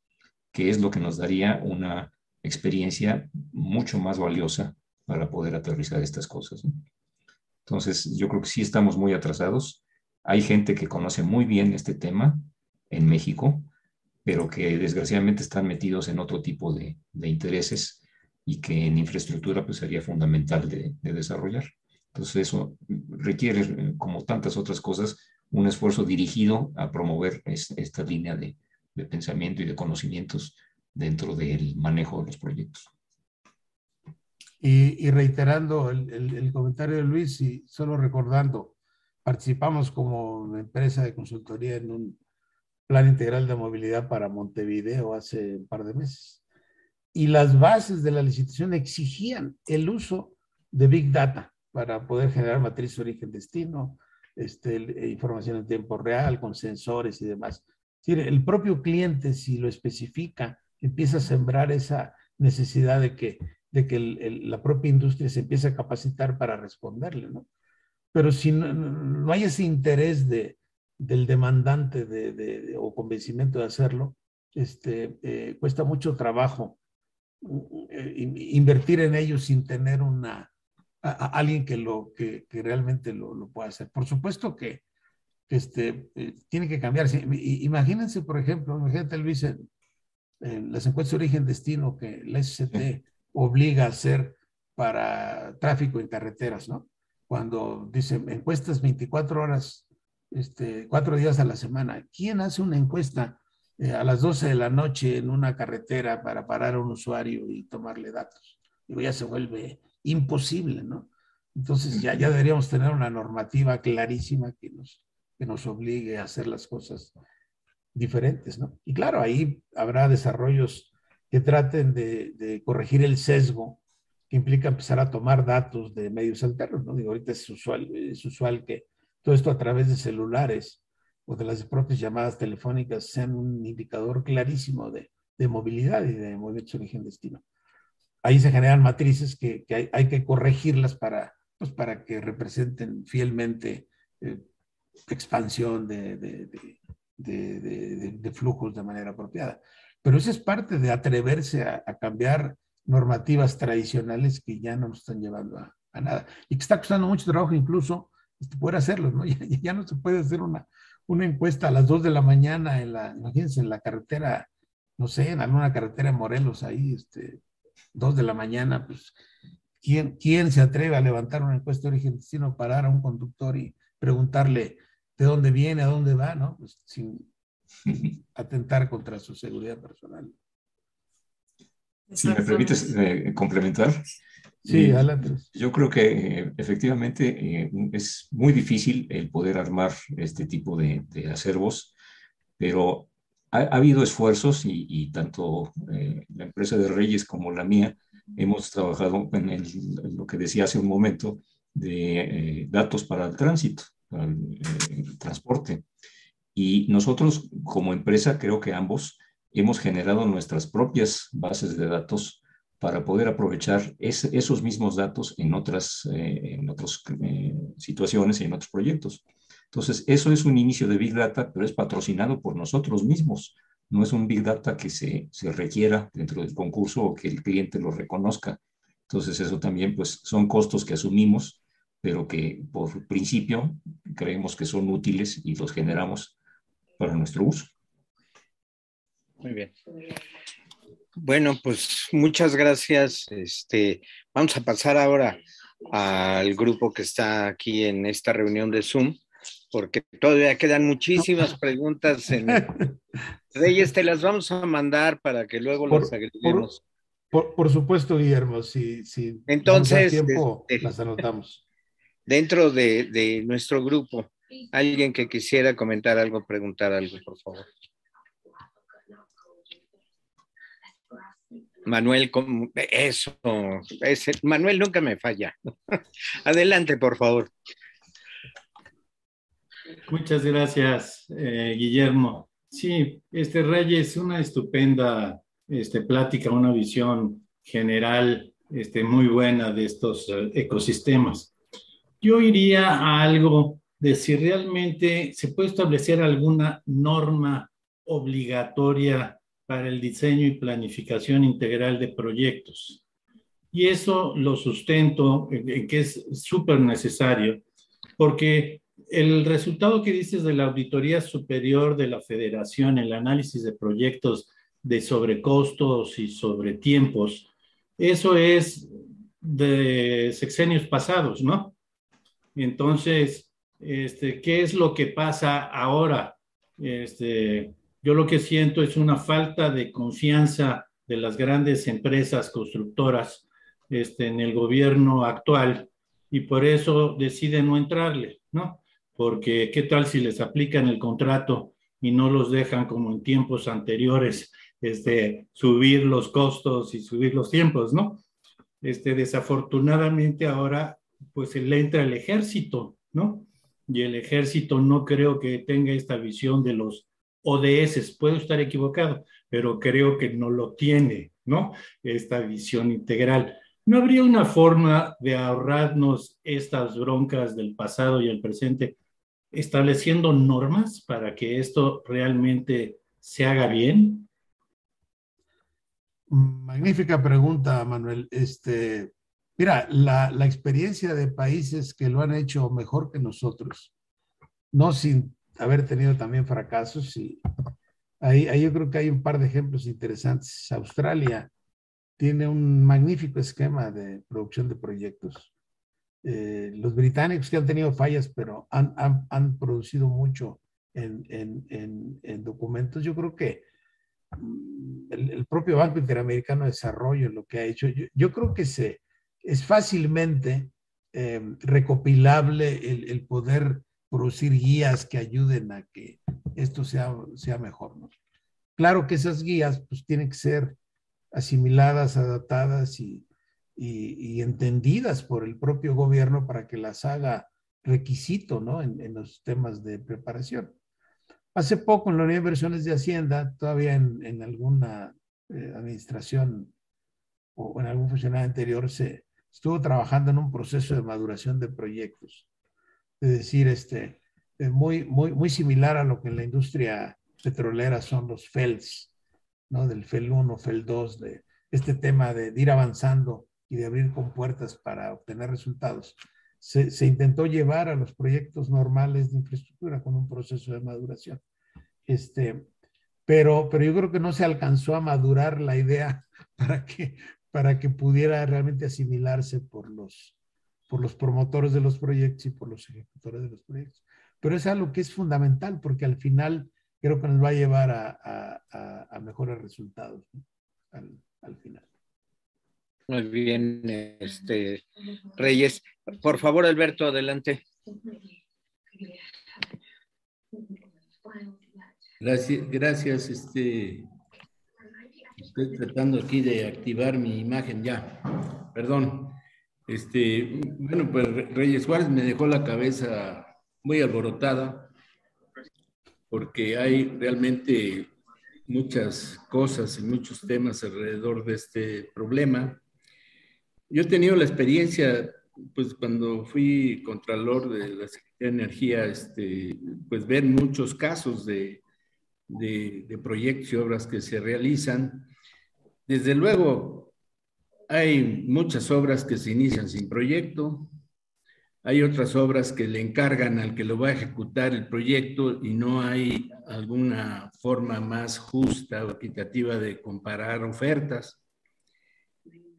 E: que es lo que nos daría una experiencia mucho más valiosa para poder aterrizar estas cosas. Entonces, yo creo que sí estamos muy atrasados. Hay gente que conoce muy bien este tema en México, pero que desgraciadamente están metidos en otro tipo de, de intereses y que en infraestructura pues sería fundamental de, de, desarrollar. Entonces eso requiere, como tantas otras cosas, un esfuerzo dirigido a promover es, esta línea de, pensamiento y de conocimientos dentro del manejo de los proyectos.
D: Y, reiterando el, el, comentario de Luis y solo recordando, participamos como empresa de consultoría en un plan integral de movilidad para Montevideo hace un par de meses. Y las bases de la licitación exigían el uso de Big Data para poder generar matriz origen-destino, este, información en tiempo real, con sensores y demás. Es decir, el propio cliente, si lo especifica, empieza a sembrar esa necesidad de que, de que el, el, la propia industria se empiece a capacitar para responderle, ¿no? Pero si no, no hay ese interés de, del demandante de, de, o convencimiento de hacerlo, este, eh, cuesta mucho trabajo eh, invertir en ellos sin tener una, a, a alguien que, lo, que, que realmente lo, lo, pueda hacer. Por supuesto que este, eh, tiene que cambiarse. Imagínense, por ejemplo, imagínate Luis, en, en las encuestas de origen-destino que la SCT sí. obliga a hacer para tráfico en carreteras, ¿no? Cuando dice encuestas 24 horas este, cuatro días a la semana. ¿Quién hace una encuesta eh, a las 12 de la noche en una carretera para parar a un usuario y tomarle datos? Digo, ya se vuelve imposible, ¿no? Entonces ya, ya deberíamos tener una normativa clarísima que nos, que nos obligue a hacer las cosas diferentes, ¿no? Y claro, ahí habrá desarrollos que traten de, de corregir el sesgo que implica empezar a tomar datos de medios alternos, ¿no? Digo, ahorita es usual, es usual que todo esto a través de celulares o de las propias llamadas telefónicas sean un indicador clarísimo de, de movilidad y de movimientos de origen-destino. Ahí se generan matrices que, que hay, hay, que corregirlas para, pues para que representen fielmente eh, expansión de, de, de, flujos de manera apropiada. Pero eso es parte de atreverse a, a cambiar normativas tradicionales que ya no nos están llevando a, a, nada y que está costando mucho trabajo incluso este, poder hacerlo, ¿no? Ya, ya, no se puede hacer una, una encuesta a las 2 de la mañana en la, imagínense, en la carretera, no sé, en alguna carretera de Morelos, ahí, este, 2 de la mañana, pues, ¿quién, ¿quién se atreve a levantar una encuesta de origen destino, parar a un conductor y preguntarle de dónde viene, a dónde va, ¿no? Pues sin atentar contra su seguridad personal.
E: Si me permites eh, complementar.
D: Sí, eh, adelante.
E: Yo creo que eh, efectivamente es muy difícil el poder armar este tipo de, de acervos, pero ha, habido esfuerzos y, tanto la empresa de Reyes como la mía hemos trabajado en, lo que decía hace un momento de datos para el tránsito, para el transporte. Y nosotros como empresa creo que ambos hemos generado nuestras propias bases de datos para poder aprovechar esos mismos datos en otras, eh, en otras eh, situaciones y en otros proyectos. Entonces, eso es un inicio de Big Data, pero es patrocinado por nosotros mismos. No es un Big Data que se, se requiera dentro del concurso o que el cliente lo reconozca. Entonces, eso también pues, son costos que asumimos, pero que por principio creemos que son útiles y los generamos para nuestro uso.
B: Muy bien. Bueno, pues muchas gracias. Este, vamos a pasar ahora al grupo que está aquí en esta reunión de Zoom, porque todavía quedan muchísimas preguntas. En... Reyes, te las vamos a mandar para que luego las agreguemos.
D: Por, supuesto, Guillermo, si, si
B: Entonces,
D: tiempo, este, las anotamos.
B: Dentro de, de nuestro grupo, alguien que quisiera comentar algo, preguntar algo, por favor. Manuel, eso, ese, Manuel nunca me falla. Adelante, por favor.
H: Muchas gracias, eh, Guillermo. Sí, este Reyes, una estupenda este, plática, una visión general este, muy buena de estos eh, ecosistemas. Yo iría a algo de si realmente se puede establecer alguna norma obligatoria para el diseño y planificación integral de proyectos. Y eso lo sustento en que es súper necesario, porque el resultado que dices de la Auditoría Superior de la Federación, el análisis de proyectos de sobrecostos y sobre tiempos, eso es de sexenios pasados, ¿no? Entonces, este, ¿qué es lo que pasa ahora? Este, yo lo que siento es una falta de confianza de las grandes empresas constructoras este, en el gobierno actual y por eso deciden no entrarle, ¿no? Porque qué tal si les aplican el contrato y no los dejan como en tiempos anteriores, este, subir los costos y subir los tiempos, ¿no? Este, desafortunadamente ahora, pues le entra el ejército, ¿no? Y el ejército no creo que tenga esta visión de los ODS, puedo estar equivocado, pero creo que no lo tiene, ¿no? Esta visión integral. ¿No habría una forma de ahorrarnos estas broncas del pasado y el presente estableciendo normas para que esto realmente se haga bien?
D: Magnífica pregunta, Manuel. Este, mira, la experiencia de países que lo han hecho mejor que nosotros, no sin haber tenido también fracasos y ahí, ahí yo creo que hay un par de ejemplos interesantes. Australia tiene un magnífico esquema de producción de proyectos. Eh, los británicos que han tenido fallas, pero han, han, han producido mucho en, en, en, documentos. Yo creo que mm, el, propio Banco Interamericano de Desarrollo lo que ha hecho, yo, yo creo que se, es fácilmente eh, recopilable el, el, poder producir guías que ayuden a que esto sea, sea mejor. Claro que esas guías pues tienen que ser asimiladas, adaptadas y, y, entendidas por el propio gobierno para que las haga requisito ¿no? en, en los temas de preparación. Hace poco en la Unidad de Inversiones de Hacienda, todavía en, en alguna eh, administración o en algún funcionario anterior, se estuvo trabajando en un proceso de maduración de proyectos es decir, este, muy, muy, muy similar a lo que en la industria petrolera son los FELS, ¿no? Del FEL 1, FEL 2, de este tema de, ir avanzando y de abrir compuertas para obtener resultados. Se, se, intentó llevar a los proyectos normales de infraestructura con un proceso de maduración. Este, pero, pero yo creo que no se alcanzó a madurar la idea para que, para que pudiera realmente asimilarse por los, por los promotores de los proyectos y por los ejecutores de los proyectos. Pero es algo que es fundamental porque al final creo que nos va a llevar a, mejores resultados al, final.
B: Muy bien, este, Reyes. Por favor, Alberto, adelante.
C: Gracias, gracias. Este, estoy tratando aquí de activar mi imagen ya. Perdón. Este, bueno, pues Reyes Juárez me dejó la cabeza muy alborotada porque hay realmente muchas cosas y muchos temas alrededor de este problema. Yo he tenido la experiencia, pues cuando fui contralor de la Secretaría de Energía, este, pues ver muchos casos de, de, de proyectos y obras que se realizan. Desde luego, hay muchas obras que se inician sin proyecto, hay otras obras que le encargan al que lo va a ejecutar el proyecto y no hay alguna forma más justa o equitativa de comparar ofertas.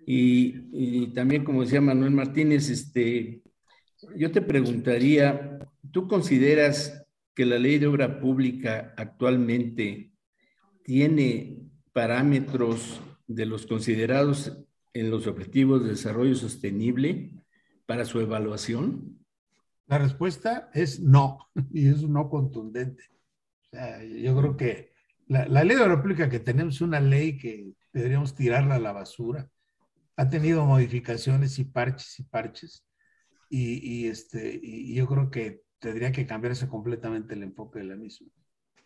C: Y, también, como decía Manuel Martínez, este, yo te preguntaría, ¿tú consideras que la ley de obra pública actualmente tiene parámetros de los considerados en los objetivos de desarrollo sostenible para su evaluación?
D: La respuesta es no, y es un no contundente. O sea, yo creo que la, ley de la República que tenemos una ley que deberíamos tirarla a la basura. Ha tenido modificaciones y parches y parches. Y, este, y yo creo que tendría que cambiarse completamente el enfoque de la misma.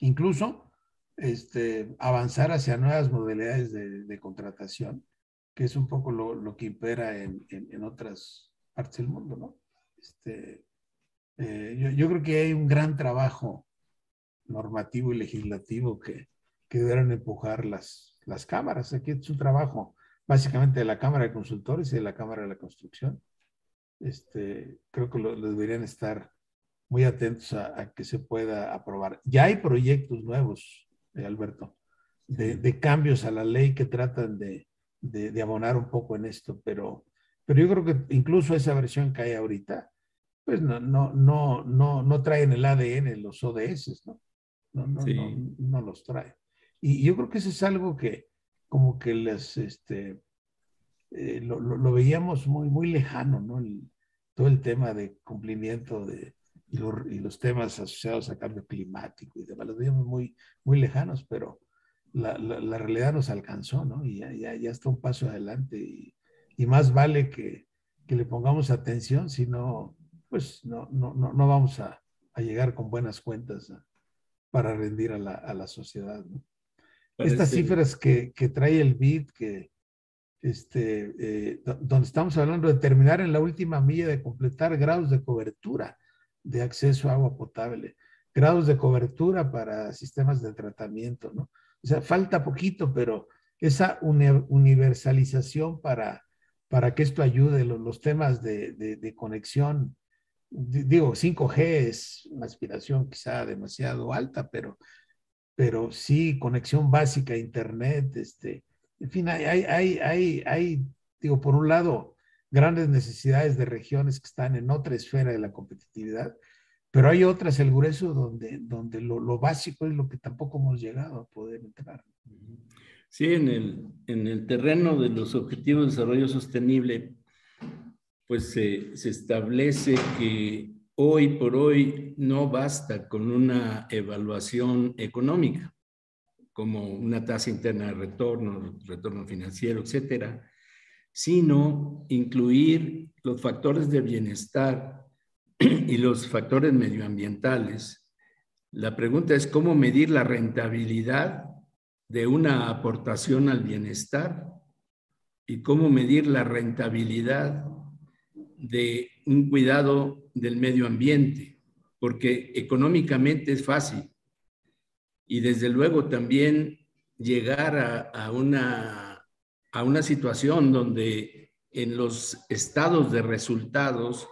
D: Incluso este, avanzar hacia nuevas modalidades de, contratación, que es un poco lo, lo que impera en, en, en otras partes del mundo, ¿no? Este, eh, yo, creo que hay un gran trabajo normativo y legislativo que, que deberán empujar las, las cámaras. Aquí es un trabajo básicamente de la Cámara de Consultores y de la Cámara de la Construcción. Este, creo que lo, deberían estar muy atentos a, que se pueda aprobar. Ya hay proyectos nuevos, eh, Alberto, de, de, cambios a la ley que tratan de, de, de, abonar un poco en esto, pero pero yo creo que incluso esa versión que hay ahorita, pues no, no, no, no, no traen el ADN los ODS, ¿no? No, no, no, no, los trae. Y yo creo que eso es algo que como que les, este, eh, lo, lo, veíamos muy, muy lejano, ¿no? todo el tema de cumplimiento de, y, y, los temas asociados a cambio climático y demás, los veíamos muy, muy lejanos, pero la, la, la realidad nos alcanzó, ¿no? Y ya, ya, ya está un paso adelante y, y más vale que, que le pongamos atención, si no, pues no, no, no, no vamos a, a, llegar con buenas cuentas para rendir a la, a la sociedad. ¿no? Estas cifras que, que, trae el BID, que este, eh, donde estamos hablando de terminar en la última milla de completar grados de cobertura de acceso a agua potable, grados de cobertura para sistemas de tratamiento, ¿no? O sea, falta poquito, pero esa universalización para para que esto ayude los, temas de, conexión. Digo, 5G es una aspiración quizá demasiado alta, pero, pero sí, conexión básica Internet, este, en fin, hay, hay, hay, hay, digo, por un lado, grandes necesidades de regiones que están en otra esfera de la competitividad, pero hay otras, el grueso, donde, donde lo, lo básico es lo que tampoco hemos llegado a poder entrar.
C: Sí, en el, en el terreno de los objetivos de desarrollo sostenible, pues se, se establece que hoy por hoy no basta con una evaluación económica, como una tasa interna de retorno, retorno financiero, etcétera, sino incluir los factores de bienestar y los factores medioambientales. La pregunta es cómo medir la rentabilidad de una aportación al bienestar y cómo medir la rentabilidad de un cuidado del medio ambiente, porque económicamente es fácil y desde luego también llegar a, una, a una situación donde en los estados de resultados,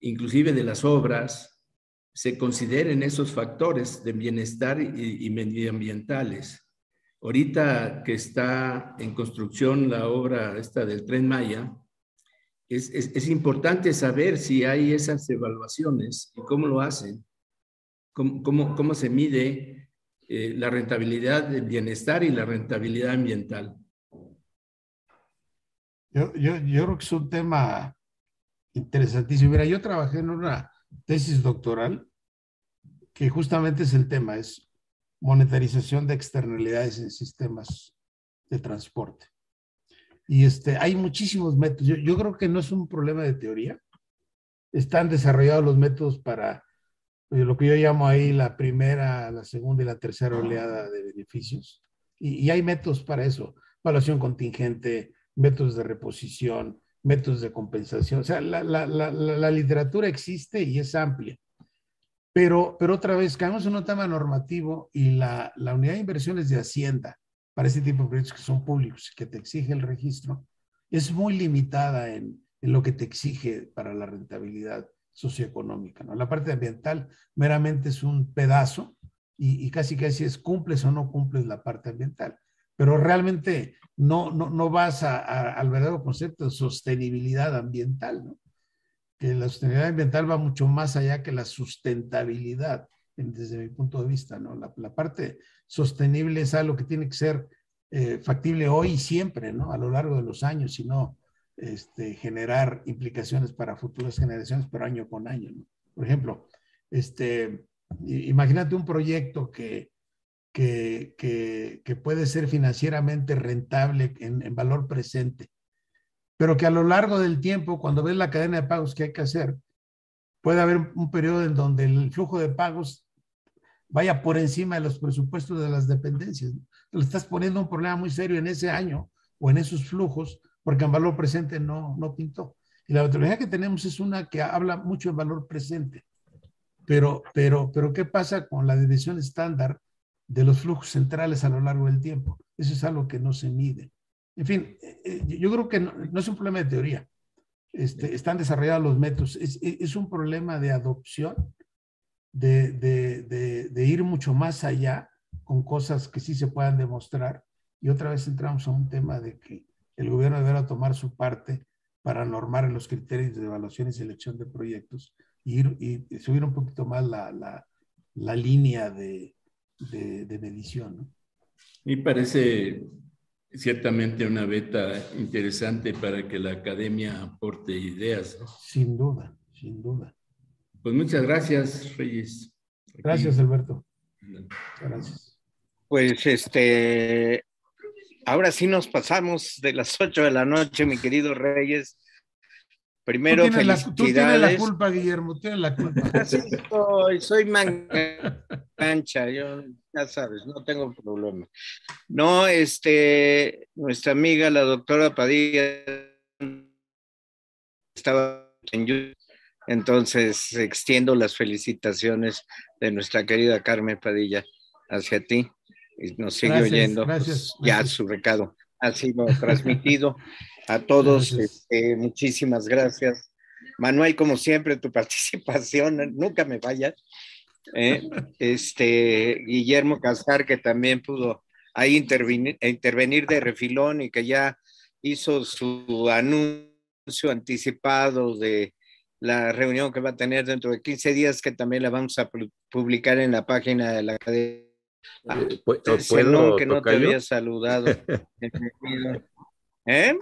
C: inclusive de las obras, se consideren esos factores de bienestar y medioambientales
I: ahorita que está en construcción la obra esta del Tren Maya, es, es, importante saber si hay esas evaluaciones y cómo lo hacen, cómo, cómo, cómo se mide eh, la rentabilidad del bienestar y la rentabilidad ambiental.
D: Yo, yo, yo creo que es un tema interesantísimo. Mira, yo trabajé en una tesis doctoral que justamente es el tema, es monetarización de externalidades en sistemas de transporte. Y este, hay muchísimos métodos. Yo, yo creo que no es un problema de teoría. Están desarrollados los métodos para eh, lo que yo llamo ahí la primera, la segunda y la tercera oleada de beneficios. Y, y hay métodos para eso. Evaluación contingente, métodos de reposición, métodos de compensación. O sea, la, la, la, la literatura existe y es amplia. Pero, pero otra vez, caemos en un tema normativo y la, la unidad de inversiones de Hacienda para este tipo de proyectos que son públicos, que te exige el registro, es muy limitada en, en lo que te exige para la rentabilidad socioeconómica. ¿no? La parte ambiental meramente es un pedazo y, y casi casi es cumples o no cumples la parte ambiental pero realmente no, no, no vas a, al verdadero concepto de sostenibilidad ambiental, ¿no? que la sostenibilidad ambiental va mucho más allá que la sustentabilidad, desde mi punto de vista, ¿no? La, parte sostenible es algo que tiene que ser eh, factible hoy y siempre, ¿no? A lo largo de los años, sino este, generar implicaciones para futuras generaciones, pero año con año, ¿no? Por ejemplo, este, imagínate un proyecto que, que, puede ser financieramente rentable en, valor presente, pero que a lo largo del tiempo, cuando ves la cadena de pagos que hay que hacer, puede haber un periodo en donde el flujo de pagos vaya por encima de los presupuestos de las dependencias. Le estás poniendo un problema muy serio en ese año o en esos flujos, porque en valor presente no, no pintó. Y la metodología que tenemos es una que habla mucho en valor presente. Pero, pero, pero, ¿qué pasa con la división estándar de los flujos centrales a lo largo del tiempo. Eso es algo que no se mide. En fin, yo creo que no, no es un problema de teoría. Este, están desarrollados los métodos. Es, es un problema de adopción, de, de, de, de, ir mucho más allá con cosas que sí se puedan demostrar. Y otra vez entramos a un tema de que el gobierno deberá tomar su parte para normar los criterios de evaluación y selección de proyectos y, ir, y subir un poquito más la, la, la línea de, de, de medición. ¿no?
I: Y parece ciertamente una beta interesante para que la academia aporte ideas. ¿no?
D: Sin duda, sin duda.
I: Pues muchas gracias, Reyes.
D: Aquí. Gracias, Alberto. Gracias.
B: Pues este, ahora sí nos pasamos de las 8 de la noche, mi querido Reyes. Primero,
D: tú
B: felicidades.
D: La, tú tienes la culpa, Guillermo, tienes la culpa.
B: Así soy, soy mancha, yo ya sabes, no tengo problema. No, este, nuestra amiga, la doctora Padilla, estaba en YouTube, entonces extiendo las felicitaciones de nuestra querida Carmen Padilla hacia ti y nos sigue
D: gracias,
B: oyendo
D: gracias,
B: pues, ya
D: gracias.
B: su recado ha sido transmitido a todos. Este, muchísimas gracias. Manuel, como siempre, tu participación, nunca me vayas. ¿eh? Este, Guillermo Cascar, que también pudo ahí intervenir, intervenir de refilón y que ya hizo su anuncio anticipado de la reunión que va a tener dentro de 15 días, que también la vamos a publicar en la página de la academia. Ah,
G: ¿Puedo,
B: que no te había saludado. ¿Eh?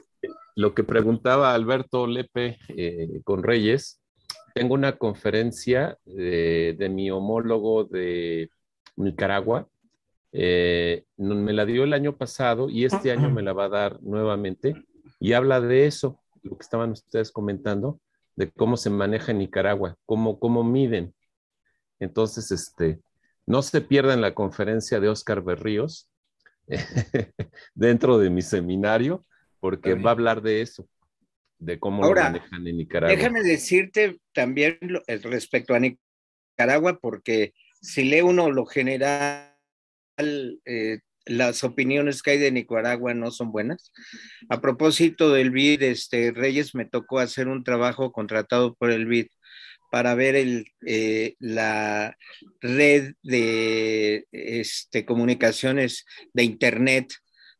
G: Lo que preguntaba Alberto Lepe eh, con Reyes, tengo una conferencia de, mi homólogo de Nicaragua, eh, me la dio el año pasado y este año me la va a dar nuevamente y habla de eso, lo que estaban ustedes comentando, de cómo se maneja en Nicaragua, cómo, cómo miden. Entonces, este, no se pierdan la conferencia de Oscar Berríos dentro de mi seminario, porque va a hablar de eso, de cómo
B: Ahora,
G: lo manejan en Nicaragua.
B: Déjame decirte también respecto a Nicaragua, porque si lee uno lo general, eh, las opiniones que hay de Nicaragua no son buenas. A propósito del BID, este, Reyes me tocó hacer un trabajo contratado por el BID para ver el, eh, la red de este, comunicaciones de Internet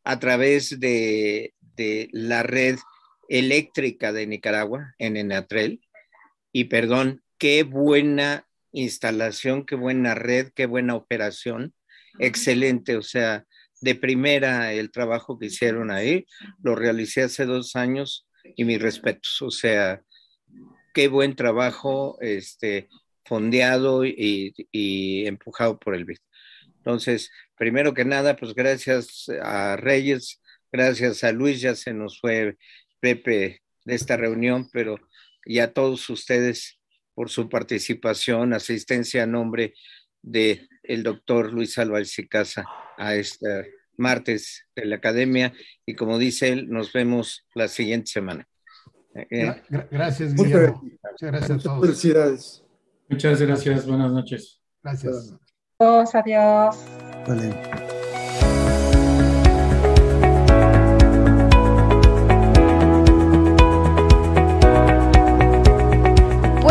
B: a través de, de la red eléctrica de Nicaragua, en Enatrel. Y perdón, qué buena instalación, qué buena red, qué buena operación. Excelente, o sea, de primera el trabajo que hicieron ahí. Lo realicé hace dos años y mis respetos. O sea, qué buen trabajo este, fondeado y, y empujado por el BID. Entonces, primero que nada, pues gracias a Reyes, gracias a Luis, ya se nos fue Pepe de esta reunión, pero y a todos ustedes por su participación, asistencia a nombre de el doctor Luis Álvarez y Casa a este martes de la academia y como dice él, nos vemos la siguiente semana.
D: Eh, gracias, Guillermo. Muchas gracias a todos.
H: Felicidades. Muchas gracias. Buenas noches.
D: Gracias.
J: Adiós. adiós.
D: Vale.